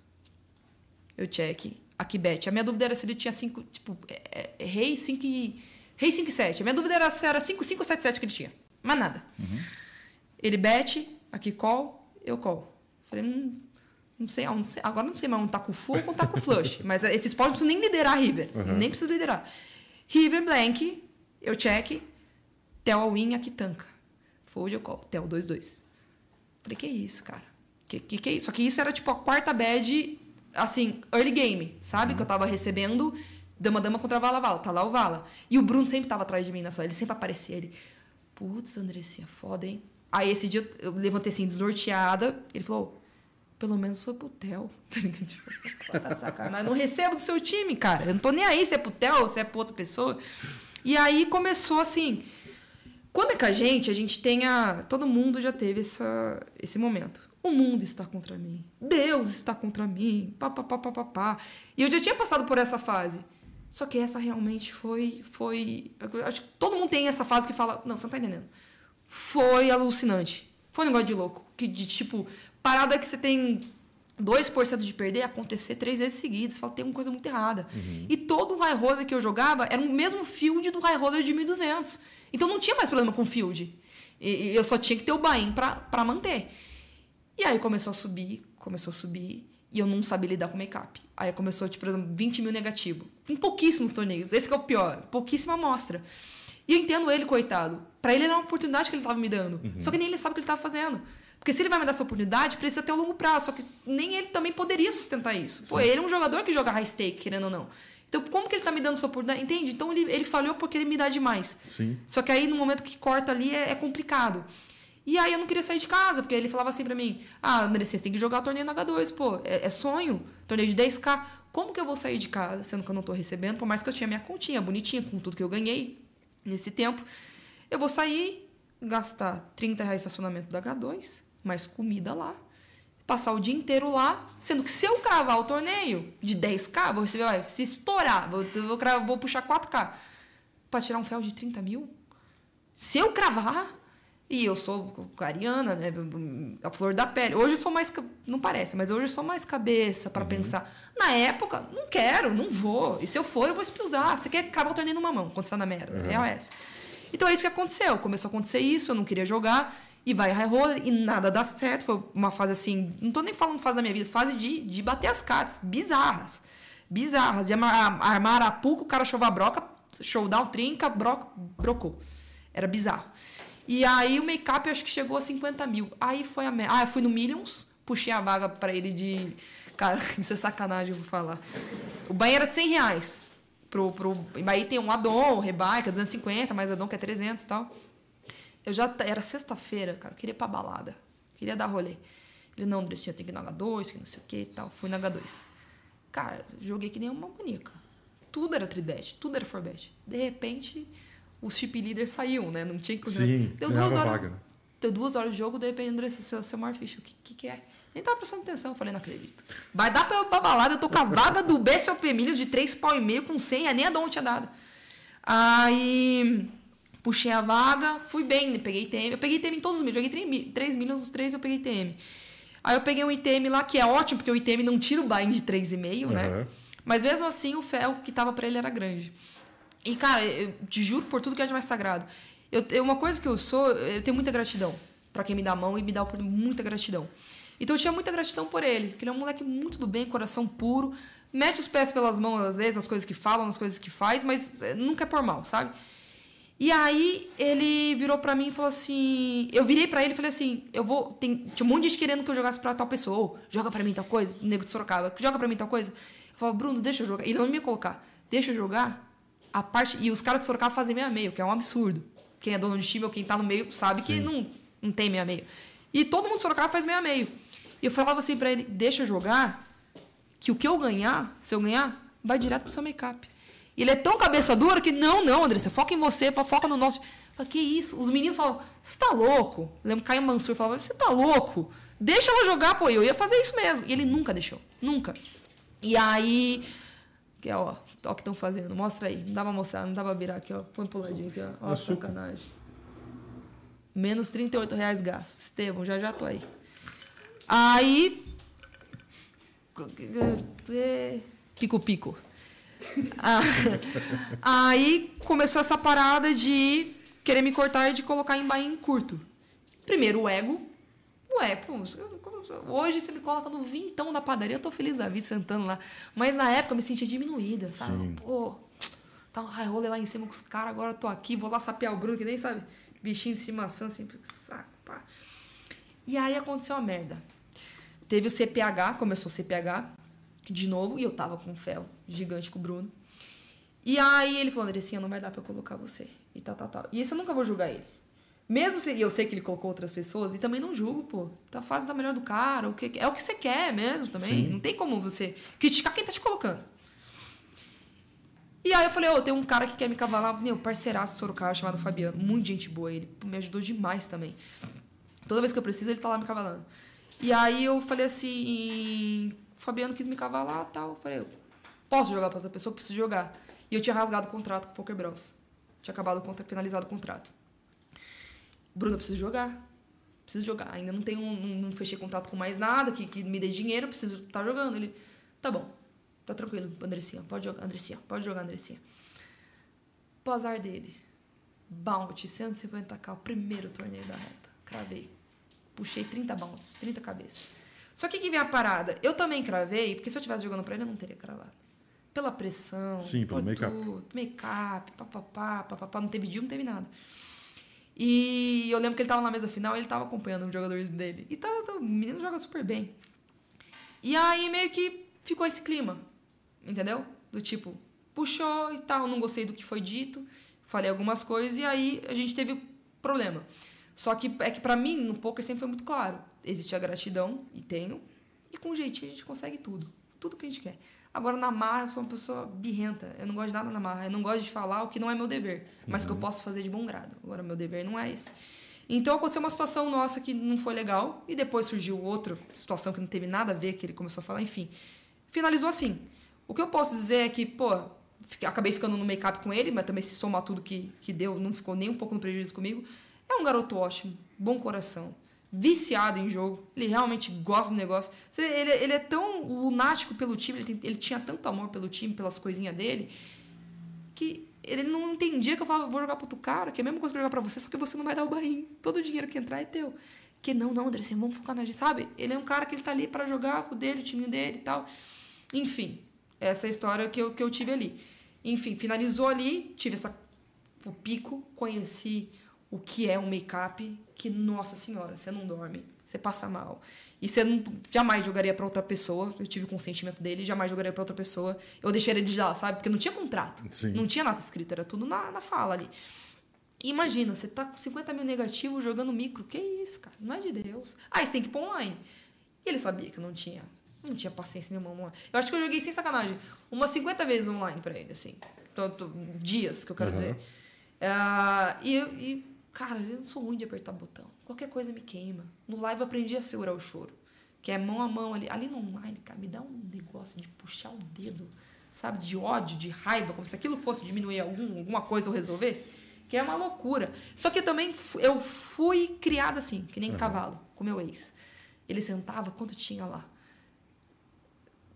Eu check. Aqui bet. A minha dúvida era se ele tinha 5. Tipo, é, é, rei 5 e. Rei 5 e 7. A minha dúvida era se era 5, 5 ou 7, 7 que ele tinha. Mais nada. Ele bet, aqui call, eu call. Falei, hum, não sei, não sei, agora não sei mais um tá com full ou tá com flush. *laughs* Mas esses pods não precisam nem liderar River. Uhum. Nem preciso liderar. River blank, eu check, Tel aqui tanca. Fold, eu call. Tel 2-2. Falei, que isso, cara? Que, que que é isso? Só que isso era tipo a quarta bad, assim, early game, sabe? Que eu tava recebendo dama dama contra vala vala, tá lá o vala. E o Bruno sempre tava atrás de mim na sala, ele sempre aparecia, ele, putz, Andressinha, foda, hein? Aí esse dia eu levantei assim, desnorteada, ele falou, pelo menos foi pro Theo. *laughs* Tá ligado? Tipo, tá de sacanagem. Não recebo do seu time, cara. Eu não tô nem aí se é pro Theo se é pra outra pessoa. E aí começou assim. Quando é com a gente, a gente tem a. Todo mundo já teve essa, esse momento. O mundo está contra mim. Deus está contra mim. Pá, pá, pá, pá, pá, pá. E eu já tinha passado por essa fase. Só que essa realmente foi. foi acho que todo mundo tem essa fase que fala. Não, você não tá entendendo. Foi alucinante. Foi um negócio de louco. Que de tipo, parada que você tem 2% de perder acontecer três vezes seguidas. Você fala, tem uma coisa muito errada. E todo o high roller que eu jogava era o mesmo field do high roller de 1200. Então não tinha mais problema com field. E, e eu só tinha que ter o buy-in pra, pra manter. E aí começou a subir, começou a subir. E eu não sabia lidar com make-up. Aí começou, tipo, por exemplo, 20 mil negativo. Em pouquíssimos torneios. Esse que é o pior. Pouquíssima amostra. E eu entendo ele, coitado. Para ele era uma oportunidade que ele estava me dando. Uhum. Só que nem ele sabe o que ele estava fazendo. Porque se ele vai me dar essa oportunidade, precisa ter o longo prazo. Só que nem ele também poderia sustentar isso. Sim. Pô, ele é um jogador que joga high stake, querendo ou não. Então, como que ele está me dando essa oportunidade? Entende? Então, ele, ele falhou porque ele me dá demais. Sim. Só que aí, no momento que corta ali, é, é complicado. E aí eu não queria sair de casa, porque ele falava assim pra mim: Ah, André, você tem que jogar o torneio na H2, pô, é, é, sonho, torneio de 10k. Como que eu vou sair de casa, sendo que eu não tô recebendo, por mais que eu tinha minha continha bonitinha, com tudo que eu ganhei nesse tempo? Eu vou sair, gastar 30 reais de estacionamento da H2, mais comida lá, passar o dia inteiro lá, sendo que se eu cravar o torneio de 10k, vou receber, olha, se estourar, vou, vou, cravar, vou puxar 4k, para tirar um fel de 30 mil? Se eu cravar, e eu sou cariana, né? A flor da pele. Hoje eu sou mais. Não parece, mas hoje eu sou mais cabeça para uhum. pensar. Na época, não quero, não vou. E se eu for, eu vou expulsar. Você quer acabar o torneio numa mão quando você tá na mera. Uhum. É essa. Então é isso que aconteceu. Começou a acontecer isso, eu não queria jogar. E vai high roller e nada dá certo. Foi uma fase assim. Não tô nem falando fase da minha vida, fase de, de bater as cartas bizarras. Bizarras. De armar, a puca, o cara chovar broca, showdown, trinca, broca, brocou. Era bizarro. E aí o make-up eu acho que chegou a 50 mil. Aí foi a. Ah, eu fui no Millions, puxei a vaga para ele de. Cara, *laughs* isso é sacanagem, eu vou falar. O banheiro era de 100 reais. Pro, pro... Aí tem um Adon, Rebai, que é 250, mais Adon que é 300 e tal. Eu já. Era sexta-feira, cara, eu queria ir pra balada. Queria dar rolê. Ele, não, Andressinha, tem que ir na H2, que não sei o que e tal. Fui na H2. Cara, joguei que nem uma bonica. Tudo era tribet, tudo era forbet. De repente os chip leaders saíam, né? Não tinha que Sim, deu duas horas, vaga, né? Deu duas horas de jogo, de repente, André, seu, seu maior ficha, o que, que, que, é? Nem tava prestando atenção, falei, não acredito. Vai dar pra eu pra balada, eu tô com a vaga do BSOP Milhas de 3 pau e meio com 100, nem a Dom tinha dado. Aí, puxei a vaga, fui bem, peguei ITM. Eu peguei ITM em todos os milhos, joguei 3 milhas, os 3 eu peguei ITM. Aí eu peguei um ITM lá, que é ótimo, porque o ITM não tira o buy de 3,5, uhum. né? Mas mesmo assim, o fel que tava para ele era grande. E, cara, eu te juro por tudo que é de mais sagrado. Eu, uma coisa que eu sou, eu tenho muita gratidão para quem me dá a mão e me dá muita gratidão. Então eu tinha muita gratidão por ele, porque ele é um moleque muito do bem, coração puro, mete os pés pelas mãos às vezes, nas coisas que falam, nas coisas que faz, mas eh, nunca é por mal, sabe? E aí ele virou para mim e falou assim, eu virei para ele e falei assim, eu vou, tem, tinha um monte de gente querendo que eu jogasse para tal pessoa, joga para mim tal coisa, o nego de Sorocaba, joga para mim tal coisa. Eu falava, Bruno, deixa eu jogar. Ele não me ia colocar. Deixa eu jogar a parte. E os caras de Sorocaba fazem meio a meio, que é um absurdo. Quem é dono de time ou quem tá no meio sabe Sim. que não, não tem meio a meio. E todo mundo de Sorocaba faz meio a meio. E eu falava assim para ele: deixa eu jogar, que o que eu ganhar, se eu ganhar, vai direto pro seu make-up. Ele é tão cabeça dura que, não, não, você foca em você, foca no nosso. Falei, que isso? Os meninos falam, você tá louco? Eu lembro Caio Mansur falava, você tá louco? Deixa ela jogar, pô. Eu ia fazer isso mesmo. E ele nunca deixou. Nunca. E aí. Que, ó, Olha o que estão fazendo. Mostra aí. Não dá pra mostrar, não dá pra virar aqui, ó. Põe pro ladinho aqui, ó. Ó, sacanagem. Menos 38 reais gastos. Estevam, já já tô aí. Aí. Pico-pico. Ah, aí começou essa parada de querer me cortar e de colocar em bain curto. Primeiro o ego. Ué, pô, Hoje você me coloca no vintão da padaria, eu tô feliz da vida sentando lá. Mas na época eu me sentia diminuída, sabe? Sim. Pô, tá um high roller lá em cima com os caras, agora eu tô aqui, vou lá sapear o Bruno, que nem sabe, bichinho de estimação, assim, saco, pá. E aí aconteceu a merda. Teve o CPH, começou o CPH de novo, e eu tava com um fel gigante com o Bruno. E aí ele falou, Andressinha, não vai dar pra eu colocar você. E tal, tal, tal. E isso eu nunca vou julgar ele. Mesmo se eu sei que ele colocou outras pessoas, e também não julgo, pô. Tá fase da melhor do cara, o que é o que você quer mesmo também. Sim. Não tem como você criticar quem tá te colocando. E aí eu falei, ô, oh, tem um cara que quer me cavalar, meu, parceiraço Sorocaba, chamado Fabiano. Muito gente boa ele. Me ajudou demais também. Toda vez que eu preciso, ele tá lá me cavalando. E aí eu falei assim, Fabiano quis me cavalar tal. Eu falei, posso jogar pra outra pessoa? Preciso jogar. E eu tinha rasgado o contrato com o Poker Bros. Tinha acabado, finalizado o contrato. Bruno, eu preciso jogar. Preciso jogar. Ainda não tenho, não, não fechei contato com mais nada que, que me dê dinheiro, preciso estar tá jogando. Ele, tá bom, tá tranquilo, Andressinha, pode jogar, Andressinha, pode jogar, Andressinha. Pro azar dele, bounty, 150k, o primeiro torneio da reta. Cravei. Puxei 30 bounties, 30 cabeças. Só que aqui vem a parada. Eu também cravei, porque se eu tivesse jogando pra ele, eu não teria cravado. Pela pressão. Sim, pelo make-up. Make-up, papapá, papapá. Não teve dia, não teve nada. E eu lembro que ele tava na mesa final e ele tava acompanhando os jogadores dele. E tava, tava- o menino joga super bem. E aí meio que ficou esse clima, entendeu? Do tipo, puxou e tal, não gostei do que foi dito, falei algumas coisas e aí a gente teve problema. Só que é que pra mim, no poker sempre foi muito claro. Existe a gratidão, e tenho, e com jeitinho a gente consegue tudo. Tudo que a gente quer. Agora, na marra, eu sou uma pessoa birrenta. Eu não gosto de nada na marra. Eu não gosto de falar o que não é meu dever, mas que eu posso fazer de bom grado. Agora, meu dever não é esse. Então, aconteceu uma situação nossa que não foi legal, e depois surgiu outra situação que não teve nada a ver, que ele começou a falar, enfim. Finalizou assim. O que eu posso dizer é que, pô, acabei ficando no make-up com ele, mas também se somar tudo que, que deu, não ficou nem um pouco no prejuízo comigo. É um garoto ótimo, bom coração, viciado em jogo, ele realmente gosta do negócio. Ele, ele é tão lunático pelo time, ele, tem- ele tinha tanto amor pelo time, pelas coisinhas dele, que ele não entendia que eu falava, vou jogar pro outro cara, que é a mesma coisa que eu jogar pra você, só que você não vai dar o barrinho. Todo o dinheiro que entrar é teu. Que não, não, André, vamos focar na gente, sabe? Ele é um cara que ele tá ali pra jogar o dele, o timinho dele e tal. Enfim, essa é a história que eu, que eu tive ali. Enfim, finalizou ali, tive essa, o pico, conheci o que é um make-up, que, nossa senhora, você não dorme, você passa mal. E você não, jamais jogaria pra outra pessoa, eu tive o consentimento dele, jamais jogaria pra outra pessoa. Eu deixaria ele de lá, sabe? Porque não tinha contrato. Sim. Não tinha nada escrito, era tudo na, na fala ali. Imagina, você tá com 50 mil negativos jogando micro. Que isso, cara? Não é de Deus. Aí você tem que ir pra online. E ele sabia que não tinha. Não tinha paciência nenhuma online. Eu acho que eu joguei sem sacanagem. Umas 50 vezes online pra ele, assim. Tô- dias, que eu quero Uhum. dizer. Ah, e, e, cara, eu não sou ruim de apertar botão. Qualquer coisa me queima. No live eu aprendi a segurar o choro. Que é mão a mão ali. Ali no online, cara, me dá um negócio de puxar o dedo, sabe? De ódio, de raiva, como se aquilo fosse diminuir algum, alguma coisa ou resolvesse. Que é uma loucura. Só que também eu fui criada assim, que nem cavalo, com meu ex. Ele sentava, quanto tinha lá?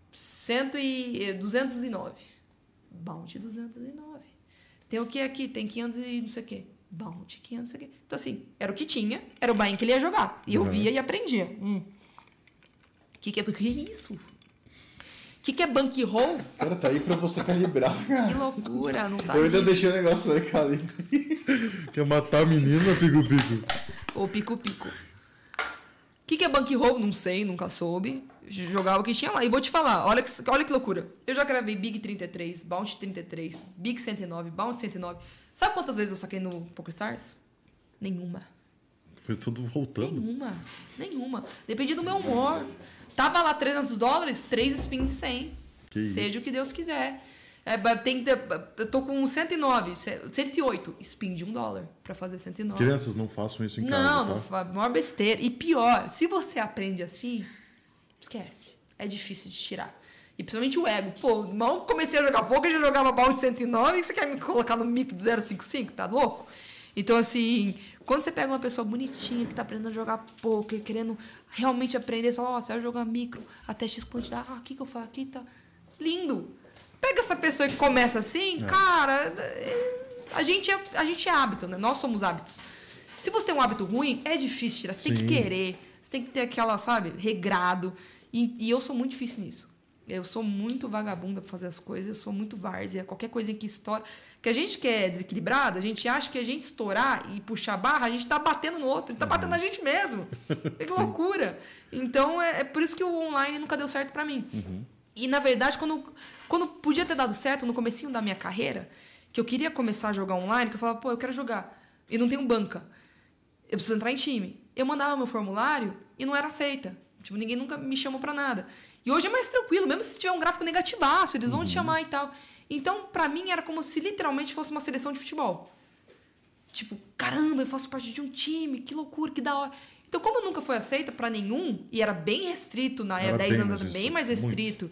Cento e, eh, 209. Bounty 209. Tem o que aqui? Tem 500 e não sei o quê. Bounty 500 não sei o quê. Então, assim, era o que tinha, era o buy que ele ia jogar. E eu Uhum. via e aprendia. Hum. Que que é, que é isso? Que que é bankroll? Cara, tá aí pra você calibrar, *laughs* cara. Que loucura, não Eu sabia. ainda deixei o negócio aí, calibre. *laughs* Quer matar a menina, Pico Pico? Ou pico-pico. O que, que é bankroll? Não sei, nunca soube. Jogava o que tinha lá. E vou te falar, olha que, olha que loucura. Eu já gravei Big 33, Bounty 33, Big 109, Bounty 109. Sabe quantas vezes eu saquei no PokerStars? Nenhuma. Foi tudo voltando. Nenhuma. Nenhuma. Dependia do meu humor. Tava lá 300 dólares, 3 spins 100. Que Seja isso. o que Deus quiser. É, tem, eu tô com 109, ce- 108. Spin de 1 dólar pra fazer 109. Crianças, não façam isso em casa, Não, tá? não, fa- maior besteira. E pior, se você aprende assim, esquece. É difícil de tirar. E principalmente o ego. Pô, mal comecei a jogar pouco, eu já jogava balde 109 e você quer me colocar no mico de 055? Tá louco? Então, assim, quando você pega uma pessoa bonitinha que tá aprendendo a jogar poker, querendo realmente aprender, fala, ó, você vai jogar micro até X quantidade, ah, aqui que eu faço, aqui tá. Lindo! Pega essa pessoa que começa assim, cara, é- a gente, é, a gente é hábito, né? Nós somos hábitos. Se você tem um hábito ruim, é difícil tirar. Você tem Sim. que querer, você tem que ter aquela, sabe, regrado. E, e eu sou muito difícil nisso. Eu sou muito vagabunda pra fazer as coisas, eu sou muito várzea. Qualquer coisinha que estoura. Que a gente que é desequilibrado, a gente acha que a gente estourar e puxar a barra, a gente tá batendo no outro, a gente tá batendo na gente mesmo. *laughs* Que loucura. Então é, é por isso que o online nunca deu certo pra mim. E na verdade, quando, quando podia ter dado certo no comecinho da minha carreira, que eu queria começar a jogar online, que eu falava, pô, eu quero jogar. E não tenho banca. Eu preciso entrar em time. Eu mandava meu formulário e não era aceita. Tipo, ninguém nunca me chamou pra nada. E hoje é mais tranquilo, mesmo se tiver um gráfico negativaço, eles vão te chamar e tal. Então, pra mim, era como se literalmente fosse uma seleção de futebol. Tipo, caramba, eu faço parte de um time, que loucura, que da hora. Então, como eu nunca fui aceita pra nenhum, e era bem restrito na Era 10 bem anos mais atrás, bem restrito, mais muito.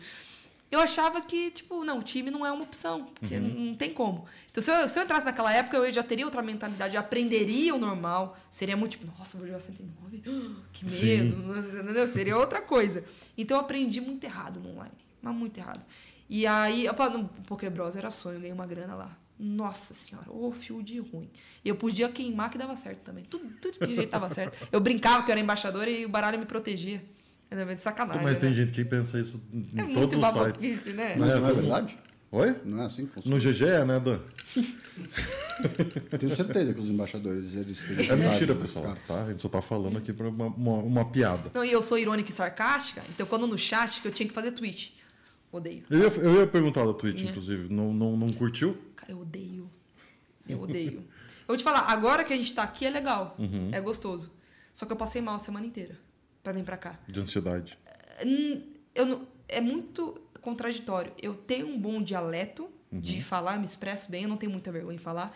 Eu achava que, tipo, não, o time não é uma opção, porque Uhum. não tem como. Então, se eu, se eu entrasse naquela época, eu já teria outra mentalidade, eu aprenderia o normal, seria muito tipo, nossa, vou jogar 109, *gasps* que Sim. medo, *laughs* entendeu? Seria outra coisa. Então, eu aprendi muito errado no online, mas muito errado. E aí, opa, no Poké Bros era sonho, eu ganhei uma grana lá. Nossa senhora, ô fio de ruim. E eu podia queimar que dava certo também. Tudo, tudo de jeito dava certo. Eu brincava que eu era embaixadora e o baralho me protegia. É de sacanagem. Mas tem né? gente que pensa isso em É todos muito os sites. né? Mas É, não é verdade? Oi? Não é assim que funciona. No GG é, né, Dan? Tenho certeza que os embaixadores eles têm É mentira, pessoal. Tá? A gente só tá falando aqui pra uma, uma, uma piada. Não, e eu sou irônica e sarcástica, então quando no chat que eu tinha que fazer tweet. Odeio. Eu ia, eu ia perguntar da Twitch, É. inclusive. Não, não, não curtiu? Cara, eu odeio. Eu odeio. eu vou te falar, agora que a gente tá aqui é legal. Uhum. É gostoso. Só que eu passei mal a semana inteira pra vir pra cá. De ansiedade. Hum, Eu não- é muito contraditório. Eu tenho um bom dialeto de falar, me expresso bem, eu não tenho muita vergonha em falar.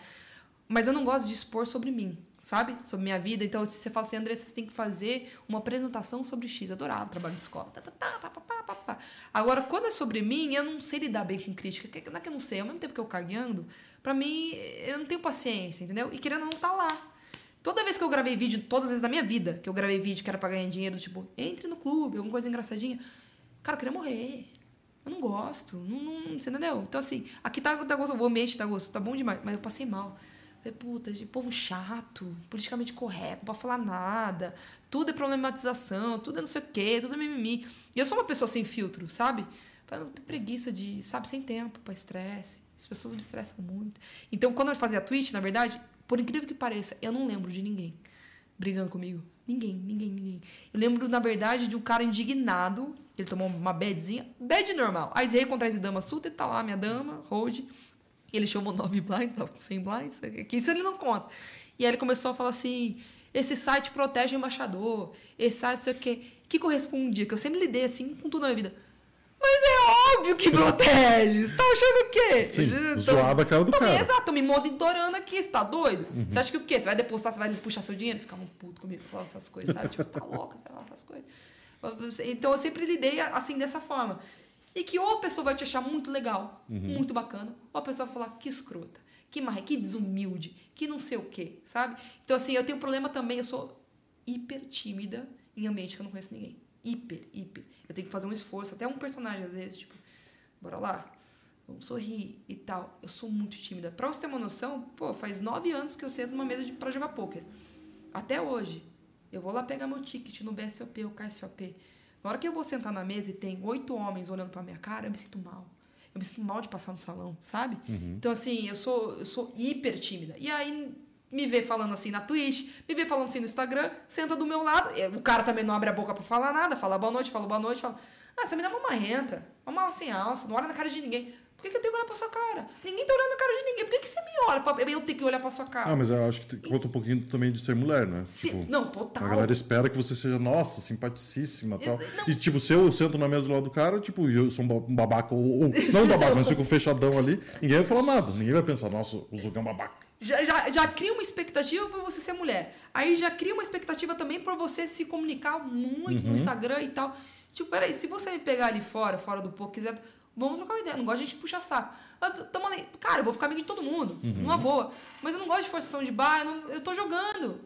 Mas eu não gosto de expor sobre mim, sabe? Sobre minha vida. Então, se você fala assim, André, você tem que fazer uma apresentação sobre X. Eu adorava trabalho de escola. Tá, tá, tá. Agora, quando é sobre mim, eu não sei lidar bem com crítica. Não é que eu não sei, ao mesmo tempo que eu cagueando, pra mim, eu não tenho paciência, entendeu? E querendo não tá lá. Toda vez que eu gravei vídeo, todas as vezes da minha vida, que eu gravei vídeo que era pra ganhar dinheiro, tipo, entre no clube, alguma coisa engraçadinha. Cara, eu queria morrer. Eu não gosto. Não, não, você entendeu? Então, assim, aqui tá, tá gostoso, o ambiente tá gostoso, tá bom demais. Mas eu passei mal. Falei, puta, de povo chato, politicamente correto, não pode falar nada. Tudo é problematização, tudo é não sei o quê, tudo é mimimi. E eu sou uma pessoa sem filtro, sabe? Falei, não tenho preguiça de, sabe, sem tempo pra estresse. As pessoas me estressam muito. Então, quando eu fazia Twitch, na verdade, por incrível que pareça, eu não lembro de ninguém brigando comigo. Ninguém, ninguém, ninguém. Eu lembro, na verdade, de um cara indignado. Ele tomou uma badzinha. Bad normal. Aí Zé contra as dama suta tá lá, minha dama, hold. Ele chamou nove blinds, tava com 100 blinds. Isso ele não conta. E aí ele começou a falar assim: esse site protege o embaixador. Esse site, sei o quê. Que correspondia, que eu sempre lidei assim com tudo na minha vida. Mas é óbvio que protege. Você tá achando o quê? Sim, tô- zoada a cara do Tô me- cara. Exato, tô me monitorando aqui, você tá doido? Você acha que o quê? Você vai depositar, você vai puxar seu dinheiro? Ficar um puto comigo, falar essas coisas, sabe? Tipo, você tá louca, sei lá, essas coisas. Então eu sempre lidei assim, dessa forma. E que ou a pessoa vai te achar muito legal, muito bacana, ou a pessoa vai falar que escrota, que marre, que desumilde, que não sei o quê, sabe? Então, assim, eu tenho um problema também, eu sou hiper tímida em ambiente que eu não conheço ninguém. Hiper, hiper. Eu tenho que fazer um esforço, até um personagem às vezes, tipo, bora lá, vamos sorrir e tal. Eu sou muito tímida. Pra você ter uma noção, pô, faz nove anos que eu sento numa mesa de, pra jogar pôquer. Até hoje. Eu vou lá pegar meu ticket no BSOP ou KSOP. Na hora que eu vou sentar na mesa e tem oito homens olhando pra minha cara, eu me sinto mal. Eu me sinto mal de passar no salão, sabe? Então, assim, eu sou, eu sou hiper tímida. E aí, me vê falando assim na Twitch, me vê falando assim no Instagram, senta do meu lado. e O cara também não abre a boca pra falar nada, fala boa noite, fala boa noite, fala. Ah, você me dá uma marrenta, uma mala sem alça, não olha na cara de ninguém. Por que, que eu tenho que olhar pra sua cara? Ninguém tá olhando na cara de ninguém. Por que, que você me olha? Pra eu ter que olhar pra sua cara? Ah, mas eu acho que conta um pouquinho também de ser mulher, né? Se- Tipo, não, total. A galera espera que você seja, nossa, simpaticíssima e tal. não. E, tipo, se eu sento na mesa do lado do cara, tipo, eu sou um ba- babaca, ou, ou não babaca, mas *laughs* fico fechadão ali, ninguém vai falar nada. Ninguém vai pensar, nossa, o Zuga é um babaca. Já, já, já cria uma expectativa pra você ser mulher. Aí já cria uma expectativa também pra você se comunicar muito Uhum. no Instagram e tal. Tipo, peraí, se você me pegar ali fora, fora do pouco, quiser, vamos trocar uma ideia. Não gosto de gente puxar saco. Tamo ali. Cara, eu vou ficar amigo de todo mundo, Uhum. numa boa. Mas eu não gosto de forçação de bar, eu, não- eu tô jogando.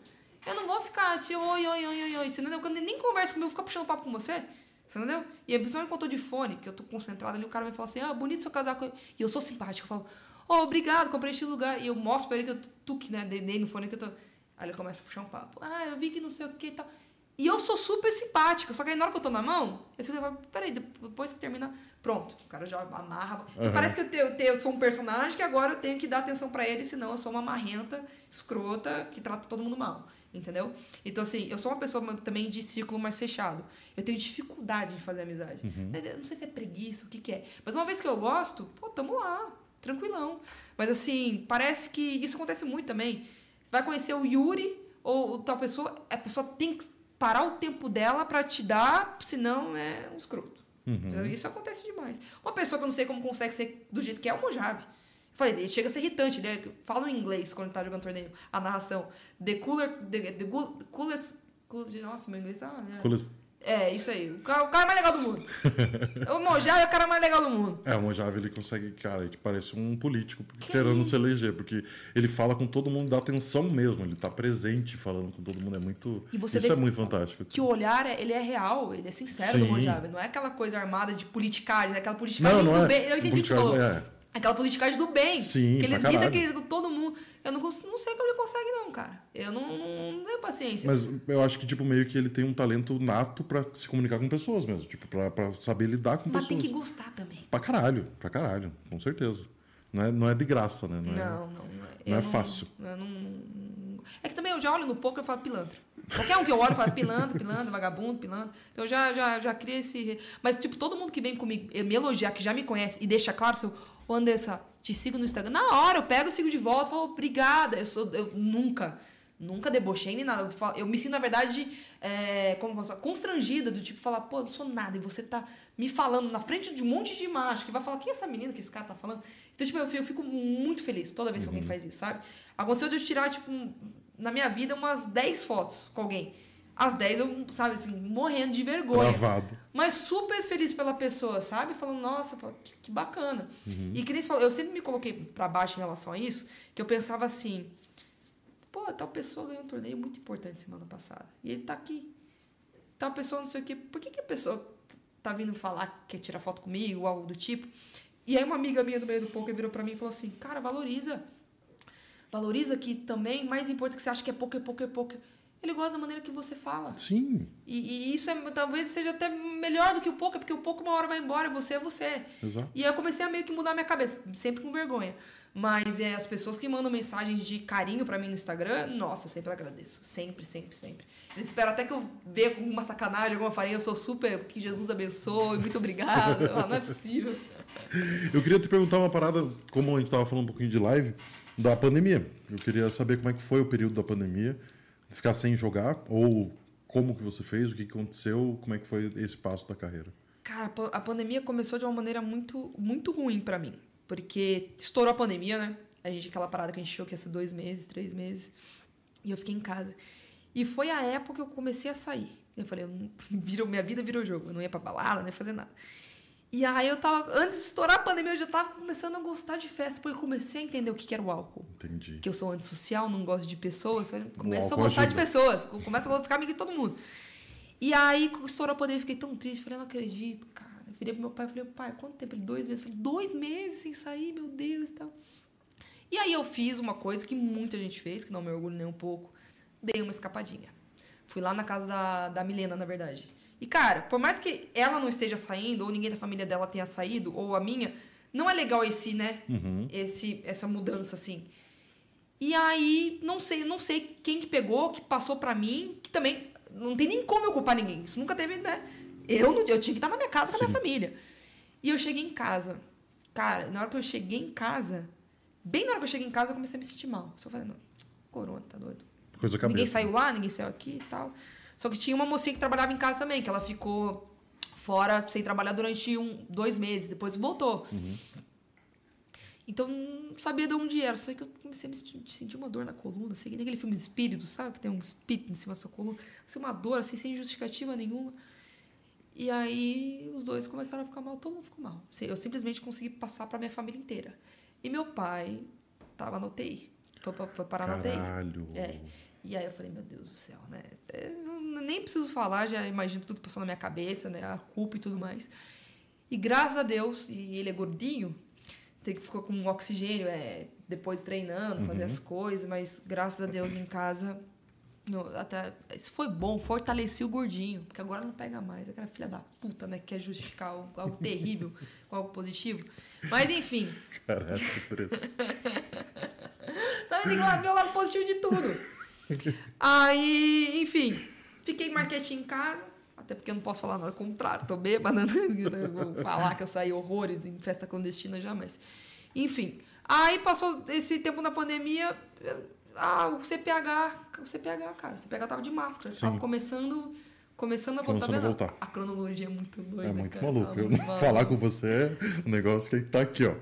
Eu não vou ficar, tipo, oi, oi, oi, oi, oi. Você entendeu? Quando nem conversa comigo, eu vou ficar puxando papo com você. Você entendeu? E principalmente quando eu tô de fone, que eu tô concentrado ali, o cara vai falar assim, ah, bonito seu casaco. E eu sou simpático, eu falo, oh, obrigado, comprei este lugar. E eu mostro pra ele que eu tuque, né? Dei, no fone que eu tô. Aí ele começa a puxar um papo. Ah, eu vi que não sei o que e tal. E eu sou super simpática, só que aí na hora que eu tô na mão, eu fico, peraí, depois que termina, pronto. O cara já amarra. Uhum. Parece que eu, tenho, eu, tenho- eu sou um personagem que agora eu tenho que dar atenção pra ele, senão eu sou uma marrenta, escrota, que trata todo mundo mal. Entendeu? Então, assim, eu sou uma pessoa também de círculo mais fechado. Eu tenho dificuldade em fazer amizade. Eu Não sei se é preguiça, o que, que é. Mas uma vez que eu gosto, pô, tamo lá, tranquilão. Mas, assim, parece que isso acontece muito também. Você vai conhecer o Yuri ou tal pessoa, a pessoa tem que parar o tempo dela pra te dar, senão é um escroto. Entendeu? Isso acontece demais. Uma pessoa que eu não sei como consegue ser do jeito que é, é o Mojave. Eu Falei, ele chega a ser irritante, ele fala em inglês quando tá jogando torneio. A narração. The cooler. The, the coolest. cool- nossa, meu inglês. Ah, é. Coolest- É, isso aí. O cara, o cara mais legal do mundo. *laughs* o Mojave é o cara mais legal do mundo. É, o Mojave, ele consegue, cara, ele parece um político querendo se eleger, porque ele fala com todo mundo, dá atenção mesmo, ele tá presente falando com todo mundo, é muito... E você Isso é muito fantástico. Que o olhar, é- ele é real, ele é sincero do Sim. Mojave. Não é aquela coisa armada de politicagem, é aquela politicagem Não, não do é. bem. Eu entendi o que falou. é. Aquela politicagem do bem. Sim, que ele lida caralho. com todo mundo. Eu não, cons- não sei como ele consegue, não, cara. Eu não, não, não tenho paciência. Mas eu acho que, tipo, meio que ele tem um talento nato pra se comunicar com pessoas mesmo. Tipo, pra, pra saber lidar com Mas pessoas. tem que gostar também. Pra caralho, pra caralho, com certeza. Não é, não é de graça, né? Não, é... Não, não. Eu é fácil. eu não- é que também eu já olho no pouco e falo pilantra. Qualquer um que eu olho, eu falo pilantra, pilantra, vagabundo, pilantra. Então eu já, já, já cria esse. Mas, tipo, todo mundo que vem comigo eh, me elogiar, que já me conhece e deixa claro, seu. Ô, Andressa, te sigo no Instagram. Na hora, eu pego e sigo de volta, falo, obrigada. Eu sou. Eu nunca. Nunca debochei nem nada. Eu, falo- eu me sinto, na verdade, é, como posso falar, constrangida, do tipo, falar, pô, eu não sou nada, e você tá me falando na frente de um monte de macho que vai falar, quem é essa menina que esse cara tá falando? Então, tipo, eu fico, eu fico muito feliz toda vez que alguém faz isso, sabe? Aconteceu de eu tirar, tipo, na minha vida, umas 10 fotos com alguém. As 10 eu, sabe, assim, morrendo de vergonha. Travado. Mas super feliz pela pessoa, sabe? Falando, nossa, que, que bacana. E que nem você falou, eu sempre me coloquei pra baixo em relação a isso, que eu pensava assim, pô, tal pessoa ganhou um torneio muito importante semana passada. E ele tá aqui. Tal pessoa não sei o quê. Por que, que a pessoa tá vindo falar que quer tirar foto comigo ou algo do tipo? E aí uma amiga minha do meio do poker virou pra mim e falou assim, cara, valoriza. Valoriza que também, mais importante que você acha que é poker, poker, poker. Ele gosta da maneira que você fala. Sim, E, e isso é, talvez seja até melhor do que o poker, porque o poker uma hora vai embora você é você. exato. E aí eu comecei a meio que mudar minha cabeça, sempre com vergonha. Mas é as pessoas que mandam mensagens de carinho pra mim no Instagram, nossa, eu sempre agradeço. Sempre, sempre, sempre. Eles esperam até que eu veja alguma sacanagem, alguma farinha, eu sou super, que Jesus abençoe, muito falo, não é possível. *laughs* Eu queria te perguntar uma parada, como a gente tava falando um pouquinho de live, da pandemia. Eu queria saber como é que foi o período da pandemia, ficar sem jogar, ou como que você fez, o que aconteceu, como é que foi esse passo da carreira. Cara, a pa- a pandemia começou de uma maneira muito, muito ruim pra mim. Porque estourou a pandemia, né? A gente, aquela parada que a gente achou que ia ser dois meses, três meses. E eu fiquei em casa. E foi a época que eu comecei a sair. Eu falei, *laughs* virou, minha vida virou jogo. Eu não ia pra balada, não ia fazer nada. E aí eu tava, antes de estourar a pandemia, eu já tava começando a gostar de festa, porque eu comecei a entender o que que era o álcool. Entendi. Que eu sou antissocial, não gosto de pessoas. Começo a gostar de ajuda. pessoas. Começo a ficar amigo de todo mundo. E aí, estourou a pandemia, eu fiquei tão triste. Falei, não acredito, cara. Eu virei pro meu pai e falei, pai, quanto tempo? Ele, dois meses. Eu falei, dois meses sem sair, meu Deus e tal. E aí eu fiz uma coisa que muita gente fez, que não me orgulho nem um pouco. Dei uma escapadinha. Fui lá na casa da, da Milena, na verdade. E, cara, por mais que ela não esteja saindo, ou ninguém da família dela tenha saído, ou a minha, não é legal esse, né? Esse, essa mudança, assim. E aí, não sei, não sei quem que pegou, que passou pra mim, que também não tem nem como eu culpar ninguém. Isso nunca teve, né? Eu, eu tinha que estar na minha casa com a minha família. E eu cheguei em casa. Cara, na hora que eu cheguei em casa, bem na hora que eu cheguei em casa, eu comecei a me sentir mal. Só falei, não, corona, tá doido. Coisa cabeça. Ninguém saiu lá, ninguém saiu aqui e tal. Só que tinha uma mocinha que trabalhava em casa também, que ela ficou fora sem trabalhar durante um, dois meses, depois voltou. Então, não sabia de onde era. Só que eu comecei a me sentir, uma dor na coluna, assim, aquele filme Espírito, sabe? Que tem um espírito em cima da sua coluna. Assim, uma dor, assim, sem justificativa nenhuma. E aí, os dois começaram a ficar mal. Todo mundo ficou mal. Assim, Eu simplesmente consegui passar pra minha família inteira. E meu pai tava na UTI. Foi, parar na UTI. Caralho. É. E aí eu falei, meu Deus do céu, né? É, não- nem preciso falar, já imagino tudo que passou na minha cabeça, né? A culpa e tudo mais. E graças a Deus, e ele é gordinho, tem que ficar com oxigênio, é, depois treinando, fazer as coisas, mas graças a Deus em casa, eu até, isso foi bom, fortaleci o gordinho, porque agora não pega mais, aquela filha da puta, né, que quer justificar algo, algo terrível *laughs* com algo positivo. Mas enfim. Também tem que lá- ver o lado positivo de tudo. Aí, enfim, fiquei mais quietinho em casa. Até porque eu não posso falar nada contrário, tô bêbada, né? *laughs* Vou falar que eu saí horrores em festa clandestina jamais. Enfim, aí passou esse tempo na pandemia. Ah, o CPH, o CPH, cara, o CPH tava de máscara. Sim. Tava começando, começando a voltar. Começando a voltar. A cronologia é muito doida. É muito cara, maluco. tá Eu maluco. falar com você é um negócio que tá aqui, ó.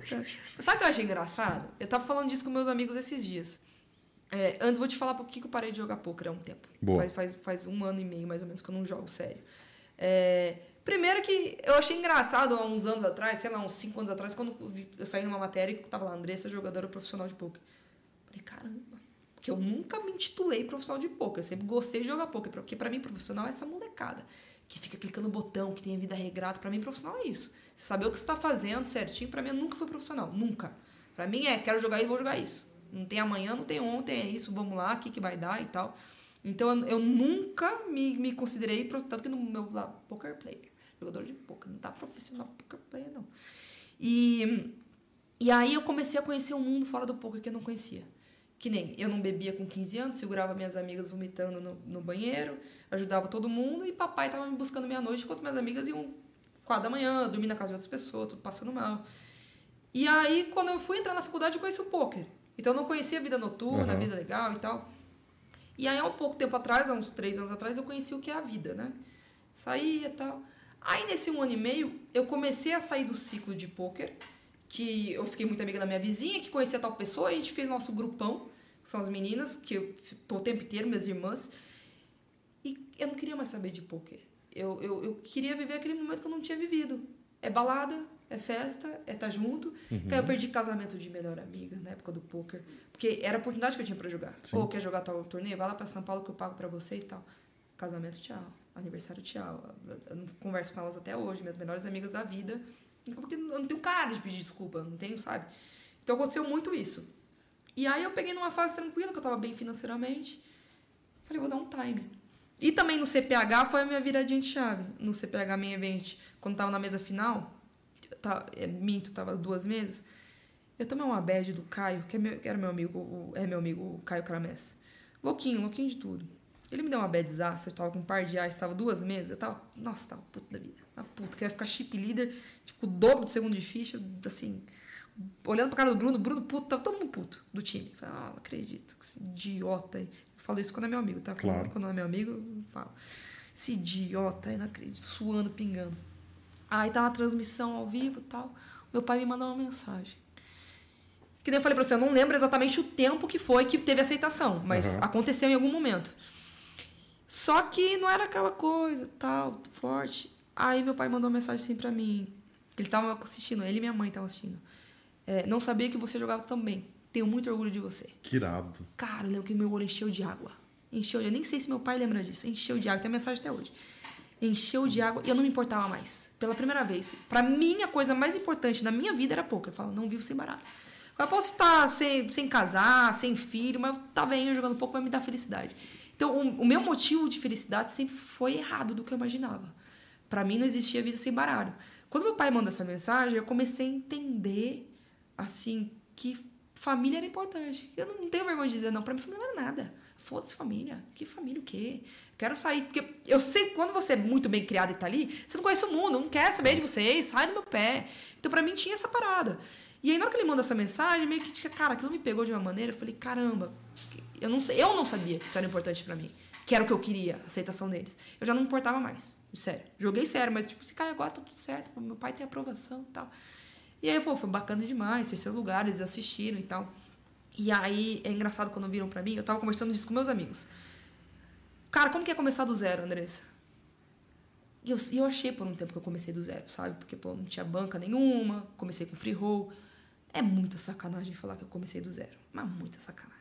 Sabe o que eu achei engraçado? Eu tava falando disso com meus amigos esses dias. É, antes vou te falar por que eu parei de jogar poker há um tempo. Boa. Faz, faz, faz um ano e meio, mais ou menos, que eu não jogo sério. É, primeiro que eu achei engraçado há uns anos atrás, sei lá, uns 5 anos atrás, quando eu, vi- eu saí numa matéria que tava lá, Andressa, jogadora profissional de poker. Falei, caramba. Porque eu nunca me intitulei profissional de poker. Eu sempre gostei de jogar poker. Porque pra mim, profissional é essa molecada. que fica clicando botão, que tem a vida regrada. Para mim, profissional é isso. Você saber o que você está fazendo certinho, para mim, nunca foi profissional. Nunca. Para mim é, quero jogar isso, vou jogar isso. Não tem amanhã, não tem ontem, é isso, vamos lá, o que, que vai dar e tal. Então, eu, eu nunca me, me considerei, tanto que no meu lá, poker player, jogador de poker, não tá profissional poker player, não. E, e aí eu comecei a conhecer um mundo fora do poker que eu não conhecia. Que nem eu não bebia com 15 anos, segurava minhas amigas vomitando no, no banheiro, ajudava todo mundo e papai tava me buscando meia-noite enquanto minhas amigas iam quatro da manhã, dormir na casa de outras pessoas, tudo passando mal. E aí, quando eu fui entrar na faculdade, eu conheci o poker. Então, eu não conhecia a vida noturna, a vida legal e tal. E aí, há um pouco tempo atrás, há uns três anos atrás, eu conheci o que é a vida, né? Saía e tal. Aí, nesse um ano e meio, eu comecei a sair do ciclo de poker que eu fiquei muito amiga da minha vizinha, que conhecia tal pessoa, a gente fez nosso grupão, que são as meninas, que eu tô o tempo inteiro, minhas irmãs. E eu não queria mais saber de poker. Eu, eu, eu queria viver aquele momento que eu não tinha vivido. É balada, é festa, é estar tá junto. Uhum. Aí eu perdi casamento de melhor amiga na época do poker. Porque era a oportunidade que eu tinha para jogar. Sim. Pô, quer jogar tal torneio? Vai lá para São Paulo que eu pago para você e tal. Casamento, tchau. Aniversário, tchau. Eu não converso com elas até hoje, minhas melhores amigas da vida. Porque eu não tenho cara de pedir desculpa, não tenho, sabe? Então aconteceu muito isso. E aí eu peguei numa fase tranquila, que eu tava bem financeiramente. Falei, vou dar um time. E também no CPH foi a minha viradinha de chave. No CPH Main Event, quando tava na mesa final, tá, é, minto, tava duas mesas. Eu tomei uma bad do Caio, que, é meu, que era meu amigo, o, é meu amigo, o Caio Caramés. Louquinho, louquinho de tudo. Ele me deu uma badzaça, eu tava com um par de reais, tava duas mesas, eu tava, nossa, tava puta da vida. Uma puta, que ia ficar chip leader, tipo, o dobro de segundo de ficha, assim, olhando pra cara do Bruno, Bruno puto, tava todo mundo puto do time. Falei, ah, não acredito, que esse idiota aí. Eu falo isso quando é meu amigo, tá? Claro. Quando é meu amigo, eu falo. Esse idiota aí, não acredito, suando, pingando. Aí tá na transmissão ao vivo tal. Meu pai me mandou uma mensagem. Que nem eu falei pra você, eu não lembro exatamente o tempo que foi que teve aceitação, mas uhum. aconteceu em algum momento. Só que não era aquela coisa, tal, forte. Aí meu pai mandou uma mensagem assim pra mim. Ele tava assistindo, ele e minha mãe estavam assistindo. É, não sabia que você jogava também. Tenho muito orgulho de você. Que irado. Cara, eu lembro que meu olho encheu de água. Encheu de nem sei se meu pai lembra disso. Encheu de água. Tem mensagem até hoje. Encheu de água e eu não me importava mais. Pela primeira vez. Pra mim, a coisa mais importante da minha vida era pouco. Eu falo, não vivo sem baralho. Eu posso estar sem, sem casar, sem filho, mas tá bem, jogando pouco vai me dar felicidade. Então, o, o meu motivo de felicidade sempre foi errado do que eu imaginava. Para mim, não existia vida sem baralho. Quando meu pai mandou essa mensagem, eu comecei a entender, assim, que família era importante. Eu não tenho vergonha de dizer, não, pra mim família não era nada. Foda-se família. Que família o quê? Quero sair. Porque eu sei quando você é muito bem criado e tá ali, você não conhece o mundo, não quer saber de vocês, sai do meu pé. Então, para mim, tinha essa parada. E aí, na hora que ele mandou essa mensagem, meio que, cara, aquilo me pegou de uma maneira, eu falei, caramba, eu não, eu não sabia que isso era importante para mim. Que era o que eu queria, a aceitação deles. Eu já não me importava mais. Sério. Joguei sério, mas tipo, se cai agora, tá tudo certo. Meu pai tem aprovação e tal. E aí, pô, foi bacana demais. Terceiro lugar, eles assistiram e tal. E aí, é engraçado quando viram pra mim, eu tava conversando disso com meus amigos. Cara, como que é começar do zero, Andressa? E eu, eu achei por um tempo que eu comecei do zero, sabe? Porque, pô, não tinha banca nenhuma, comecei com free roll. É muita sacanagem falar que eu comecei do zero. Mas muita sacanagem.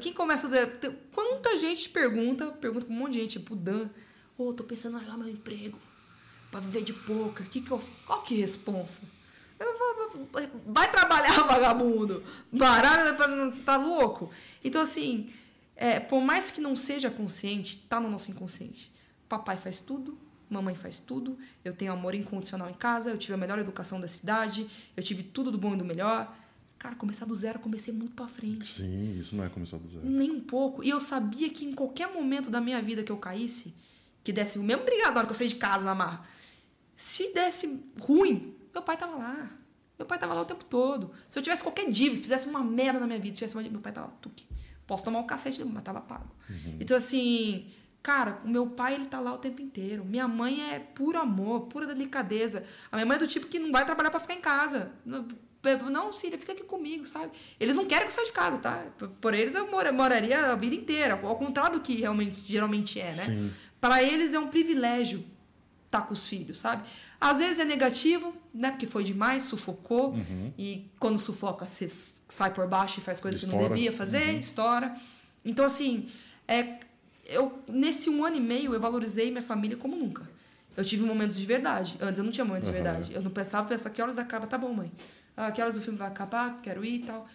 Quem começa a dizer. Quanta gente pergunta, pergunta pra um monte de gente, tipo, Dan, ô, oh, tô pensando em largar meu emprego pra viver de poker. Que que eu, qual que é responsa? Vai trabalhar, *laughs* vagabundo! Baralho, você tá louco? Então, assim, é, por mais que não seja consciente, tá no nosso inconsciente. Papai faz tudo, mamãe faz tudo, eu tenho amor incondicional em casa, eu tive a melhor educação da cidade, eu tive tudo do bom e do melhor. Cara, começar do zero, comecei muito pra frente. Sim, isso não é começar do zero. Nem um pouco. E eu sabia que em qualquer momento da minha vida que eu caísse, que desse o mesmo brigador que eu saí de casa na marra, se desse ruim, meu pai tava lá. Meu pai tava lá o tempo todo. Se eu tivesse qualquer dívida, fizesse uma merda na minha vida, tivesse uma dívida, meu pai tava lá, tuque. Posso tomar um cacete, mas tava pago. Uhum. Então, assim, cara, o meu pai, ele tá lá o tempo inteiro. Minha mãe é puro amor, pura delicadeza. A minha mãe é do tipo que não vai trabalhar para ficar em casa não, filha, fica aqui comigo, sabe? Eles não querem que eu saia de casa, tá? Por eles eu moraria a vida inteira, ao contrário do que realmente geralmente é, né? Para eles é um privilégio estar tá com os filhos, sabe? Às vezes é negativo, né? Porque foi demais, sufocou. Uhum. E quando sufoca, você sai por baixo e faz coisas que não devia fazer, uhum. estoura. Então, assim, é, eu, nesse um ano e meio, eu valorizei minha família como nunca. Eu tive momentos de verdade. Antes eu não tinha momentos uhum. de verdade. Eu não pensava, pensava, que horas da acaba? Tá bom, mãe. Ah, que horas o filme vai acabar? Quero ir e tal.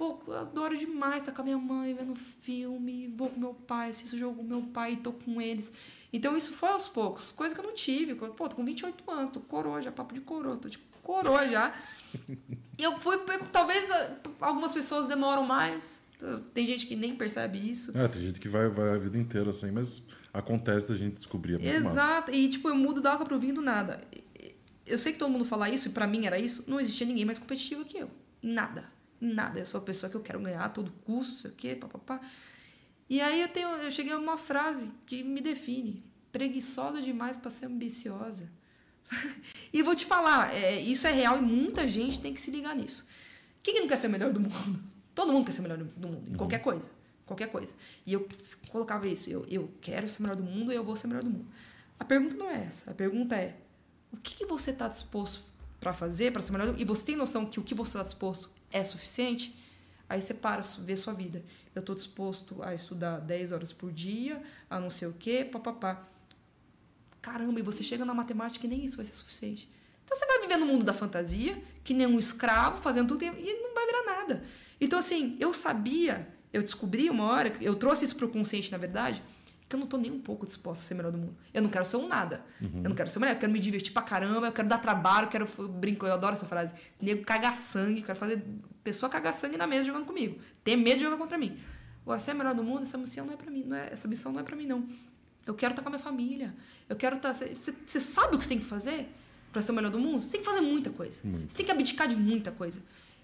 Pô, eu adoro demais estar com a minha mãe, vendo filme, vou com meu pai, assisto jogo com meu pai, tô com eles. Então isso foi aos poucos, coisa que eu não tive. Pô, tô com 28 anos, tô coroa já, papo de coroa, tô de coroa já. eu fui, talvez ah, algumas pessoas demoram mais, tem gente que nem percebe isso. É, tem gente que vai, vai a vida inteira assim, mas acontece da gente descobrir. É muito Exato. Massa. E tipo, eu mudo da água pro vinho do nada. Eu sei que todo mundo fala isso, e pra mim era isso. Não existia ninguém mais competitivo que eu. Em nada. Nada. Eu sou a pessoa que eu quero ganhar a todo custo, sei o quê, papapá. E aí eu, tenho, eu cheguei a uma frase que me define. Preguiçosa demais para ser ambiciosa. *laughs* e vou te falar, é, isso é real e muita gente tem que se ligar nisso. Quem que não quer ser o melhor do mundo? *laughs* Todo mundo quer ser o melhor do mundo, em uhum. qualquer coisa. Qualquer coisa. E eu colocava isso, eu, eu quero ser o melhor do mundo e eu vou ser o melhor do mundo. A pergunta não é essa. A pergunta é: o que, que você está disposto para fazer, para ser melhor do mundo? E você tem noção que o que você está disposto é suficiente? Aí você para, vê sua vida. Eu estou disposto a estudar 10 horas por dia, a não sei o quê, papapá. Caramba, e você chega na matemática e nem isso vai ser suficiente. Então você vai viver no mundo da fantasia, que nem um escravo, fazendo tudo e não vai virar nada. Então, assim, eu sabia eu descobri uma hora, eu trouxe isso pro consciente, na verdade, que eu não tô nem um pouco disposta a ser melhor do mundo. Eu não quero ser um nada. Uhum. Eu não quero ser mulher, eu quero me divertir pra caramba, eu quero dar trabalho, eu quero. Eu brinco, eu adoro essa frase. Nego cagar sangue, quero fazer pessoa cagar sangue na mesa jogando comigo. Ter medo de jogar contra mim. Agora, ser melhor do mundo, essa missão não é pra mim, não é, essa missão não é pra mim, não. Eu quero estar com a minha família. Eu quero estar. Você sabe o que você tem que fazer para ser o melhor do mundo? Você tem que fazer muita coisa. Você tem que abdicar de muita coisa.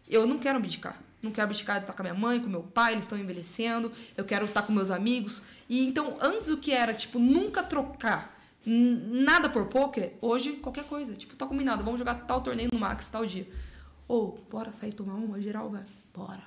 Eu não quero abdicar. Não quero abdicar de estar com a minha mãe, com meu pai, eles estão envelhecendo. Eu quero estar com meus amigos. E então, antes o que era, tipo, nunca trocar nada por poker, hoje qualquer coisa. Tipo, tá combinado, vamos jogar tal torneio no Max, tal dia. Ou, bora sair tomar uma, geral, vai. Bora.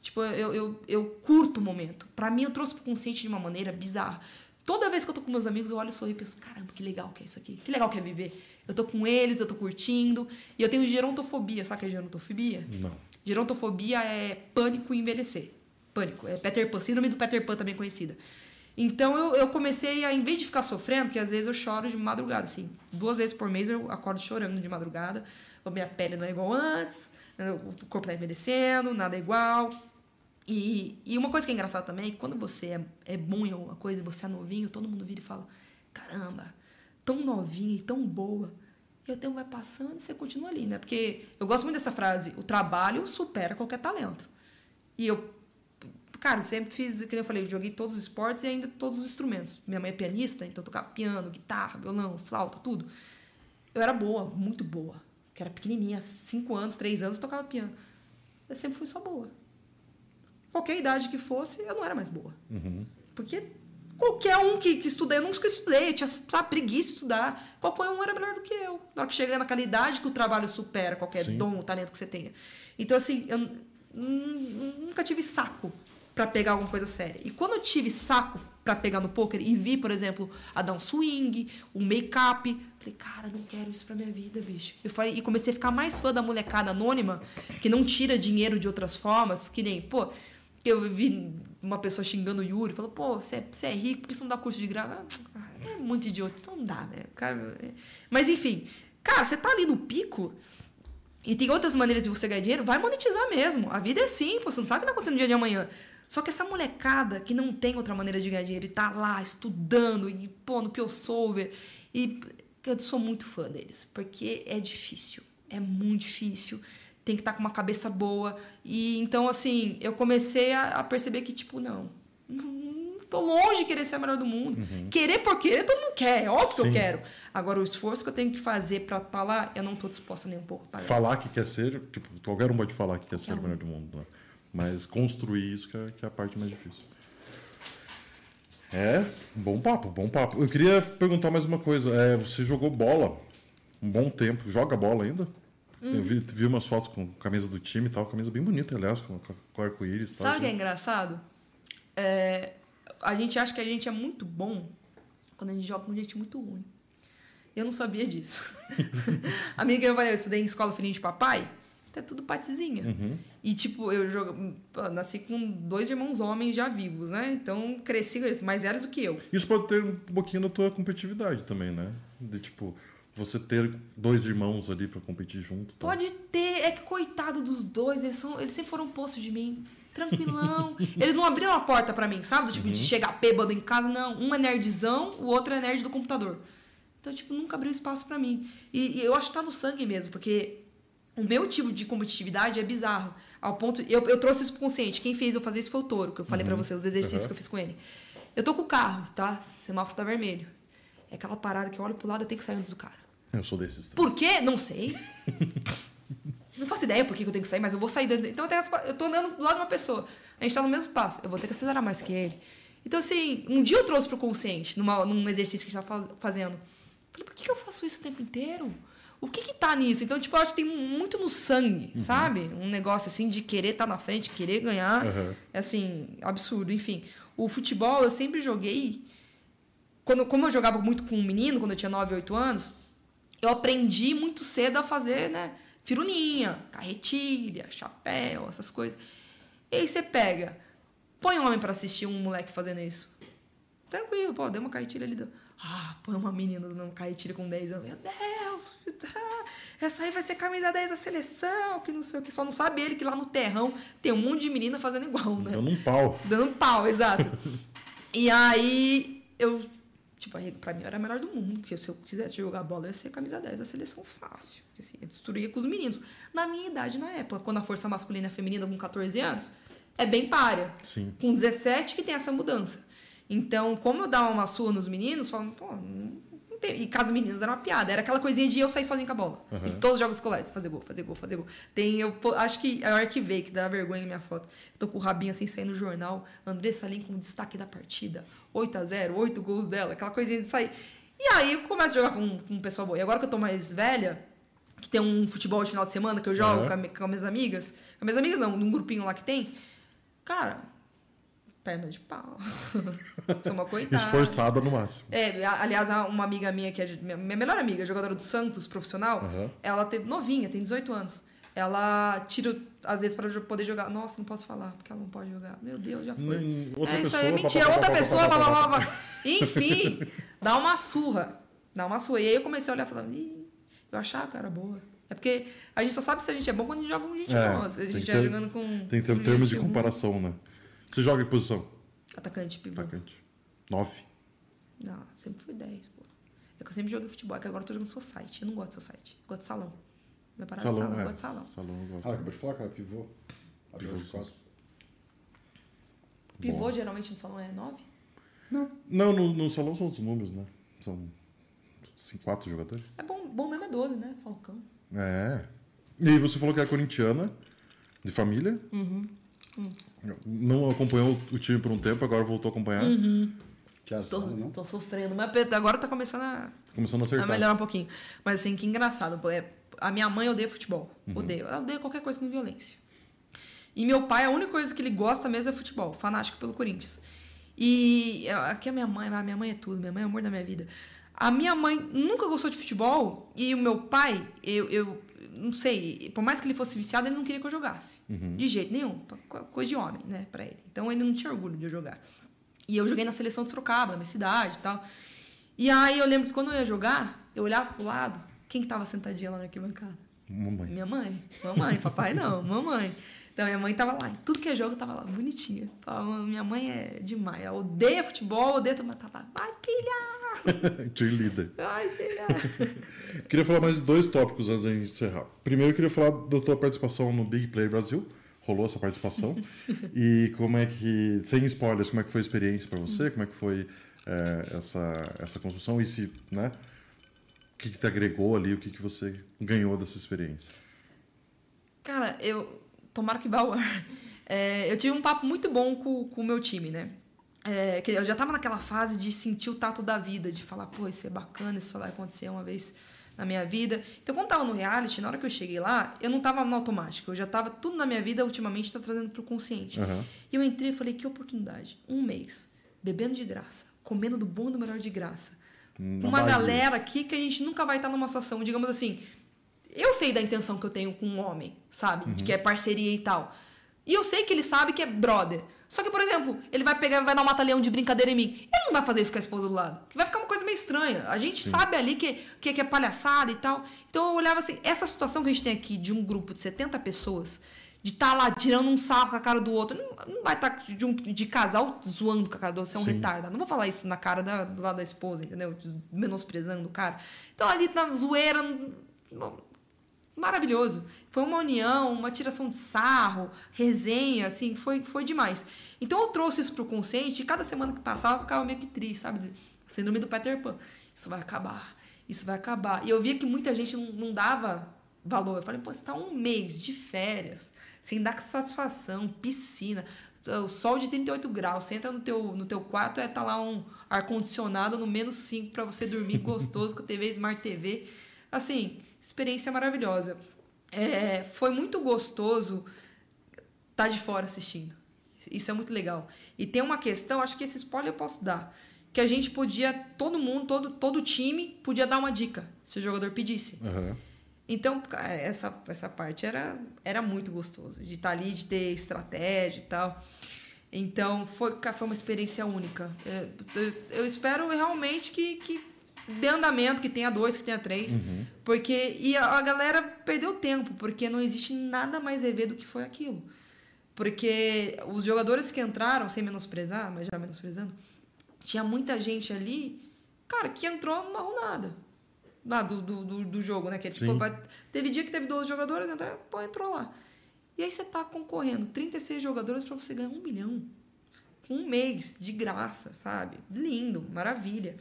Tipo, eu, eu, eu curto o momento. Para mim, eu trouxe pro consciente de uma maneira bizarra. Toda vez que eu tô com meus amigos, eu olho e sorrio e penso, caramba, que legal que é isso aqui. Que legal que é viver. Eu tô com eles, eu tô curtindo. E eu tenho gerontofobia. Sabe o que é gerontofobia? Não. Gerontofobia é pânico em envelhecer. Pânico. É Peter Pan, síndrome do Peter Pan também conhecida. Então eu, eu comecei a, em vez de ficar sofrendo, que às vezes eu choro de madrugada, assim, duas vezes por mês eu acordo chorando de madrugada, a minha pele não é igual antes, o corpo tá envelhecendo, nada é igual. E, e uma coisa que é engraçada também é que quando você é, é bom em alguma coisa, você é novinho, todo mundo vira e fala: caramba, tão novinha e tão boa e o tempo vai passando e você continua ali, né? Porque eu gosto muito dessa frase: o trabalho supera qualquer talento. E eu, cara, sempre fiz, como eu falei, joguei todos os esportes e ainda todos os instrumentos. Minha mãe é pianista, então eu tocava piano, guitarra, violão, flauta, tudo. Eu era boa, muito boa. Que era pequenininha, 5 anos, 3 anos, eu tocava piano. Eu sempre fui só boa. Qualquer idade que fosse, eu não era mais boa. Uhum. Porque Qualquer um que, que estudei, eu nunca estudei, tinha sabe, preguiça de estudar. Qualquer um era melhor do que eu. Na hora que chega naquela idade que o trabalho supera qualquer Sim. dom, talento que você tenha. Então, assim, eu nunca tive saco para pegar alguma coisa séria. E quando eu tive saco para pegar no poker e vi, por exemplo, a dar um swing, um make-up, falei, cara, não quero isso pra minha vida, bicho. Eu falei, e comecei a ficar mais fã da molecada anônima, que não tira dinheiro de outras formas, que nem, pô, eu vi uma pessoa xingando o Yuri, falou, pô, você é, você é rico, por que você não dá curso de graça? Ah, é muito idiota, então não dá, né? Cara, é... Mas enfim, cara, você tá ali no pico e tem outras maneiras de você ganhar dinheiro, vai monetizar mesmo. A vida é assim, pô, você não sabe o que vai acontecer no dia de amanhã. Só que essa molecada que não tem outra maneira de ganhar dinheiro e tá lá estudando e, pô, no Piosolver, e eu sou muito fã deles, porque é difícil, é muito difícil tem que estar tá com uma cabeça boa. E então, assim, eu comecei a, a perceber que, tipo, não, não tô longe de querer ser a melhor do mundo. Uhum. Querer por querer, todo mundo quer, é óbvio Sim. que eu quero. Agora, o esforço que eu tenho que fazer para estar tá lá, eu não tô disposta nem um pouco. Pagar. Falar que quer ser, tipo, qualquer um pode falar que quer ser o melhor do mundo, né? Mas construir isso que é, que é a parte mais difícil. É, bom papo, bom papo. Eu queria perguntar mais uma coisa. É, você jogou bola um bom tempo, joga bola ainda? Hum. Eu vi, vi umas fotos com camisa do time e tal, camisa bem bonita, aliás, com, com arco-íris. Sabe o que é engraçado? É, a gente acha que a gente é muito bom quando a gente joga com gente muito ruim. Eu não sabia disso. Amiga, eu falei, eu estudei em escola filhinho de papai. é tudo patizinha. Uhum. E, tipo, eu jogo, nasci com dois irmãos homens já vivos, né? Então, cresci com eles, mais velhos do que eu. Isso pode ter um pouquinho da tua competitividade também, né? De tipo, você ter dois irmãos ali pra competir junto. tá? Pode ter, é que coitado dos dois, eles, são, eles sempre foram postos de mim. Tranquilão. *laughs* eles não abriram a porta pra mim, sabe? Do tipo, de chegar bêbado em casa, não. Um é nerdzão, o outro é nerd do computador. Então, tipo, nunca abriu espaço pra mim. E, e eu acho que tá no sangue mesmo, porque o meu tipo de competitividade é bizarro. Ao ponto. Eu, eu trouxe isso pro consciente. Quem fez eu fazer isso foi o touro, que eu falei pra você, os exercícios Uhum. que eu fiz com ele. Eu tô com o carro, tá? Semáforo tá vermelho. É aquela parada que eu olho pro lado eu tenho que sair antes do cara. Eu sou desses. também. Por quê? Não sei. Não faço ideia por que eu tenho que sair, mas eu vou sair. dentro- Então eu, tô andando do lado de uma pessoa. A gente tá no mesmo passo. Eu vou ter que acelerar mais que ele. Então, assim, um dia eu trouxe pro consciente, numa, num exercício que a gente tava faz- fazendo. Falei, por que, eu faço isso o tempo inteiro? O que que tá nisso? Então, tipo, eu acho que tem muito no sangue, sabe? Um negócio assim de querer estar na frente, querer ganhar. Uhum. É assim, absurdo. Enfim, o futebol eu sempre joguei. Quando, como eu jogava muito com um menino, quando eu tinha 9, 8 anos, eu aprendi muito cedo a fazer, né? Firulinha, carretilha, chapéu, essas coisas. E aí você pega, põe um homem pra assistir um moleque fazendo isso. Tranquilo, pô, deu uma carretilha ali. deu- Ah, põe uma menina dando uma carretilha com 10 anos. Meu Deus, *laughs* essa aí vai ser camisa 10 da seleção, que não sei o que. Só não sabe ele que lá no terrão tem um monte de menina fazendo igual, né? Dando um pau. Dando pau, exato. *laughs* e aí, eu, tipo, pra mim era a melhor do mundo, que se eu quisesse jogar bola, eu ia ser camisa 10 da seleção fácil. Assim, eu destruía com os meninos. Na minha idade, na época, quando a força masculina e feminina com 14 anos, é bem páreo. Sim. Com 17 que tem essa mudança. Então, como eu dava uma surra nos meninos, pô, não tem. E caso meninos era uma piada. Era aquela coisinha de eu sair sozinho com a bola. Uhum. Em todos os jogos escolares. Fazer gol, fazer gol, fazer gol. Tem, eu acho que eu arquivei, que dá vergonha na minha foto. Eu tô com o rabinho assim saindo no jornal. Andressa Lin com destaque da partida. 8 a 0 8 gols dela. Aquela coisinha de sair. E aí eu começo a jogar com, com um pessoal boa. E agora que eu tô mais velha, que tem um futebol de final de semana que eu jogo Uhum. com, a com as minhas amigas. Com as minhas amigas não, num grupinho lá que tem. Cara, perna de pau. *laughs* Sou uma coitada. Esforçada no máximo. É, aliás, uma amiga minha, que é minha, melhor amiga, jogadora do Santos, profissional, Aham. ela tem novinha, tem 18 anos. Ela tira, às vezes, para poder jogar. Nossa, não posso falar, porque ela não pode jogar. Meu Deus, já foi. Outra é, isso pessoa, aí é mentira. pá, pá, Outra pá, pessoa, blá, blá, blá, blá. Enfim, *laughs* dá uma surra. Dá uma surra. E aí eu comecei a olhar e falar, Ih, eu achava que era boa. É porque a gente só sabe se a gente é bom quando a gente joga com gente É, boa. Se a gente ter- jogando com. Tem que ter um termo de ruim. comparação, né? Você joga em posição? Atacante, pivô. Atacante. Nove. Não, sempre fui 10, pô. É que eu sempre joguei futebol, é que agora eu tô jogando society. Eu não gosto de society. Eu gosto de salão. É Salão, salão, eu é. gosto de salão. Salão eu Ah, gosto. acabou de falar que ela é pivô. As Pivôzão. costas. Pivô Bom. geralmente no salão é 9? Não. Não, no, no salão são os números, né? São cinco, quatro jogadores. É bom, bom mesmo é 12, né? Falcão. É. E aí você falou que é corintiana, de família. Uhum. Não acompanhou o time por um tempo, agora voltou a acompanhar. Uhum. Que azar, Tô, não? tô sofrendo, mas agora tá começando a, Começando a a acertar. melhorar um pouquinho. Mas assim, que engraçado. pô, é- a minha mãe odeia futebol. Uhum. Odeia. Ela odeia qualquer coisa com violência. E meu pai, a única coisa que ele gosta mesmo é futebol. Fanático pelo Corinthians. E é, aqui a minha mãe, a minha mãe é tudo. Minha mãe é o amor da minha vida. A minha mãe nunca gostou de futebol. E o meu pai, eu, eu não sei, por mais que ele fosse viciado, ele não queria que eu jogasse. De jeito nenhum. Co- Coisa de homem, né, pra ele. Então ele não tinha orgulho de eu jogar. E eu joguei na seleção de Sorocaba, na minha cidade e tal. E aí eu lembro que quando eu ia jogar, eu olhava pro lado, quem que tava sentadinha lá na arquibancada? Mamãe. Minha mãe. Mamãe, papai não, *laughs* mamãe. Então minha mãe tava lá, em tudo que é jogo, eu tava lá, bonitinha. Falava, minha mãe é demais. Ela odeia futebol, odeia tudo, mas tava, vai filha! *laughs* Cheerleader. Vai filha! *laughs* Queria falar mais de dois tópicos antes de encerrar. Primeiro, eu queria falar da tua participação no Big Play Brasil. Rolou essa participação. e como é que, sem spoilers, como é que foi a experiência para você? Como é que foi é, essa, essa construção? E se, né? O que, que te agregou ali? O que, que você ganhou dessa experiência? Cara, eu. Tomara que ar. *laughs* É, eu tive um papo muito bom com, o meu time, né? É, que eu já tava naquela fase de sentir o tato da vida, de falar, pô, isso é bacana, isso só vai acontecer uma vez na minha vida. Então, quando tava no reality, na hora que eu cheguei lá, eu não tava no automático. Eu já tava tudo na minha vida, ultimamente, tá trazendo pro consciente. Aham. E eu entrei e falei, que oportunidade. Um mês, bebendo de graça, comendo do bom e do melhor de graça. Uma galera aqui que a gente nunca vai estar numa situação, digamos assim, Eu sei da intenção que eu tenho com um homem, sabe? De que é parceria e tal. E eu sei que ele sabe que é brother. Só que, por exemplo, ele vai pegar, vai dar um mata-leão de brincadeira em mim. Ele não vai fazer isso com a esposa do lado. Que vai ficar uma coisa meio estranha. A gente sabe ali que, que, que é palhaçada e tal. Então eu olhava assim, essa situação que a gente tem aqui de um grupo de 70 pessoas, de estar lá tirando um sarro com a cara do outro, não, não vai estar de, um, de casal zoando com a cara do outro, você é um Sim. retardado. Não vou falar isso na cara da, do lado da esposa, entendeu? Menosprezando o cara. Então ali na zoeira. não- maravilhoso. Foi uma união, uma tiração de sarro, resenha, assim, foi, foi demais. Então eu trouxe isso pro consciente e cada semana que passava eu ficava meio que triste, sabe? De- Síndrome do Peter Pan. Isso vai acabar, isso vai acabar. E eu via que muita gente não, não dava valor. Eu falei, pô, você tá um mês de férias, sem dar satisfação, piscina, o sol de 38 graus, você entra no teu, no teu quarto, é tá lá um ar-condicionado no menos 5 para você dormir gostoso com TV Smart TV. Assim, experiência maravilhosa. É, foi muito gostoso estar de fora assistindo. Isso é muito legal. E tem uma questão, acho que esse spoiler eu posso dar. Que a gente podia, todo mundo, todo, todo time podia dar uma dica, se o jogador pedisse. Aham. Então, cara, essa, essa parte era, era muito gostoso. De estar ali, de ter estratégia e tal. Então, foi, foi uma experiência única. Eu, eu- eu espero realmente que, que dê andamento, que tenha dois, que tenha três. Porque. E a, a galera perdeu tempo, porque não existe nada mais EV do que foi aquilo. Porque os jogadores que entraram, sem menosprezar, mas já menosprezando, tinha muita gente ali, cara, que entrou numa runada. Lá do, do, do, do jogo, né? Que é, tipo, vai- teve dia que teve 12 jogadores, entraram, pô, entrou lá. E aí você tá concorrendo 36 jogadores para você ganhar um milhão. Com um mês, de graça, sabe? Lindo, maravilha.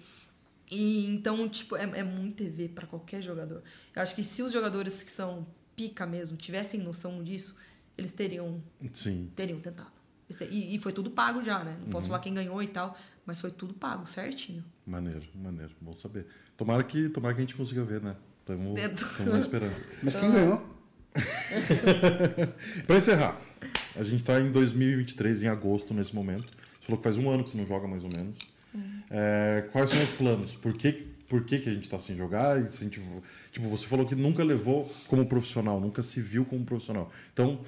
E então, tipo, é, é muito TV para qualquer jogador. Eu acho que se os jogadores que são pica mesmo tivessem noção disso, eles teriam Sim. teriam tentado. Esse- E, e foi tudo pago já, né? Não posso falar quem ganhou e tal, mas foi tudo pago, certinho. Maneiro, maneiro. Bom saber. Tomara que, tomara que a gente consiga ver, né? Tamo, Dentro. tamo na esperança. *laughs* Mas quem ganhou? *laughs* Pra encerrar, a gente tá em 2023, em agosto, nesse momento. Você falou que faz um ano que você não joga, mais ou menos. É, quais são os planos? Por que, por que, que a gente tá sem jogar? E se a gente, tipo, você falou que nunca levou como profissional, nunca se viu como profissional. Então,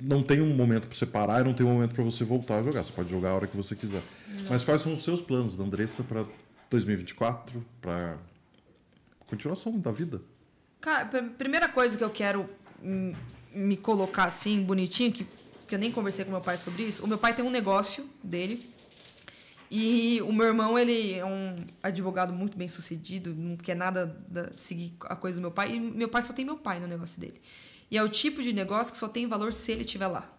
não tem um momento para você parar e não tem um momento para você voltar a jogar. Você pode jogar a hora que você quiser. Mas quais são os seus planos da Andressa para 2024? Para continuação da vida? Cara, pr- primeira coisa que eu quero hum, me colocar assim, bonitinho, que, que eu nem conversei com meu pai sobre isso. O meu pai tem um negócio dele. E o meu irmão, ele é um advogado muito bem sucedido, não quer nada da- seguir a coisa do meu pai. E meu pai só tem meu pai no negócio dele. E é o tipo de negócio que só tem valor se ele estiver lá,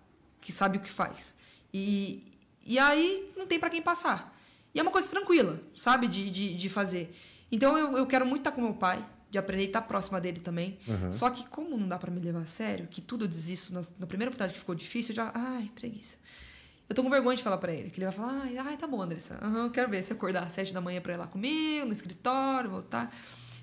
que sabe o que faz. E, e aí não tem para quem passar. E é uma coisa tranquila, sabe, de, de, de fazer. Então eu, eu quero muito estar com meu pai, de aprender e estar próxima dele também. Uhum. Só que como não dá para me levar a sério, que tudo eu desisto, na, na primeira oportunidade que ficou difícil, eu já, ai, preguiça. Eu tô com vergonha de falar pra ele, que ele vai falar, ai, ai tá bom, Andressa. Aham, quero ver se acordar às sete da manhã pra ir lá comigo, no escritório, voltar.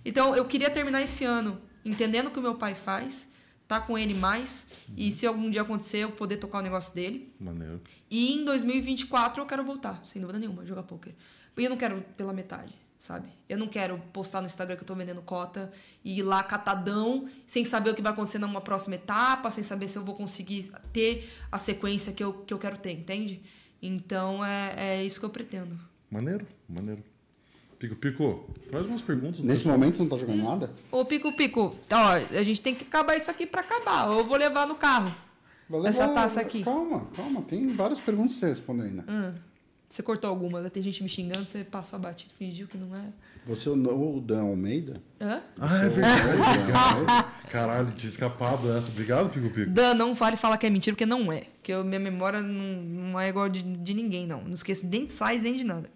Então, eu queria terminar esse ano entendendo o que o meu pai faz, tá com ele mais, e se algum dia acontecer, eu poder tocar o negócio dele. Maneiro. E em 2024 eu quero voltar, sem dúvida nenhuma, jogar poker. E eu não quero pela metade, sabe? Eu não quero postar no Instagram que eu tô vendendo cota e ir lá catadão, sem saber o que vai acontecer numa próxima etapa, sem saber se eu vou conseguir ter a sequência que eu, que eu quero ter, entende? Então é, é isso que eu pretendo. Maneiro, maneiro. Pico, Pico, traz umas perguntas. do Nesse pessoal. momento você não tá jogando nada? Ô, Pico Pico, ó, a gente tem que acabar isso aqui pra acabar. ou Eu vou levar no carro. Vai Essa levar- taça aqui. Calma, calma. Tem várias perguntas pra você responder ainda. Hum, você cortou alguma, né? tem gente me xingando, você passou a batida, fingiu que não era. Você é o Dan Almeida? Hã? Ah, é verdade. *laughs* Caralho, tinha escapado essa. Obrigado, Pico Pico. Dan, não vale falar que é mentira, porque não é. Porque eu- minha memória não, não é igual de, de ninguém, não. Não esqueço nem de size, nem de nada.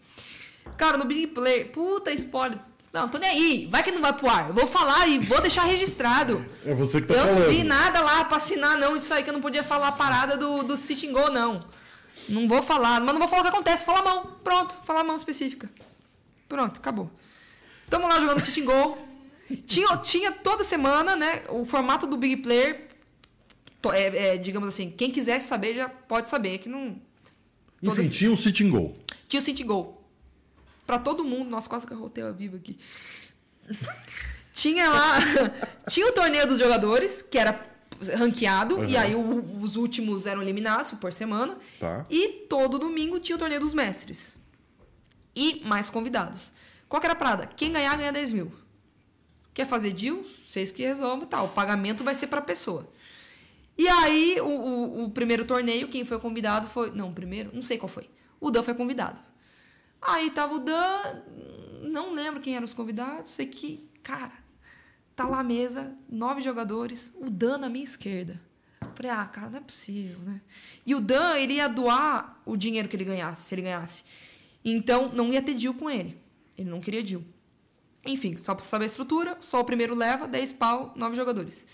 Cara, no Big Play, puta spoiler. Não, tô nem aí. Vai que não vai pro ar. Eu vou falar e vou deixar registrado. É você que tá eu não falando. vi nada lá pra assinar, não. Isso aí que eu não podia falar a parada do, do Sit and Go, não. Não vou falar. Mas não vou falar o que acontece. Fala a mão. Pronto. Fala a mão específica. Pronto, acabou. Tamo lá jogando Sit and Go. Tinha, tinha toda semana, né? O formato do Big Player. é, é, digamos assim, quem quisesse saber já pode saber que não. Enfim, todas- tinha um sitting goal. tinha o City Goal. Pra todo mundo. Nossa, quase que eu rotei a viva aqui. *laughs* Tinha lá. *laughs* tinha o torneio dos jogadores, que era ranqueado, Uhum. e aí o- os últimos eram eliminados por semana. Tá. E todo domingo tinha o torneio dos mestres. E mais convidados. Qual que era a parada? Quem ganhar, ganha 10 mil. Quer fazer deal? Vocês que resolvem, tá. O pagamento vai ser pra pessoa. E aí, o, o- o primeiro torneio, quem foi convidado foi. Não, o primeiro, não sei qual foi. O Dan foi convidado. Aí tava o Dan, não lembro quem eram os convidados, sei que, cara, tá lá a mesa, nove jogadores, o Dan na minha esquerda. Falei, ah, cara, não é possível, né? E o Dan, ele ia doar o dinheiro que ele ganhasse, se ele ganhasse. Então, não ia ter deal com ele. Ele não queria deal. Enfim, só pra saber a estrutura, só o primeiro leva, 10 pau, nove jogadores.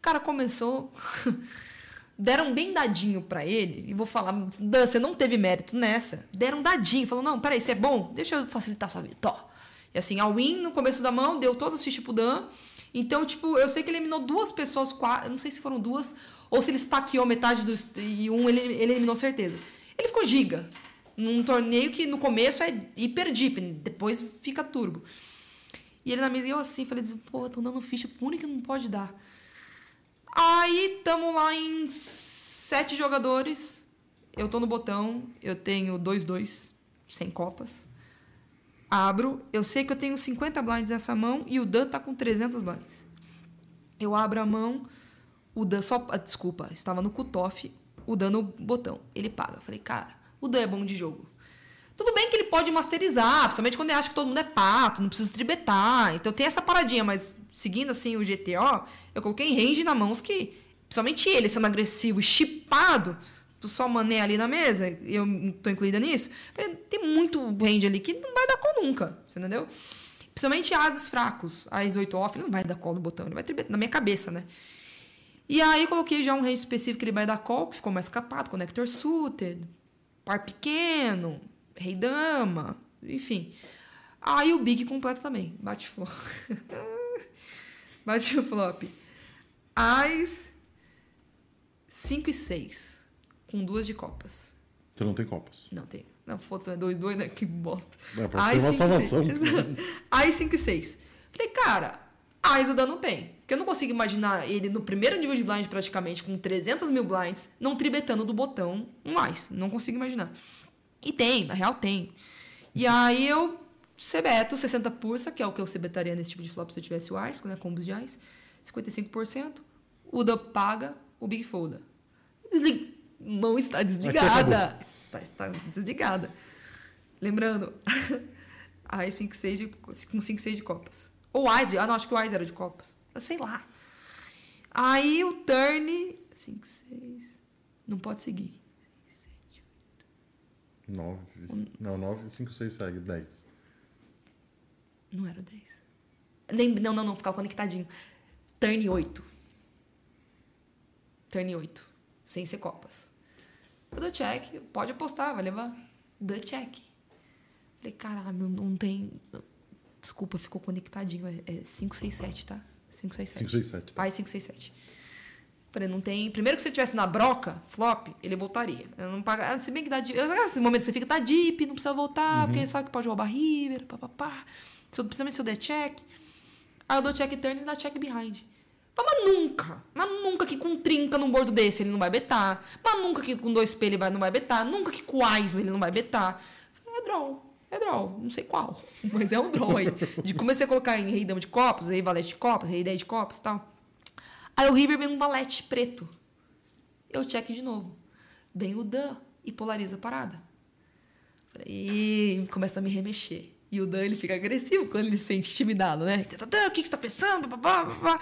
Cara, começou. *laughs* Deram bem dadinho pra ele. E vou falar, Dan, você não teve mérito nessa. Deram dadinho. Falou, não, peraí, você é bom? Deixa eu facilitar sua vida. Tó. E assim, a Win no começo da mão, deu todas as fichas pro Dan. Então, tipo, eu sei que ele eliminou duas pessoas, quatro, não sei se foram duas, ou se ele estaqueou metade dos. E um ele, ele eliminou certeza. Ele ficou giga. Num torneio que no começo é hiper deep, depois fica turbo. E ele na mesa e eu assim, falei, pô, tô dando ficha único que não pode dar. Aí tamo lá em sete jogadores. Eu tô no botão, eu tenho 2-2, sem copas. Abro, eu sei que eu tenho 50 blinds nessa mão e o Dan tá com 300 blinds. Eu abro a mão, o Dan só. ah, Desculpa, estava no cutoff, o Dan no botão. Ele paga. Eu falei, cara, o Dan é bom de jogo. Tudo bem que ele pode masterizar, principalmente quando ele acha que todo mundo é pato, não precisa tribetar. Então tem essa paradinha, mas seguindo assim o GTO, eu coloquei range na mãos que, principalmente ele sendo agressivo e chipado, tu só mané ali na mesa, eu tô incluída nisso, tem muito range ali que não vai dar call nunca, você entendeu? Principalmente ases fracos, as 8 off, ele não vai dar call no botão, ele vai tribetar, na minha cabeça, né? E aí coloquei já um range específico que ele vai dar call, que ficou mais capado, connector suited, par pequeno, rei dama, enfim. Aí o big completo também, bate flop. *laughs* bate flop. As 5 e 6, com duas de copas. Você não tem copas. Não tem. Não, foda-se, é 2, 2, né? Que bosta. É, pra ter uma salvação. *laughs* Aí 5 e 6. Falei, cara, Ais o Dan não tem. Porque eu não consigo imaginar ele no primeiro nível de blind praticamente, com 300 mil blinds, não tribetando do botão um Ais. Não consigo imaginar. E tem, na real tem. E aí eu cebeto 60 pursa, que é o que eu cebetaria nesse tipo de flop se eu tivesse o Ais, né? Combos de Ais. 55%. O Dan paga, o Big folda. Desliga. Mão está desligada. Está, está desligada. Lembrando, Ais 5, 6 de, com 5, 6 de copas. Ou Ais, ah não, acho que o Ais era de copas. Sei lá. Aí o turn, 5, 6, não pode seguir. 9. Não, 9, 5, 6, segue. 10. Não era o 10. Nem, não, não, não, ficava conectadinho. Turn 8. Turn 8. Sem ser copas. Eu dou check, pode apostar, vai levar. Dou check. Falei, caralho, não tem. Desculpa, ficou conectadinho. É 5, 6, 7, tá? 5, 6, 7. 5, 6, 7. Tá. Ai, 5, 6, 7. Falei, não tem. Primeiro que ele tivesse na broca, flop, ele voltaria. Eu não paga... Se bem que dá deep. Esse momento você fica, tá deep, não precisa voltar, porque sabe que pode roubar river, papapá. Se eu- Principalmente se eu der check. Aí eu dou check turn e dá check behind. Mas nunca, mas nunca que com trinca num bordo desse ele não vai betar. Mas nunca que com dois P ele não vai betar. Nunca que com Ais ele não vai betar. É draw. É draw. Não sei qual. *laughs* Mas é um draw aí. De comecei a colocar em rei dama de copas, rei valete de copas, rei 10 de copas e tal. Aí o River vem um valete preto. Eu check de novo. Vem o Dan e polariza a parada. E começa a me remexer. E o Dan ele fica agressivo quando ele se sente intimidado, né? "Tã, O que, que você tá pensando? Babá, babá.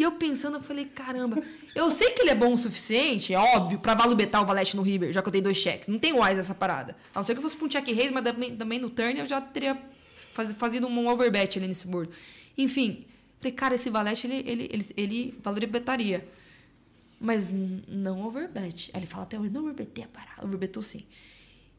E eu pensando, eu falei, caramba, eu sei que ele é bom o suficiente, é óbvio, pra valubetar o valete no River, já que eu dei dois cheques. Não tem wise essa parada. A não ser que eu fosse pra um check raise, mas também, também no turn eu já teria faz, fazido um overbet ali nesse board. Enfim, falei, cara, esse valete ele, ele, ele, ele valubetaria. Mas não overbet. Aí ele fala até hoje, não overbetei a parada. Overbetou sim.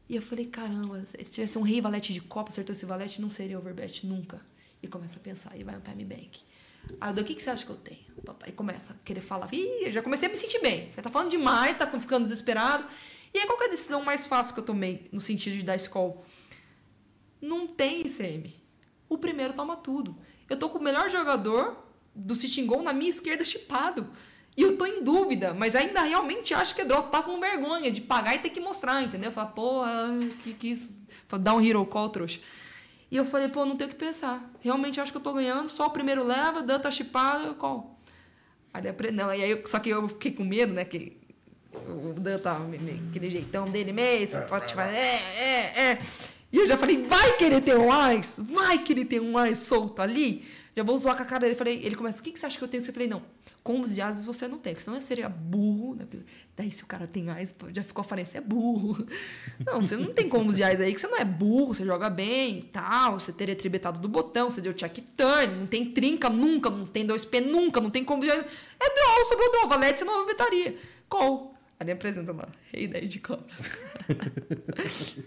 E eu falei, caramba, se tivesse um rei valete de copa, acertou esse valete, não seria overbet nunca. E começa a pensar, e vai um time bank. Aí eu dou, o que, que você acha que eu tenho? O papai começa a querer falar. Ih, eu já comecei a me sentir bem. Tá falando demais, tá ficando desesperado. E aí, qual que é a decisão mais fácil que eu tomei no sentido de dar call? Não tem ICM. O primeiro toma tudo. Eu tô com o melhor jogador do Citingol na minha esquerda chipado. E eu tô em dúvida, mas ainda realmente acho que é droga. Tá com vergonha de pagar e ter que mostrar, entendeu? Falar, pô, que que isso? Dar um hero call, trouxa. E eu falei, pô, não tenho o que pensar. Realmente acho que eu tô ganhando, só o primeiro leva, Dan tá chipado, eu call. Aí, não, e aí, só que eu fiquei com medo, né? Que o Dan tava aquele jeitão dele mesmo, pode fazer, é, é, é. E eu já falei, vai querer ter um mais? Vai querer ter um mais solto ali? Já vou zoar com a cara dele. Falei, ele começa, o que, que você acha que eu tenho? Eu falei, não, combos de asas você não tem, porque senão eu seria burro. Né? Daí se o cara tem ais, já ficou falando, você é burro. *laughs* Não, você não tem combos de ais aí, que você não é burro, você joga bem e tal, você teria tribetado do botão, você deu check turn, não tem trinca nunca, não tem 2P nunca, não tem combo de ais. É draw, sobrou draw, valete você não betaria. Call. Ali apresenta lá, rei 10 de copas.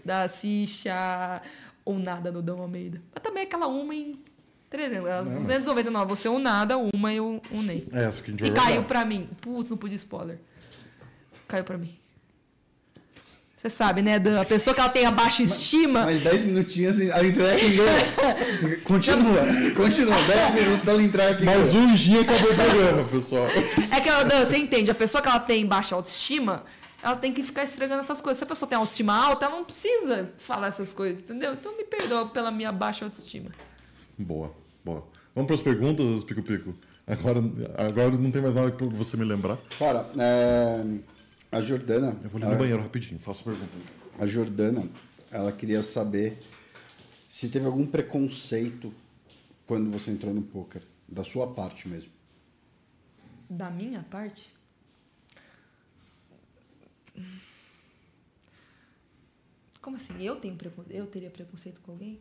da Cicha *laughs* ou nada no Dom Almeida. Mas também aquela uma em 300, as 299, você ou nada, uma e o Ney. É essa que a gente vai E caiu pra mim. Putz, não pude spoiler. Caiu pra mim. Você sabe, né, Dan? A pessoa que ela tem a baixa estima. Mais 10 minutinhos ela entrar aqui *laughs* Continua, continua. 10 *laughs* minutos ela entrar aqui. Mais um dia acabou o programa, pessoal. É que, Dan, você entende? A pessoa que ela tem baixa autoestima, ela tem que ficar esfregando essas coisas. Se a pessoa tem autoestima alta, ela não precisa falar essas coisas, entendeu? Então me perdoa pela minha baixa autoestima. Boa, boa. Vamos para as perguntas, Pico Pico? Agora, agora não tem mais nada para você me lembrar. Cara, é, a Jordana. Eu vou ali no banheiro rapidinho, faça a pergunta. A Jordana, ela queria saber se teve algum preconceito quando você entrou no poker, da sua parte mesmo. Da minha parte? Como assim? Eu tenho preconceito? Eu teria preconceito com alguém?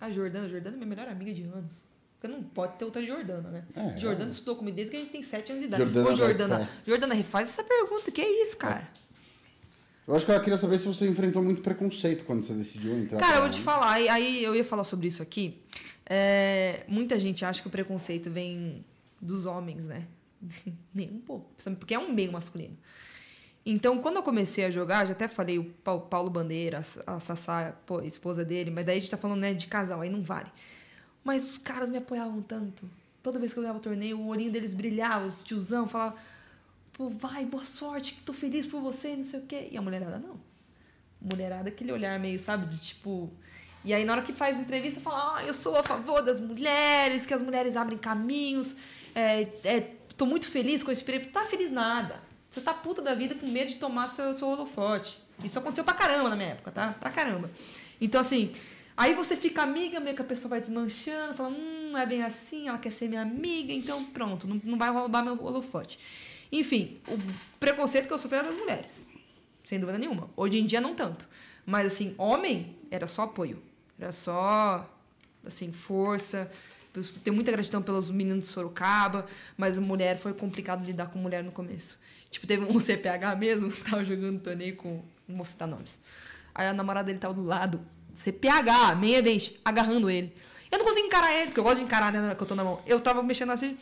A Jordana, a Jordana é minha melhor amiga de anos. Porque não pode ter outra Jordana, né? É, Jordana é. estudou comigo desde que a gente tem 7 anos de idade. Jordana, Ô, Jordana, Jordana, refaz essa pergunta. Que é isso, cara? Eu acho que ela queria saber se você enfrentou muito preconceito quando você decidiu entrar. Cara, eu vou te falar. Aí eu ia falar sobre isso aqui. É, muita gente acha que o preconceito vem dos homens, né? *laughs* Nem um pouco. Porque é um meio masculino. Então, quando eu comecei a jogar, já até falei o Paulo Bandeira, a Sassá, a esposa dele, mas daí a gente tá falando né, de casal, aí não vale. Mas os caras me apoiavam tanto. Toda vez que eu ganhava torneio, o olhinho deles brilhava, os tiozão falavam, pô, vai, boa sorte, tô feliz por você, não sei o quê. E a mulherada, não. Mulherada, aquele olhar meio, sabe, de tipo. E aí, na hora que faz entrevista, fala, ah, eu sou a favor das mulheres, que as mulheres abrem caminhos, é, é, tô muito feliz com esse período. Tá feliz nada você tá puta da vida com medo de tomar seu, seu holofote. Isso aconteceu pra caramba na minha época, tá? Pra caramba. Então, assim, aí você fica amiga, meio que a pessoa vai desmanchando, fala, hum, não é bem assim, ela quer ser minha amiga, então pronto, não, não vai roubar meu holofote. Enfim, o preconceito que eu sofri era das mulheres. Sem dúvida nenhuma. Hoje em dia, não tanto. Mas, assim, homem era só apoio. Era só, assim, força. Tenho muita gratidão pelos meninos de Sorocaba, mas mulher foi complicado lidar com mulher no começo. Tipo, teve um *laughs* CPH mesmo, *laughs* tava jogando torneio com. Não vou citar nomes. Aí a namorada dele tava do lado, CPH, meia vez, agarrando ele. Eu não consigo encarar ele, porque eu gosto de encarar, né, que eu tô na mão. Eu tava mexendo assim,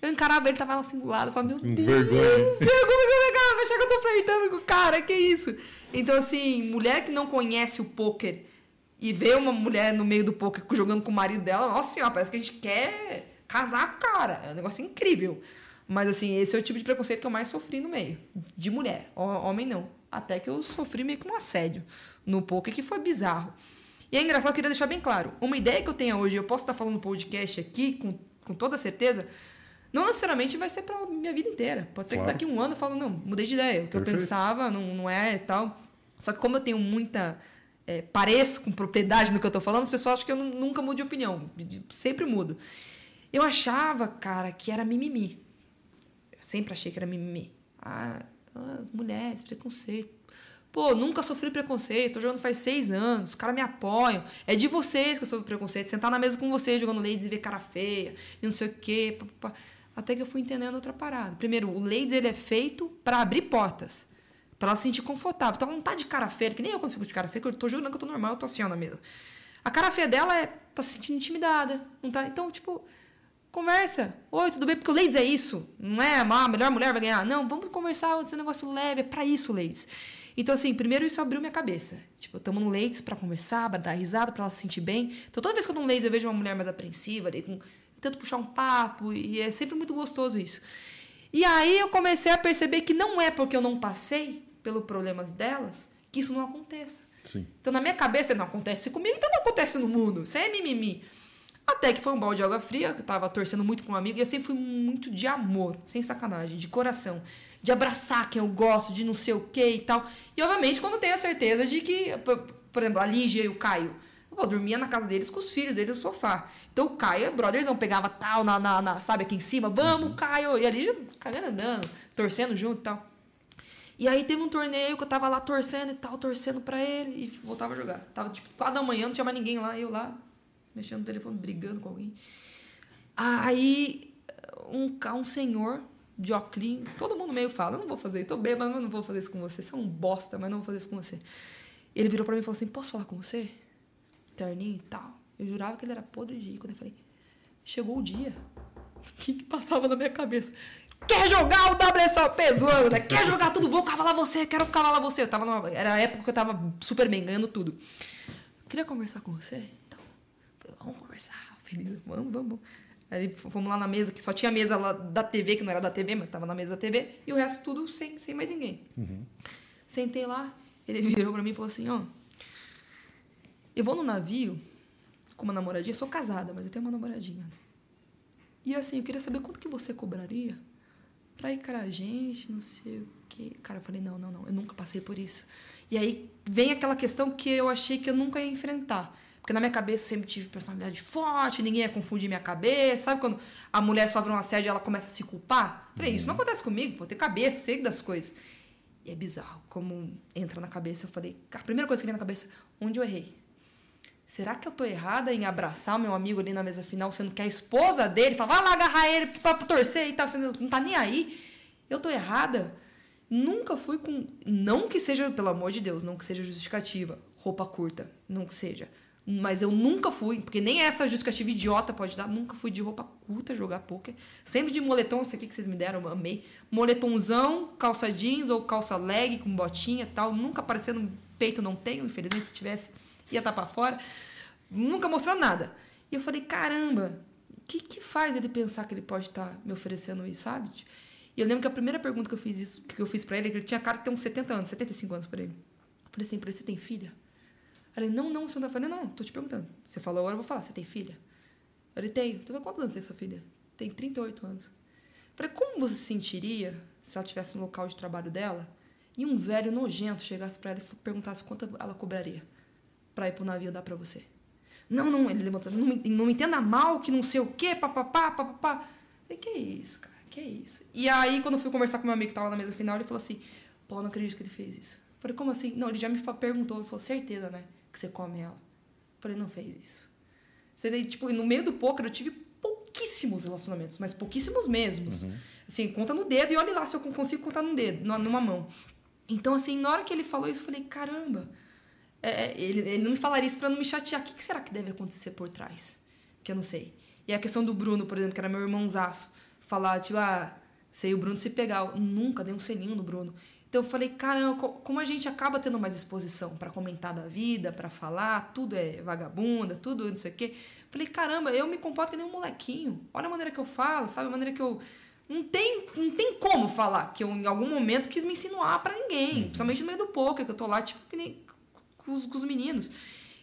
eu encarava ele, tava assim do lado. Eu falava, meu Deus, vergonha. como é que eu encarar? Vai achar que eu tô flertando com o cara, que isso? Então, assim, mulher que não conhece o poker e vê uma mulher no meio do poker jogando com o marido dela, nossa senhora, parece que a gente quer casar com o cara. É um negócio incrível. Mas, assim, esse é o tipo de preconceito que eu mais sofri no meio. De mulher. Homem, não. Até que eu sofri meio que um assédio no poker, que foi bizarro. E é engraçado, eu queria deixar bem claro. Uma ideia que eu tenho hoje, eu posso estar falando podcast aqui, com, com toda certeza, não necessariamente vai ser pra minha vida inteira. Pode ser claro. que daqui a um ano eu falo, não, mudei de ideia. O que Perfeito. eu pensava não, não é tal. Só que como eu tenho muita... É, pareço com propriedade no que eu tô falando, as pessoas acham que eu nunca mudo de opinião. Sempre mudo. Eu achava, cara, que era mimimi. Sempre achei que era mimimi. Ah, ah, mulheres, preconceito. Pô, nunca sofri preconceito, tô jogando faz seis anos, os caras me apoiam. É de vocês que eu sofro preconceito. Sentar na mesa com vocês jogando Ladies e ver cara feia, e não sei o quê. Pá, pá. Até que eu fui entendendo outra parada. Primeiro, o Ladies ele é feito para abrir portas. para ela se sentir confortável. Então ela não tá de cara feia, que nem eu quando fico de cara feia, que eu tô jogando que eu tô normal, eu tô assim ó, na mesa. A cara feia dela é. tá se sentindo intimidada. Não tá, então, tipo, Conversa. Oi, tudo bem? Porque o Ladies é isso. Não é a melhor mulher vai ganhar. Não, vamos conversar, esse negócio leve. É pra isso, Ladies. Então, assim, primeiro isso abriu minha cabeça. Tipo, estamos no Ladies pra conversar, pra dar risada, pra ela se sentir bem. Então, toda vez que eu tô no Ladies eu vejo uma mulher mais apreensiva, com... tento puxar um papo, e é sempre muito gostoso isso. E aí eu comecei a perceber que não é porque eu não passei pelos problemas delas que isso não aconteça. Sim. Então, na minha cabeça, não acontece comigo, então não acontece no mundo. Isso é mimimi. Até que foi um balde de água fria, que eu tava torcendo muito com um amigo, e eu sempre fui muito de amor, sem sacanagem, de coração. De abraçar quem eu gosto, de não sei o que e tal. E, obviamente, quando eu tenho a certeza de que, por, exemplo, a Lígia e o Caio, eu dormia na casa deles com os filhos deles no sofá. Então o Caio, brotherzão, pegava tal, na, na, na, sabe, aqui em cima, vamos, Caio. E ali cagando andando, torcendo junto e tal. E aí teve um torneio que eu tava lá torcendo e tal, torcendo pra ele e voltava a jogar. Tava tipo quatro da manhã, não tinha mais ninguém lá, eu lá, mexendo no telefone, brigando com alguém. Aí um, um senhor de óculos, todo mundo meio fala, eu não vou fazer, tô bem, mas eu não vou fazer isso com você, você é um bosta, mas não vou fazer isso com você. Ele virou pra mim e falou assim, posso falar com você? Terninho e tal. Eu jurava que ele era podre de rico. Eu falei, chegou o dia. O que, que passava na minha cabeça? Quer jogar o WSOP zoando, né? Quer jogar tudo bom? Cavalar você, quero cavalar você. Eu tava numa, era a época que eu tava super bem, ganhando tudo. Queria conversar com você? Vamos conversar, filho. Vamos, vamos. Aí fomos lá na mesa, que só tinha a mesa lá da TV, que não era da TV, mas tava na mesa da TV, e o resto tudo sem, sem mais ninguém. Uhum. Sentei lá, ele *laughs* virou pra mim e falou assim, ó. Eu vou no navio com uma namoradinha, sou casada, mas eu tenho uma namoradinha. E assim, eu queria saber quanto que você cobraria pra ir com a gente, não sei o quê. Cara, eu falei, não, não, não, eu nunca passei por isso. E aí vem aquela questão que eu achei que eu nunca ia enfrentar. Porque na minha cabeça eu sempre tive personalidade forte, ninguém ia confundir minha cabeça. Sabe quando a mulher sofre um assédio e ela começa a se culpar? Eu falei, isso não acontece comigo, pô, ter cabeça, sei das coisas. E é bizarro como entra na cabeça. Eu falei, a primeira coisa que vem na cabeça, onde eu errei? Será que eu tô errada em abraçar o meu amigo ali na mesa final, sendo que a esposa dele fala, vai lá agarrar ele pra torcer e tal, você não tá nem aí? Eu tô errada? Nunca fui com. Não que seja, pelo amor de Deus, não que seja justificativa, roupa curta, não que seja. Mas eu nunca fui, porque nem essa justificativa idiota pode dar, nunca fui de roupa curta jogar poker. Sempre de moletom, isso aqui que vocês me deram, eu amei. Moletomzão, calça jeans ou calça leg com botinha tal. Nunca aparecendo peito, não tenho, infelizmente, se tivesse ia estar para fora, nunca mostrou nada. E eu falei, caramba, o que, que faz ele pensar que ele pode estar me oferecendo isso, sabe? E eu lembro que a primeira pergunta que eu fiz isso, que eu fiz para ele, é que ele tinha cara de ter uns 70 anos, 75 anos para ele. Eu falei assim, para ele, você tem filha? Falei, não, não, senhor. Eu falei, não, tô te perguntando. Você falou agora, eu vou falar, você tem filha? Eu falei, tenho. Então, quantos anos tem sua filha? Tem 38 anos. Falei, como você se sentiria se ela estivesse no local de trabalho dela e um velho nojento chegasse para ela e perguntasse quanto ela cobraria? para ir pro navio dar para você. Não, não, ele levantou, não, não me entenda mal, que não sei o quê, papapá, papapá. Falei, que isso, cara, que isso. E aí, quando eu fui conversar com meu amigo que tava na mesa final, ele falou assim, pô, não acredito que ele fez isso. Falei, como assim? Não, ele já me perguntou, ele falou, certeza, né, que você come ela. Falei, não fez isso. Você, tipo, no meio do poker eu tive pouquíssimos relacionamentos, mas pouquíssimos mesmos. Uhum. Assim, conta no dedo e olhe lá se eu consigo contar num dedo, numa mão. Então, assim, na hora que ele falou isso, eu falei, caramba, é, é, ele, ele não me falaria isso para não me chatear. O que, que, será que deve acontecer por trás? Que eu não sei. E a questão do Bruno, por exemplo, que era meu irmãozaço, falar, tipo, ah, sei o Bruno se pegar. Eu nunca dei um selinho no Bruno. Então eu falei, caramba, como a gente acaba tendo mais exposição para comentar da vida, para falar, tudo é vagabunda, tudo não sei o quê. Falei, caramba, eu me comporto que nem um molequinho. Olha a maneira que eu falo, sabe? A maneira que eu. Não tem, não tem como falar que eu, em algum momento, quis me insinuar para ninguém. Uhum. Principalmente no meio do poker, que eu tô lá, tipo, que nem com os, com os meninos.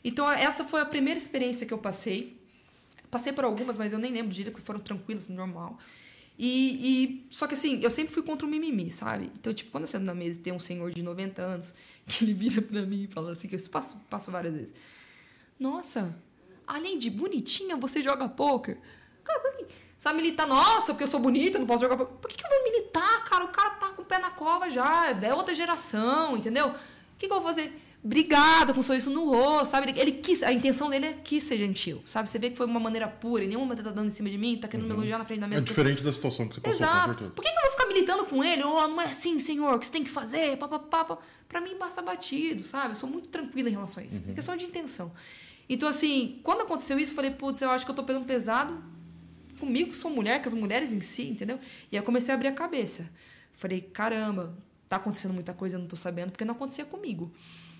Então, essa foi a primeira experiência que eu passei. Passei por algumas, mas eu nem lembro direito, porque foram tranquilas, normal. E, e, só que assim, eu sempre fui contra o mimimi, sabe? Então, tipo, quando eu sento na mesa e tem um senhor de 90 anos *laughs* que ele vira pra mim e fala assim, que eu passo, passo várias vezes. Nossa, além de bonitinha, você joga poker. Sabe, militar, nossa, porque eu sou bonita, não posso jogar poker. Por que, que eu vou militar, cara? O cara tá com o pé na cova já, é outra geração, entendeu? O que, que eu vou fazer? Obrigada, com um sorriso no rosto, sabe? Ele quis, a intenção dele é quis ser gentil, sabe? Você vê que foi uma maneira pura, em nenhum momento tá dando em cima de mim, tá querendo uhum. me elogiar na frente da mesa. É diferente da situação que você passou, Exato. Por que, que eu vou ficar militando com ele? Oh, não é assim, senhor, que você tem que fazer, papapá. Pra mim, basta batido, sabe? Eu sou muito tranquila em relação a isso. Uhum. É questão de intenção. Então, assim, quando aconteceu isso, eu falei, putz, eu acho que eu tô pegando pesado comigo, que sou mulher, com as mulheres em si, entendeu? E aí eu comecei a abrir a cabeça. Falei, caramba, tá acontecendo muita coisa, eu não tô sabendo, porque não acontecia comigo.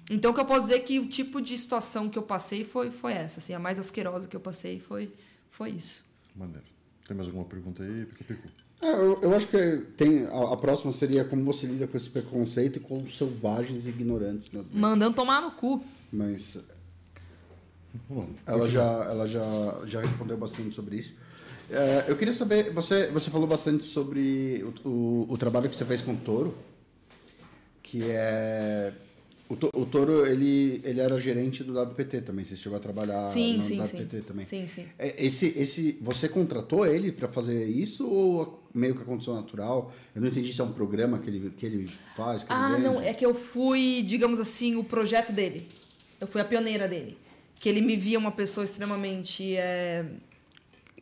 Então, o que eu posso dizer é que o tipo de situação que eu passei foi, foi essa. Assim, a mais asquerosa que eu passei foi, foi isso. Maneiro. Tem mais alguma pergunta aí? Pico, pico. É, eu, eu acho que tem a, a próxima seria como você lida com esse preconceito e com os selvagens e ignorantes nas. Mandando tomar no cu. Mas Vamos lá. ela já, ela já, já respondeu bastante sobre isso. É, eu queria saber, você, você falou bastante sobre o, o, o trabalho que você fez com o Toro, que é... O, To- o Toro, ele, ele era gerente do WPT também, você chegou a trabalhar Sim, no sim, WPT sim. também. Sim, sim. É, Esse, esse, você contratou ele para fazer isso ou meio que aconteceu natural? Eu não entendi se é um programa que ele, que ele faz, que Ah, ele não, é que eu fui, digamos assim, o projeto dele. Eu fui a pioneira dele. Que ele me via uma pessoa extremamente é,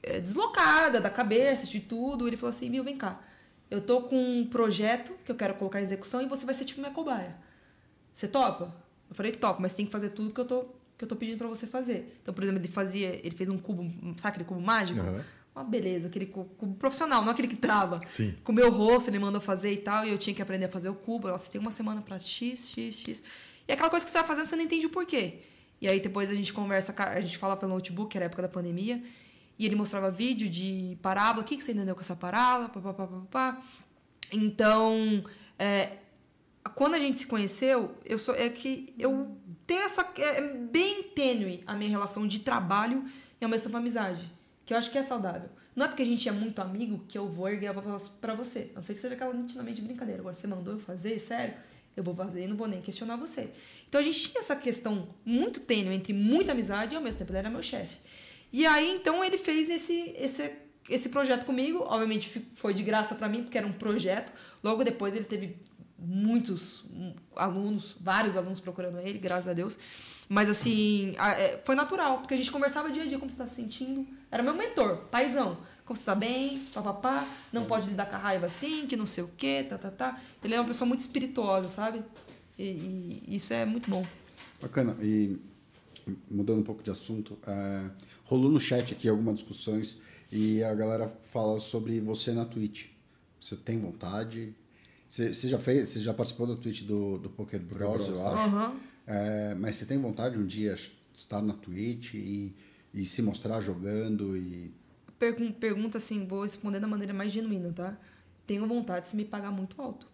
é, deslocada da cabeça, de tudo. Ele falou assim: Mil, vem cá. Eu tô com um projeto que eu quero colocar em execução e você vai ser tipo minha cobaia. Você topa? Eu falei, topo, mas tem que fazer tudo que eu tô, que eu tô pedindo pra você fazer. Então, por exemplo, ele fazia, ele fez um cubo, sabe aquele cubo mágico? Aham. Uma beleza, aquele cu- cubo profissional, não aquele que trava. Sim. Com o meu rosto, ele mandou fazer e tal, e eu tinha que aprender a fazer o cubo. Nossa, tem uma semana pra X, X, X. E aquela coisa que você vai fazendo, você não entende o porquê. E aí depois a gente conversa, a gente fala pelo notebook, que era a época da pandemia, e ele mostrava vídeo de parábola, o que, que você entendeu com essa parábola, pá, pá, pá, pá, pá. Então, é, quando a gente se conheceu, eu sou é que eu tenho essa é bem tênue a minha relação de trabalho e ao mesmo tempo amizade, que eu acho que é saudável. Não é porque a gente é muito amigo que eu vou erguer a voz pra você. A não ser que seja aquela nitidamente brincadeira. Agora, você mandou eu fazer, sério, eu vou fazer e não vou nem questionar você. Então a gente tinha essa questão muito tênue entre muita amizade e ao mesmo tempo ele era meu chefe. E aí, então, ele fez esse, esse, esse projeto comigo. Obviamente foi de graça pra mim, porque era um projeto. Logo depois ele teve muitos hum, alunos, vários alunos procurando ele, graças a Deus. Mas assim, é, foi natural, porque a gente conversava dia a dia como você tá se sentindo. Era meu mentor, paizão. Como você tá bem, papapá, não pode lidar com a raiva assim, que não sei o quê, tá, tá, tá. Ele é uma pessoa muito espirituosa, sabe? E, e isso é muito bom. Bacana. E mudando um pouco de assunto, é, rolou no chat aqui algumas discussões e a galera fala sobre você na Twitch. Você tem vontade? Você, já fez, você já participou da Twitch do, do Poker Bros, Bros, eu acho. Aham. É, mas você tem vontade um dia estar na Twitch e, e se mostrar jogando e Pergun- pergunta assim, vou responder da maneira mais genuína, tá? Tenho vontade de se me pagar muito alto.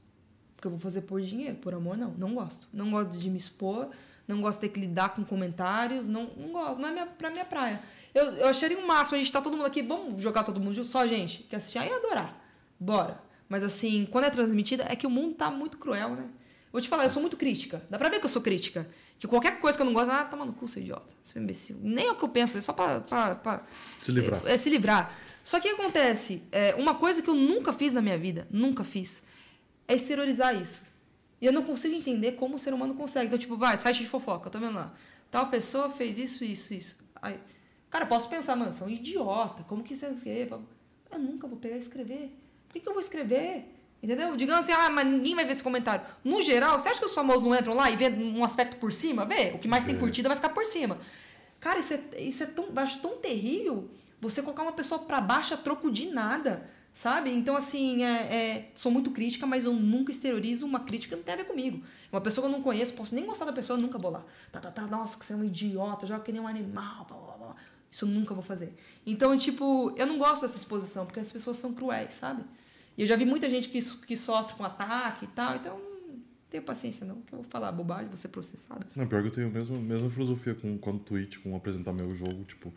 Porque eu vou fazer por dinheiro, por amor, não. Não gosto. Não gosto de me expor, não gosto de ter que lidar com comentários, não, não gosto. Não é minha, pra minha praia. Eu, eu acharia o máximo, a gente tá todo mundo aqui, vamos jogar todo mundo junto, só a gente que assistir, aí adorar. Bora. Mas assim, quando é transmitida, é que o mundo tá muito cruel, né? Vou te falar, eu sou muito crítica. Dá pra ver que eu sou crítica. Que qualquer coisa que eu não gosto, ah, toma no cu, seu idiota, seu imbecil. Nem é o que eu penso, é só pra, pra, pra Se livrar. é, se livrar. Só que o que acontece? É, uma coisa que eu nunca fiz na minha vida, nunca fiz, é exteriorizar isso. E eu não consigo entender como o ser humano consegue. Então, tipo, vai, site de fofoca, tô vendo lá. Tal pessoa fez isso, isso, isso. Aí, cara, eu posso pensar, mano, você é um idiota, como que você escreve? Eu nunca vou pegar e escrever. Por que, que eu vou escrever? Entendeu? Digamos assim, ah, mas ninguém vai ver esse comentário. No geral, você acha que os famosos não entram lá e vê um aspecto por cima? Vê, o que mais tem curtida vai ficar por cima. Cara, isso é, isso é tão, eu acho tão terrível você colocar uma pessoa pra baixo a troco de nada, sabe? Então, assim, é, é, sou muito crítica, mas eu nunca exteriorizo uma crítica que não tem a ver comigo. Uma pessoa que eu não conheço, posso nem gostar da pessoa, eu nunca vou lá. Tá, tá, tá, nossa, que você é um idiota, joga que nem um animal, blá, blá, blá. Isso eu nunca vou fazer. Então, tipo, eu não gosto dessa exposição, porque as pessoas são cruéis, sabe? E eu já vi muita gente que, que sofre com ataque e tal, então não tenho paciência não, que eu vou falar bobagem, vou ser processado. Não, pior que eu tenho a mesma, mesma filosofia com, com o Twitch, com apresentar meu jogo, tipo...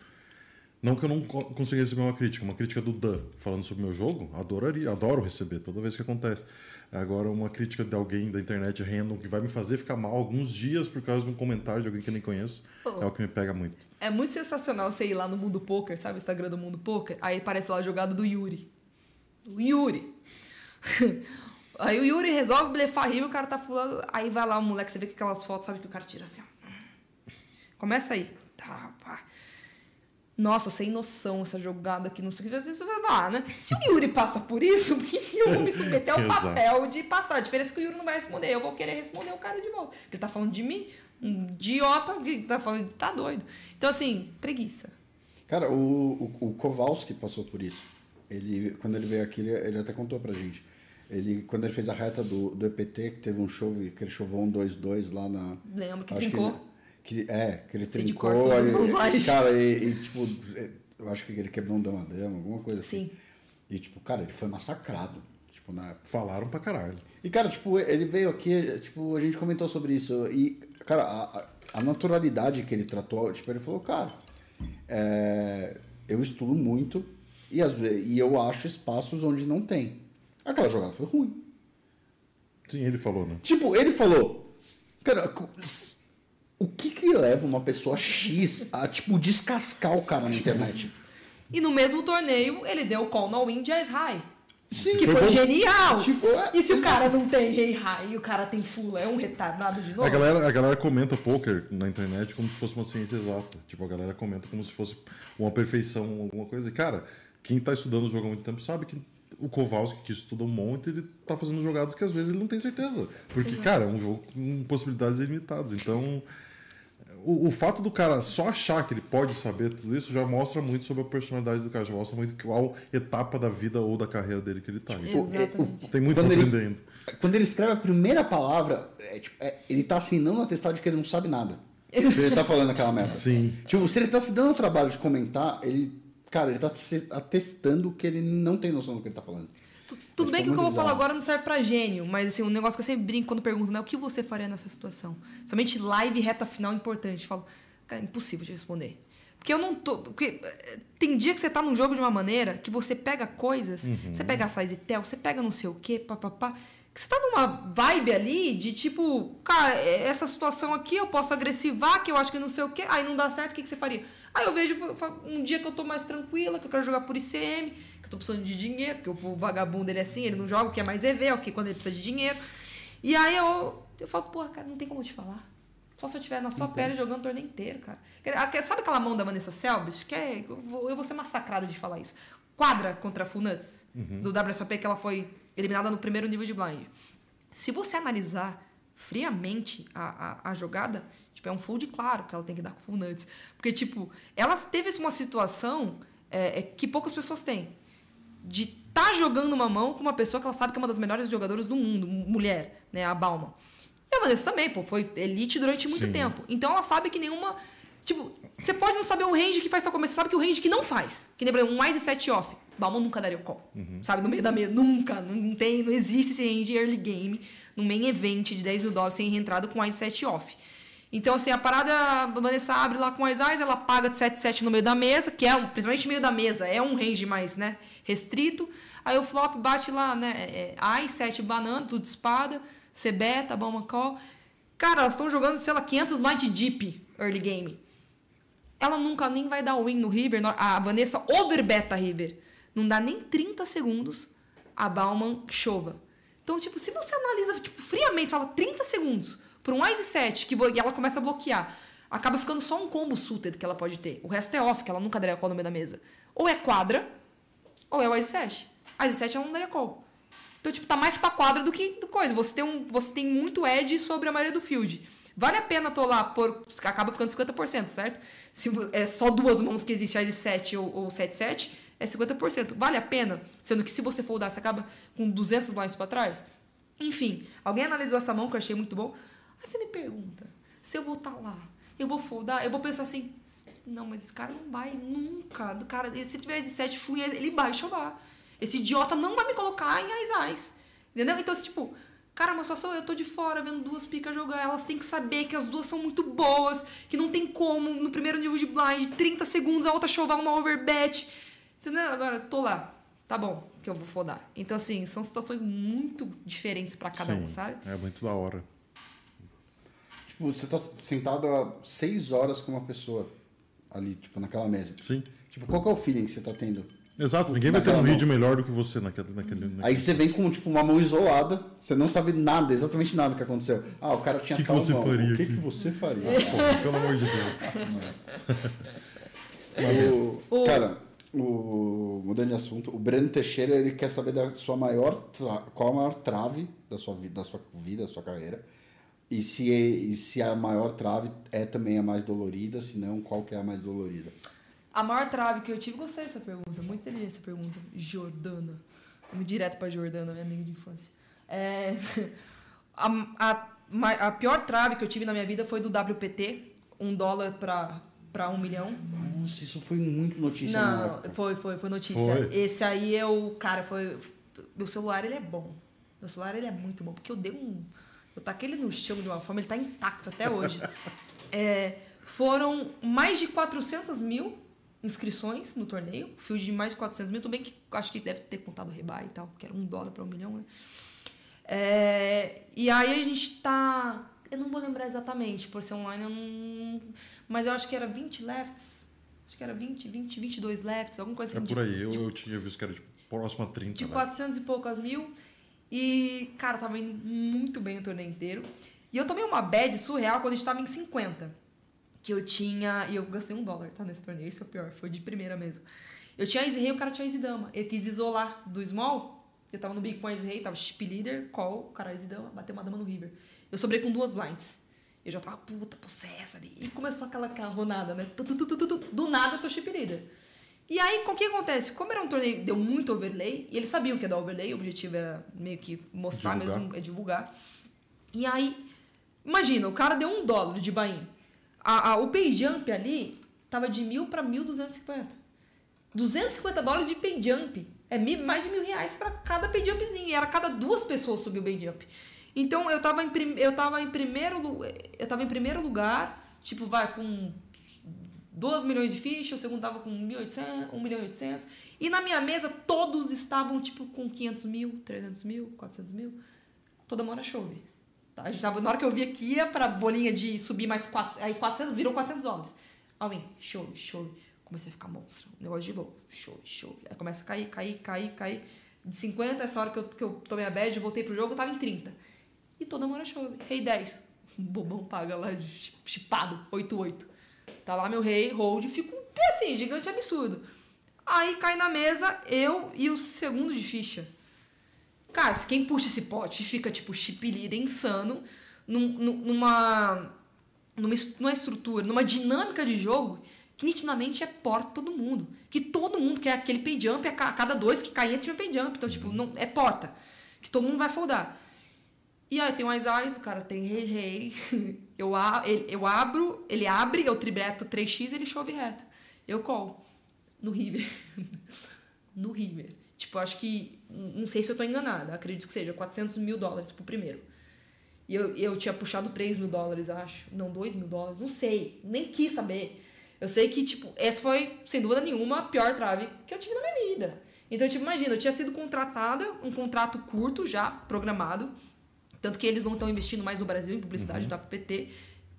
Não que eu não co- consiga receber uma crítica, uma crítica do Dan falando sobre meu jogo, adoraria, adoro receber toda vez que acontece. Agora, uma crítica de alguém da internet random que vai me fazer ficar mal alguns dias por causa de um comentário de alguém que eu nem conheço, Oh. é o que me pega muito. É muito sensacional você ir lá no Mundo Poker, sabe? O Instagram do Mundo Poker. Aí aparece lá a jogada do Yuri. O Yuri. *laughs* aí o Yuri resolve blefar rir, o cara tá fulano. Aí vai lá o moleque, você vê que aquelas fotos, sabe? Que o cara tira assim, ó. Começa aí. Tá, pá. Nossa, sem noção essa jogada aqui, não sei o que. Você vai lá, né? Se o Yuri passa por isso, *laughs* eu vou me submeter ao *laughs* papel de passar? A diferença é que o Yuri não vai responder. Eu vou querer responder o cara de volta. Porque ele tá falando de mim, um idiota, que tá falando de tá doido. Então, assim, preguiça. Cara, o, o, o Kowalski passou por isso. Ele, quando ele veio aqui, ele, ele até contou pra gente. Ele, quando ele fez a reta do, do EPT, que teve um show, que ele chovou um 2-2 lá na. Lembro que acho trincou. ele- que, é, que ele Sei trincou. *laughs* vantagens. cara, e, e, tipo, Eu acho que ele quebrou um dama-dama, alguma coisa assim. Sim. E, tipo, cara, ele foi massacrado. Tipo, na Falaram pra caralho. E, cara, tipo, ele veio aqui, tipo, a gente comentou sobre isso. E, cara, a, a- a naturalidade que ele tratou, tipo, ele falou, cara, é, eu estudo muito e, às vezes, e eu acho espaços onde não tem. Aquela jogada foi ruim. Sim, ele falou, né? Tipo, ele falou, cara, o que que leva uma pessoa X a, tipo, descascar o cara na internet? E no mesmo torneio, ele deu o call no win de Ice High. Sim, Que Foi foi genial! Tipo, é- e se o cara não tem rei high e o cara tem full, é um retardado de novo? A galera, a galera comenta poker na internet como se fosse uma ciência exata. Tipo, a galera comenta como se fosse uma perfeição, alguma coisa. E, cara, quem tá estudando o jogo há muito tempo sabe que o Kowalski, que estuda um monte, ele tá fazendo jogadas que às vezes ele não tem certeza. Porque, cara, é um jogo com possibilidades ilimitadas. Então, o, o fato do cara só achar que ele pode saber tudo isso já mostra muito sobre a personalidade do cara, já mostra muito qual etapa da vida ou da carreira dele que ele tá. Então, Exatamente. tem muito Quando ele- aprender ainda. Quando ele escreve a primeira palavra, é, tipo, é, ele tá assinando um atestado de que ele não sabe nada. *laughs* ele tá falando aquela merda. Sim. Tipo, se ele tá se dando o trabalho de comentar, ele. Cara, ele tá atestando que ele não tem noção do que ele tá falando. Tu- Tudo É, bem que o que eu vou falar agora não serve pra gênio, mas assim, um negócio que eu sempre brinco quando pergunto, né? O que você faria nessa situação? Somente live reta final é importante. Eu falo, cara, é impossível de responder. Porque eu não tô. Porque eh, tem dia que você tá num jogo de uma maneira que você pega coisas, você pega a size tel, você pega não sei o quê, papapá. Que você tá numa vibe ali de tipo, cara, essa situação aqui eu posso agressivar, que eu acho que não sei o quê, aí não dá certo, o que, que você faria? Aí eu vejo um dia que eu tô mais tranquila, que eu quero jogar por ICM, que eu tô precisando de dinheiro, porque o vagabundo ele é assim, ele não joga que é mais EV, é o que quando ele precisa de dinheiro. E aí eu, eu falo, porra, cara, não tem como eu te falar. Só se eu estiver na sua pele jogando o torneio inteiro, cara. Sabe aquela mão da Vanessa Selbst? Que é, eu, vou, eu vou ser massacrada de falar isso. Quadra contra a Full Nuts, do WSOP, que ela foi eliminada no primeiro nível de blind. Se você analisar friamente a, a, a jogada, tipo, é um fold claro que ela tem que dar com Full Nuts. Porque, tipo, ela teve uma situação é, é, que poucas pessoas têm de estar jogando uma mão com uma pessoa que ela sabe que é uma das melhores jogadoras do mundo, mulher, né, a Bauman. E a Vanessa também, pô, foi elite durante muito Sim. tempo. Então ela sabe que nenhuma. Tipo, você pode não saber o range que faz tal começo, você sabe que o range que não faz. Que nem, por exemplo, um mais e 7 off. Bauman nunca daria o call. Sabe, no meio da mesa. Nunca. Não, tem, não existe esse range early game no main event de 10 mil dólares sem reentrada com mais 7 off. Então, assim, a parada, a Vanessa abre lá com as eyes, ela paga de 7-7 no meio da mesa, que é, um, principalmente meio da mesa, é um range mais, né, restrito. Aí o flop bate lá, né, é, é, Eye, 7 banana, tudo de espada, C beta, bomba call. Cara, elas estão jogando, sei lá, 500 blind deep early game. Ela nunca nem vai dar win no River, a Vanessa overbeta River. Não dá nem 30 segundos, a Bauman chova. Então, tipo, se você analisa, tipo, friamente, fala 30 segundos por um Ice 7 que e ela começa a bloquear, acaba ficando só um combo suited que ela pode ter. O resto é off, que ela nunca daria call no meio da mesa. Ou é quadra, ou é o Ice 7. Ice 7 ela não daria call. Então, tipo, tá mais pra quadra do que coisa. Você tem, um, você tem muito edge sobre a maioria do field. Vale a pena tolar por. Acaba ficando 50%, certo? Se é só duas mãos que existe, Ice 7 ou, ou 7 7, é 50%. Vale a pena? Sendo que se você foldar, você acaba com 200 blinds pra trás? Enfim, alguém analisou essa mão que eu achei muito bom. Aí você me pergunta, se eu vou estar lá, eu vou foldar, eu vou pensar assim, não, mas esse cara não vai nunca. Do cara, se tiver esse 7 full, ele vai chovar. Esse idiota não vai me colocar em Ais Ais. Entendeu? Então, assim, tipo, cara, uma situação, eu tô de fora vendo duas picas jogar, elas têm que saber que as duas são muito boas, que não tem como, no primeiro nível de blind, 30 segundos, a outra chovar uma overbet. Entendeu? Agora, tô lá. Tá bom, que eu vou fodar. Então, assim, são situações muito diferentes pra cada um, Sim, sabe? É muito da hora. Tipo, você tá sentado há seis horas com uma pessoa ali, tipo, naquela mesa. Sim. Tipo, qual que é o feeling que você tá tendo? Exato, ninguém vai ter um mão. vídeo melhor do que você naquele. naquele, naquele... Aí você vem com, tipo, uma mão isolada, você não sabe nada, exatamente nada que aconteceu. Ah, o cara tinha Que que tal você mão. faria O que, aqui? que você faria? Pô, pelo amor de Deus. *laughs* O- cara, o, mudando de assunto, o Breno Teixeira ele quer saber da sua maior tra- qual a maior trave da sua vida, da sua vida, da sua carreira. E se, e se a maior trave é também a mais dolorida, se não, qual que é a mais dolorida? A maior trave que eu tive, gostei dessa pergunta, muito inteligente essa pergunta. Jordana. Vamos direto pra Jordana, minha amiga de infância. É, *laughs* a, a, a pior trave que eu tive na minha vida foi do WPT, um dólar pra, pra um milhão. Nossa, isso foi muito notícia na Não, época. foi, foi, foi notícia. Foi? Esse aí é o. Cara, foi. Meu celular, ele é bom. Meu celular, ele é muito bom. Porque eu dei um. Eu taquei ele no chão de uma forma, ele tá intacto até hoje. É, foram mais de 400 mil inscrições no torneio. Fio de mais de 400 mil. Tudo bem que acho que deve ter contado o rebai e tal, que era um dólar para um milhão, né? É, e aí a gente tá. Eu não vou lembrar exatamente, por ser online, eu não. Mas eu acho que era 20 lefts. Acho que era 20, 20, 22 lefts, alguma coisa É assim. por de- aí, eu, eu tinha visto que era tipo, próximo a 30. de né? 400 e poucas mil. E, cara, tava indo muito bem o torneio inteiro. E eu tomei uma bad surreal quando a gente tava em 50. Que eu tinha. E eu gastei um dólar, tá? Nesse torneio. Isso é o pior. Foi de primeira mesmo. Eu tinha Ice Rei o cara tinha Ice Dama. Ele quis isolar do Small. Eu tava no Big com Ice Rei, tava chip leader, call, o cara Ice Dama, bateu uma dama no River. Eu sobrei com duas blinds. Eu já tava puta, possessa ali. E começou aquela carronada, né? Do nada eu sou chip leader. E aí, o que acontece? Como era um torneio, deu muito overlay, e eles sabiam que ia dar overlay, o objetivo era meio que mostrar Divulgar. mesmo, é divulgar. E aí, imagina, o cara deu um dólar de buy-in. A, a- o pay jump ali tava de mil para 1.250. 250 dólares de pay jump. É mi- mais de mil reais para cada pay jumpzinho. E era cada duas pessoas subir o pay jump. Então eu tava em, prim- eu tava em primeiro eu tava em primeiro lugar, tipo, vai com 2 milhões de fichas, o segundo tava com 1.800, 1 milhão e 800. E na minha mesa todos estavam tipo com 500 mil, 300 mil, 400 mil. Toda mão era chove. Tá? A gente tava, na hora que eu via que ia pra bolinha de subir mais 400, aí 400, virou 400 dólares. Alvin, chove, chove. Comecei a ficar monstro. Um negócio de louco. Chove, chove. Aí começa a cair, cair, cair, cair. De 50, essa hora que eu, que eu tomei a bad, voltei pro jogo, eu tava em 30. E toda mão era chove. Rei 10. *laughs* Bobão paga lá, chi- chipado, 8-8. Tá lá meu rei, hold, fico assim, gigante absurdo. Aí cai na mesa eu e o segundo de ficha. Cara, se quem puxa esse pote fica tipo chip leader insano, num- num- numa, numa, es- numa estrutura, numa dinâmica de jogo que nitidamente é porta todo mundo. Que todo mundo quer aquele pay jump, a cada dois que cair entra um pay jump. Então, tipo, não, é porta. Que todo mundo vai foldar. E aí tem o Eyes, o cara tem rei rei. *laughs* Eu, eu abro, ele abre, eu tribreto 3x ele chove reto. Eu call. No River. *laughs* no River. Tipo, acho que. Não sei se eu tô enganada. Acredito que seja 400 mil dólares pro primeiro. E eu, eu tinha puxado 3 mil dólares, acho. Não, 2 mil dólares. Não sei. Nem quis saber. Eu sei que, tipo, essa foi, sem dúvida nenhuma, a pior trave que eu tive na minha vida. Então, tipo, imagina, eu tinha sido contratada, um contrato curto já, programado. Tanto que eles não estão investindo mais no Brasil em publicidade da PT.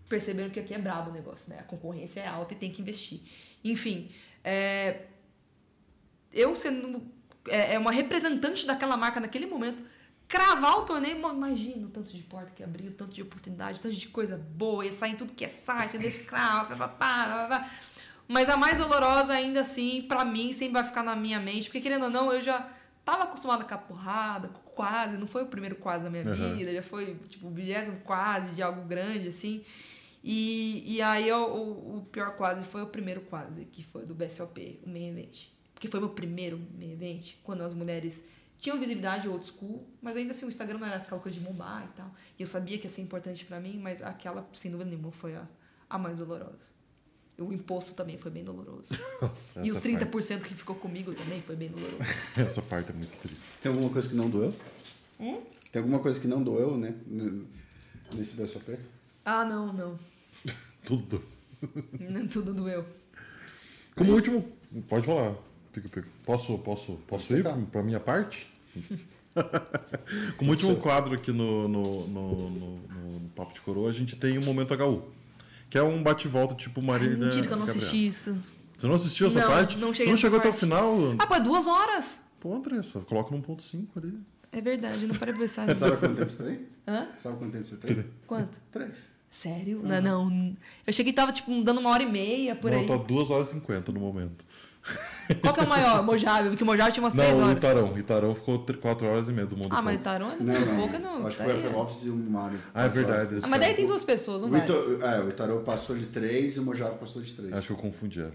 Perceberam que aqui é brabo o negócio, né? A concorrência é alta e tem que investir. Enfim, é, eu sendo é, é uma representante daquela marca naquele momento, cravar o torneio, imagina o tanto de porta que abriu, o tanto de oportunidade, o tanto de coisa boa, ia sair em tudo que é site, desse crowd, pá, pá. Mas a mais dolorosa, ainda assim, pra mim, sempre vai ficar na minha mente, porque querendo ou não, eu já tava acostumada com a porrada, quase, não foi o primeiro quase da minha Uhum. vida, já foi, tipo, o vigésimo quase de algo grande, assim. E, e aí o, o, o pior quase foi o primeiro quase, que foi do BSOP, o main event. Porque foi meu primeiro main event, quando as mulheres tinham visibilidade old school, mas ainda assim o Instagram não era aquela coisa de bombar e tal. E eu sabia que ia ser importante pra mim, mas aquela, sem dúvida nenhuma, foi a, a mais dolorosa. O imposto também foi bem doloroso. e os Essa 30% que ficou comigo também foi bem doloroso. *laughs* Essa parte é muito triste. Tem alguma coisa que não doeu? Hum? Tem alguma coisa que não doeu, né? Nesse BSOP? Ah, não, não. *laughs* Tudo. Não tudo doeu. Como último. Pode falar. Pico, pico. Posso, posso, posso ir para minha parte? *laughs* Como último quadro aqui no, no, no, no- no Papo de Coroa, a gente tem o Momento HU. Que é um bate-volta tipo Marília. Mentira que eu não Gabriela. assisti isso. Você não assistiu essa Não, parte? não Você cheguei não nessa chegou até o parte. final? Ah, pô, é duas horas. Pô, Andressa, coloca no ponto 5 ali. É verdade, eu não parei pra pensar nisso. Sabe quanto tempo você tem? Hã? Sabe quanto tempo você tem? Quanto? Três. Sério? Não, não. Eu cheguei e tava, tipo, dando uma hora e meia por não, aí. tá 2 horas e 50 no momento. Qual que é o maior? Mojave, porque o Mojave tinha umas Não, o horas. Itarão. O Itarão ficou 4 horas e meia do mundo. Ah, mas Pop. Itarão é Não, não. pouca, não. Acho que Tá foi a aí, é. Felopes e o Mário. Ah, é verdade. Ah, mas daí tem duas pessoas, não O, vai? Ito, é, o Itarô passou de três e o Mojave passou de três. Acho que eu confundi. era.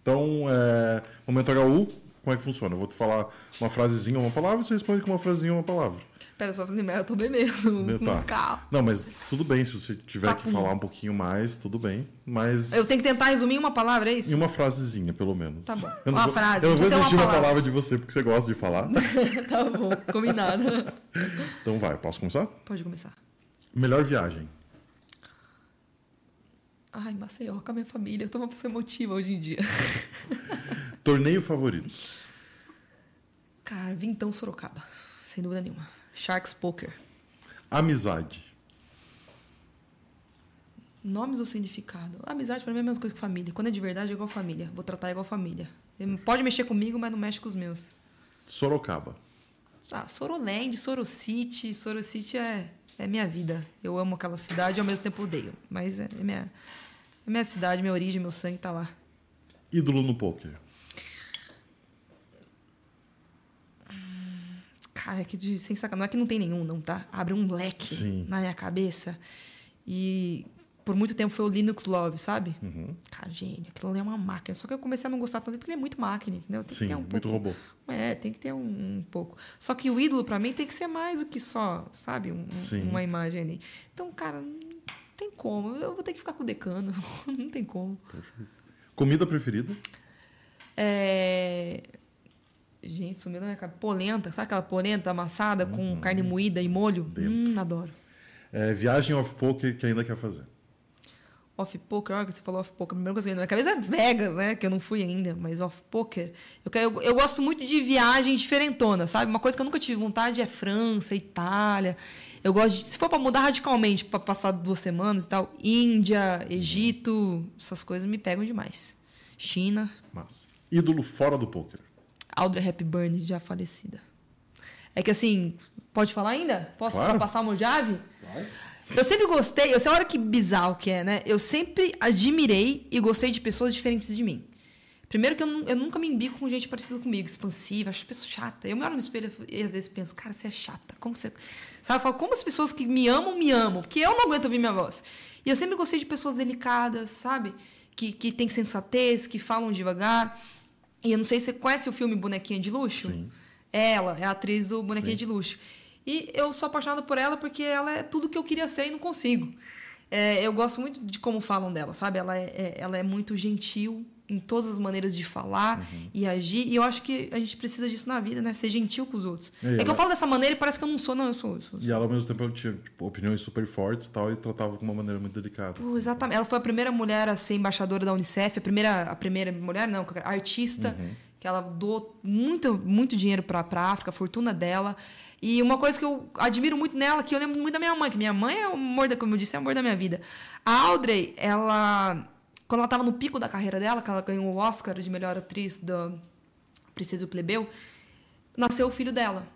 Então, é, momento HU, como é que funciona? Eu vou te falar uma frasezinha, uma palavra, e você responde com uma frasezinha, uma palavra. Pera só, primeiro eu tô bebendo Meu, no tá. *laughs* carro. Não, mas tudo bem, se você tiver que Papum. falar um pouquinho mais, tudo bem. Mas. Eu tenho que tentar resumir em uma palavra, é Em isso? uma frasezinha, pelo menos. Tá bom. *laughs* Uma vou, frase, Eu não vou uma exigir uma palavra de você, porque você gosta de falar. *laughs* tá bom, combinado. então vai, posso começar? Pode começar. Melhor viagem. Ai, Maceió, com a minha família. Eu tô uma pessoa emotiva hoje em dia. *laughs* Torneio favorito. Cara, Vintão Sorocaba. Sem dúvida nenhuma. Sharks Poker. Amizade. Nomes ou significado? Amizade pra mim é a mesma coisa que família. Quando é de verdade, é igual família. Vou tratar igual família. Pode mexer comigo, mas não mexe com os meus. Sorocaba. Ah, Soroland, Sorocity. Sorocity é, é minha vida. Eu amo aquela cidade e ao mesmo tempo odeio. Mas é, é minha, minha cidade, minha origem, meu sangue tá lá. Ídolo no poker. Cara, é que de, sem sacanagem. Não é que não tem nenhum, não, tá? Abre um leque Sim. na minha cabeça. E por muito tempo foi o Linux Love, sabe? Uhum. Cara, gênio, aquilo ali é uma máquina. Só que eu comecei a não gostar tanto porque ele é muito máquina, entendeu? Tem que Sim, ter um muito pouco- robô. É, tem que ter um, um pouco. Só que o ídolo, pra mim, tem que ser mais do que só, sabe? Um- um- uma imagem ali. Então, cara, tem como. Eu vou ter que ficar com o decano. *laughs* não tem como. Comida preferida. É... Gente, sumiu da minha cabeça. Polenta, sabe aquela polenta amassada com carne moída e molho? Uhum. Dentro. Hum, adoro. É, viagem off poker que ainda quer fazer. Off poker, olha que você falou off poker, a primeira coisa que veio na minha cabeça é Vegas, né? Que eu não fui ainda, mas off poker. Eu, eu, eu gosto muito de viagem diferentona, sabe? Uma coisa que eu nunca tive vontade é França, Itália. Eu gosto de, se for para mudar radicalmente, para passar duas semanas e tal, Índia, Egito, essas coisas me pegam demais. China, Massa. Ídolo fora do poker. Audrey Hepburn, já falecida. É que assim, pode falar ainda? Posso Claro. passar uma chave? Eu sempre gostei, eu sei olha que bizarro que é, né? Eu sempre admirei e gostei de pessoas diferentes de mim. Primeiro que eu, eu nunca me embico com gente parecida comigo, expansiva, acho pessoa chata. Eu me olho no espelho e às vezes penso, cara, você é chata. Como você. Sabe, eu falo, como as pessoas que me amam, me amam, porque eu não aguento ouvir minha voz. E eu sempre gostei de pessoas delicadas, sabe? Que, que têm sensatez, que falam devagar. E eu não sei se você conhece o filme Bonequinha de Luxo. Sim. Ela é a atriz do Bonequinha Sim. de Luxo. E eu sou apaixonada por ela porque ela é tudo que eu queria ser e não consigo. É, eu gosto muito de como falam dela, sabe? Ela é, é- ela é muito gentil em todas as maneiras de falar Uhum. e agir. E eu acho que a gente precisa disso na vida, né? Ser gentil com os outros. E É, que ela- eu falo dessa maneira e parece que eu não sou, não, eu sou. Eu sou. E ela, ao mesmo tempo, ela tinha tipo, opiniões super fortes e tal, e tratava de uma maneira muito delicada. Pô, exatamente. Ela foi a primeira mulher a ser embaixadora da Unicef, a primeira, a primeira mulher, não, artista, que ela doou muito, muito dinheiro para a África, a fortuna dela. E uma coisa que eu admiro muito nela, que eu lembro muito da minha mãe, que minha mãe é o amor, da, como eu disse, é o amor da minha vida. A Audrey, ela, quando ela estava no pico da carreira dela, que ela ganhou o Oscar de melhor atriz da Princesa e o Plebeu, nasceu o filho dela.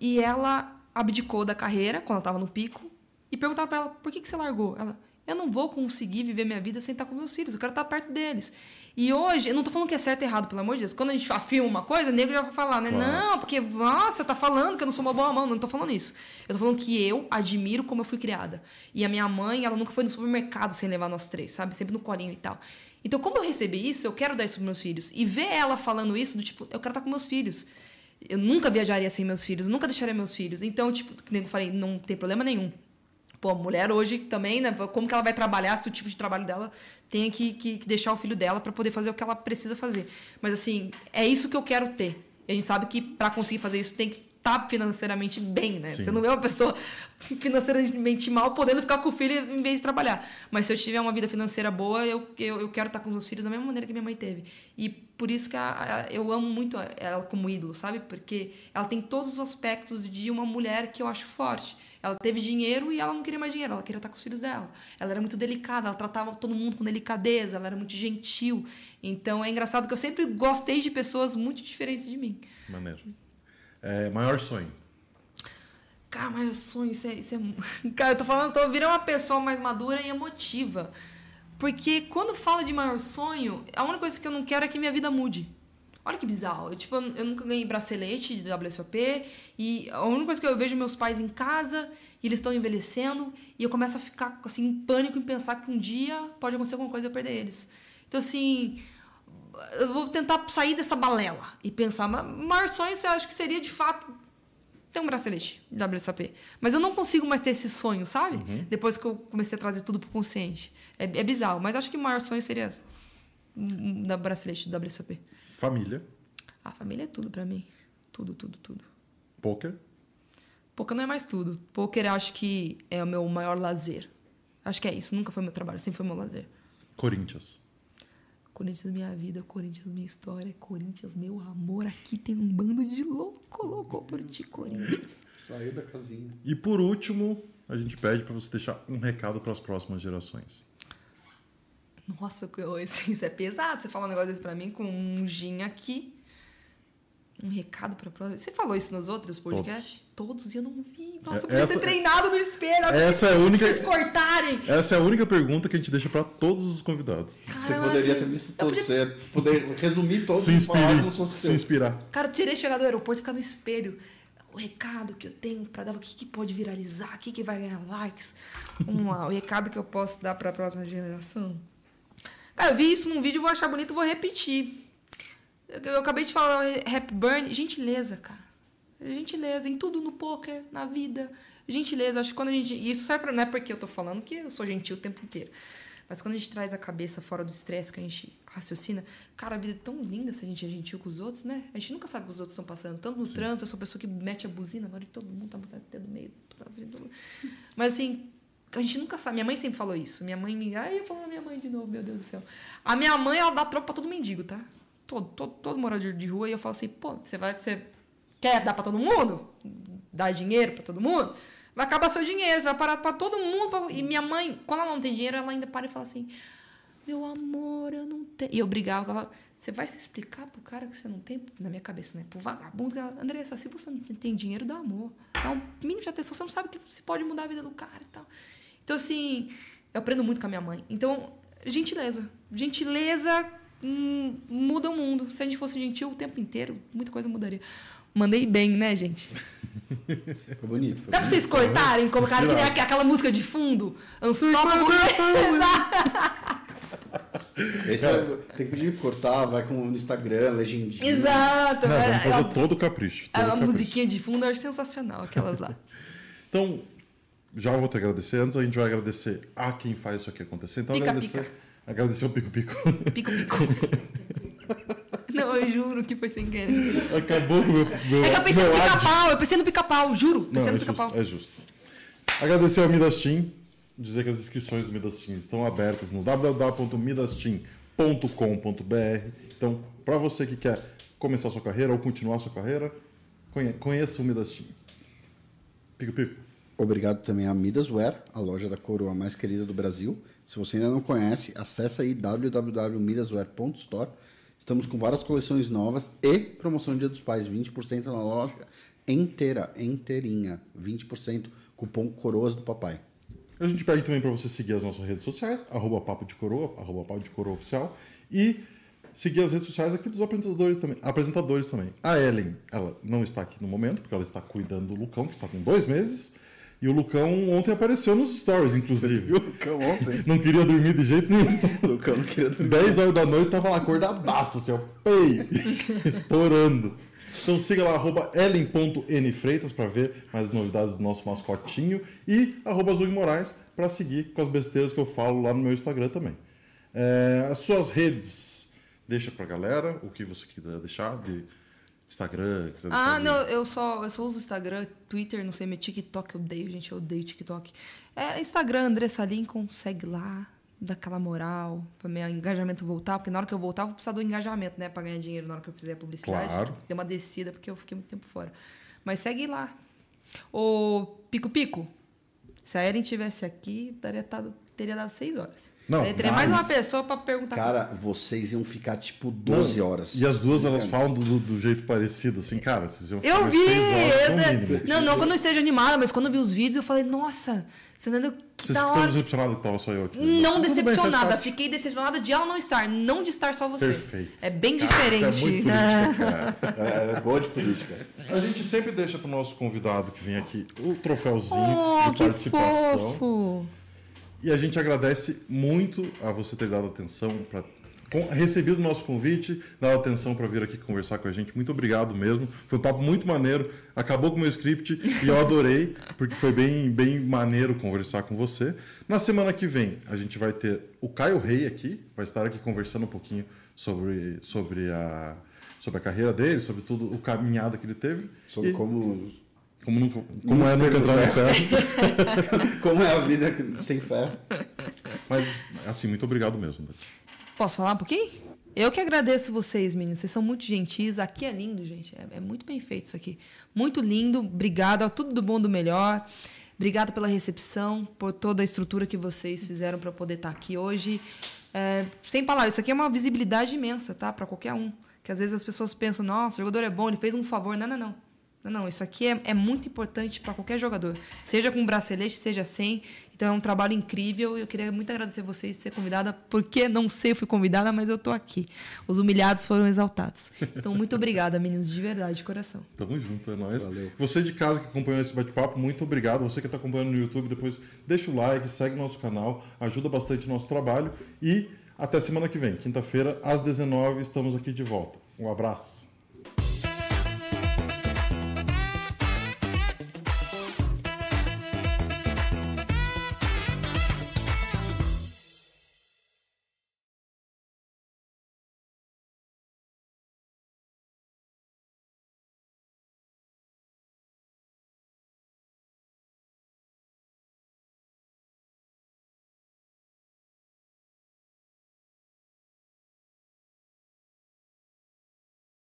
E ela abdicou da carreira quando ela estava no pico e perguntava para ela: por que, que você largou? Ela: eu não vou conseguir viver minha vida sem estar com meus filhos, eu quero estar perto deles. E hoje, eu não tô falando que é certo e errado, pelo amor de Deus. Quando a gente afirma uma coisa, o nego já vai falar, né? Claro. Não, porque, nossa, tá falando que eu não sou uma boa mão. Não tô falando isso. Eu tô falando que eu admiro como eu fui criada. E a minha mãe, ela nunca foi no supermercado sem levar nós três, sabe? Sempre no colinho e tal. Então, como eu recebi isso, eu quero dar isso pros meus filhos. E ver ela falando isso, do tipo, eu quero estar com meus filhos. Eu nunca viajaria sem meus filhos, nunca deixaria meus filhos. Então, tipo, como eu falei, não tem problema nenhum. Pô, a mulher hoje também, né? Como que ela vai trabalhar se o tipo de trabalho dela tem que, que, que deixar o filho dela para poder fazer o que ela precisa fazer. Mas, assim, é isso que eu quero ter. E a gente sabe que para conseguir fazer isso tem que estar financeiramente bem, né? Sim. Você não é uma pessoa *laughs* financeiramente mal podendo ficar com o filho em vez de trabalhar. Mas se eu tiver uma vida financeira boa, eu, eu, eu quero estar com os meus filhos da mesma maneira que minha mãe teve. E por isso que a- a- eu amo muito ela como ídolo, sabe? Porque ela tem todos os aspectos de uma mulher que eu acho forte. Ela teve dinheiro e ela não queria mais dinheiro, ela queria estar com os filhos dela. Ela era muito delicada, ela tratava todo mundo com delicadeza, ela era muito gentil. Então é engraçado que eu sempre gostei de pessoas muito diferentes de mim. Maneiro. É, maior sonho. Cara, eu sonho, isso é, isso é. *laughs* Cara, eu tô falando, tô virando uma pessoa mais madura e emotiva. Porque quando fala de maior sonho, a única coisa que eu não quero é que minha vida mude. Olha que bizarro. Eu, tipo, eu nunca ganhei bracelete de WSOP e a única coisa que eu vejo meus pais em casa e eles estão envelhecendo e eu começo a ficar assim em pânico em pensar que um dia pode acontecer alguma coisa e eu perder eles. Então assim, eu vou tentar sair dessa balela e pensar, mas maior sonho você acha que seria de fato ter um bracelete WSOP. Mas eu não consigo mais ter esse sonho, sabe? Depois que eu comecei a trazer tudo pro consciente. É, é bizarro, mas acho que o maior sonho seria um da bracelete do WSOP. Família, A família é tudo pra mim. Tudo, tudo, tudo. poker, Poker não é mais tudo. Poker eu acho que é o meu maior lazer. Acho que é isso. Nunca foi meu trabalho, sempre foi meu lazer. Corinthians. Corinthians minha vida, Corinthians minha história, Corinthians meu amor. Aqui tem um bando de louco, louco por ti, Corinthians. Saiu da casinha. E por último, a gente pede para você deixar um recado para as próximas gerações. Nossa, isso é pesado. Você falar um negócio desse pra mim com um gin aqui. Um recado pra próxima. Você falou isso nos outros podcasts? Todos, e eu não vi. Nossa, eu podia Essa- ter treinado no espelho. Essa é a única- Vocês cortarem. Essa é a única pergunta que a gente deixa para todos os convidados. Você Caramba, poderia ter visto todos. podia- Você poder resumir todos Se inspire, como se inspirar. Cara, eu tirei chegar do aeroporto e ficar no espelho. O recado que eu tenho pra dar, o que, que pode viralizar, o que, que vai ganhar likes. Vamos lá, o recado que eu posso dar pra próxima geração. Cara, eu vi isso num vídeo, vou achar bonito, vou repetir. Eu, eu acabei de falar Happy Burn, gentileza, cara. Gentileza, em tudo no poker, na vida. Gentileza, acho que quando a gente. E isso serve pra, não é porque eu tô falando que eu sou gentil o tempo inteiro. Mas quando a gente traz a cabeça fora do estresse, que a gente raciocina, cara, a vida é tão linda se a gente é gentil com os outros, né? A gente nunca sabe o que os outros estão passando. Tanto no trânsito, eu sou pessoa que mete a buzina, agora todo mundo tá botando no meio. tá? Mas assim, a gente nunca sabe. Minha mãe sempre falou isso. Minha mãe me. Ai, eu falo da minha mãe de novo, meu Deus do céu. A minha mãe, ela dá troco pra todo mendigo, tá? Todo, todo, todo morador de rua. E eu falo assim, pô, você vai. Você quer dar pra todo mundo? Dar dinheiro pra todo mundo? Vai acabar seu dinheiro, você vai parar pra todo mundo. pra- E minha mãe, quando ela não tem dinheiro, ela ainda para e fala assim: Meu amor, eu não tenho. E eu brigava, ela você vai se explicar pro cara que você não tem, na minha cabeça, né? Pro vagabundo, que ela, Andressa, se você não tem dinheiro, dá amor. Dá um mínimo de atenção, você não sabe que se pode mudar a vida do cara e tal. Então, assim, eu aprendo muito com a minha mãe. Então, gentileza. Gentileza hum, muda o mundo. Se a gente fosse gentil o tempo inteiro, muita coisa mudaria. Mandei bem, né, gente? *laughs* Foi bonito. Foi Dá pra bonito. vocês cortarem, colocarem aquela música de fundo? Unstoppable. *laughs* Esse é- tem que pedir cortar, vai com no Instagram, legendinha. Exato. Não, é- vamos é fazer a- todo o capricho. todo a, capricho. musiquinha de fundo eu acho sensacional, aquelas lá. *laughs* Então, já vou te agradecer. Antes a gente vai agradecer a quem faz isso aqui acontecer. Então, Pica, agradecer, pica. agradecer o Pico Pico. Pico, pico. *laughs* Não, eu juro que foi sem querer. Acabou com o meu, meu, É que eu pensei no pica-pau, eu pensei no pica-pau, juro. Não, Pensei é no justo, pica-pau. é justo. Agradecer ao Midas Team, dizer que as inscrições do Midas Team estão abertas no www.midasteam.com.br. Então, para você que quer começar sua carreira ou continuar sua carreira, conhe- conheça o Midas Team. Pico Pico. Obrigado também a Midaswear, a loja da coroa mais querida do Brasil. Se você ainda não conhece, acessa aí www.midaswear.store. Estamos com várias coleções novas e promoção Dia dos Pais, 20% na loja inteira, inteirinha, 20% cupom Coroas do Papai. A gente pede também para você seguir as nossas redes sociais, arroba Papo de Coroa, arroba Papo de Coroa Oficial, e seguir as redes sociais aqui dos apresentadores também. Apresentadores também. A Ellen, ela não está aqui no momento, porque ela está cuidando do Lucão, que está com dois meses, e o Lucão ontem apareceu nos stories, inclusive. o Lucão ontem? *laughs* Não queria dormir de jeito nenhum. o *laughs* Lucão não queria dormir. 10 horas da noite tava lá acordadaço, assim, ó, pei, *laughs* estourando. Então siga lá, arroba ellen.nfreitas para ver mais novidades do nosso mascotinho e arroba Zug Moraes para seguir com as besteiras que eu falo lá no meu Instagram também. É, as suas redes, deixa pra galera o que você quiser deixar de Instagram. quiser deixar Ah, de- não, eu só, eu só uso Instagram, Twitter, não sei, meu TikTok eu odeio, gente, eu odeio TikTok. É Instagram, Andressa Lincoln, segue lá, dá aquela moral, pra meu engajamento voltar, porque na hora que eu voltar eu vou precisar do engajamento, né, pra ganhar dinheiro na hora que eu fizer a publicidade. Claro. Deu uma descida, porque eu fiquei muito tempo fora. Mas segue lá. O Pico Pico, se a Eren tivesse aqui, daria tado- teria dado seis horas. Não, teria mais mas- uma pessoa pra perguntar. Cara, vocês iam ficar tipo 12 horas. E as duas elas falam do, do- jeito parecido, assim, cara, vocês iam ficar Eu vi! seis horas no eu- mínimo. não, não quando eu esteja animada, mas quando eu vi os vídeos, eu falei, nossa, Que Você da ficou hora. decepcionado que tava só eu aqui. né? Não bem, decepcionada, parte. fiquei decepcionada de ela não estar, não de estar só você. Perfeito. É bem Cara, diferente. Isso é muito política, *laughs* cara. É, é boa de política. A gente sempre deixa pro nosso convidado que vem aqui o troféuzinho Oh, de participação. fofo! E a gente agradece muito a você ter dado atenção para recebido o nosso convite, dado atenção para vir aqui conversar com a gente. Muito obrigado mesmo. Foi um papo muito maneiro. Acabou com o meu script e eu adorei, *laughs* porque foi bem, bem maneiro conversar com você. Na semana que vem, a gente vai ter o Caio Rei aqui, vai estar aqui conversando um pouquinho sobre, sobre, a, sobre a carreira dele, sobre tudo, o caminhada que ele teve. Sobre e, como. Como, nunca, como é nunca entrar no ferro. *laughs* como é a vida sem ferro. Mas, assim, muito obrigado mesmo. Posso falar um pouquinho? Eu que agradeço vocês, meninos. Vocês são muito gentis. Aqui é lindo, gente. É, é muito bem feito isso aqui. Muito lindo. Obrigado. Tudo do bom do melhor. Obrigado pela recepção, por toda a estrutura que vocês fizeram para poder estar tá aqui hoje. É, sem palavras, isso aqui é uma visibilidade imensa, tá? Para qualquer um. Que às vezes as pessoas pensam, nossa, o jogador é bom, ele fez um favor. Não, não. Não, não, isso aqui é, é muito importante para qualquer jogador. Seja com bracelete, seja sem. Então é um trabalho incrível. Eu queria muito agradecer vocês de ser convidada, porque não sei, eu fui convidada, mas eu tô aqui. Os humilhados foram exaltados. Então, muito obrigada, meninos, de verdade, de coração. Tamo junto, é nóis. Valeu. Você de casa que acompanhou esse bate-papo, muito obrigado. Você que está acompanhando no YouTube, depois deixa o like, segue nosso canal, ajuda bastante o nosso trabalho. E até semana que vem, quinta-feira, às 19 estamos aqui de volta. Um abraço.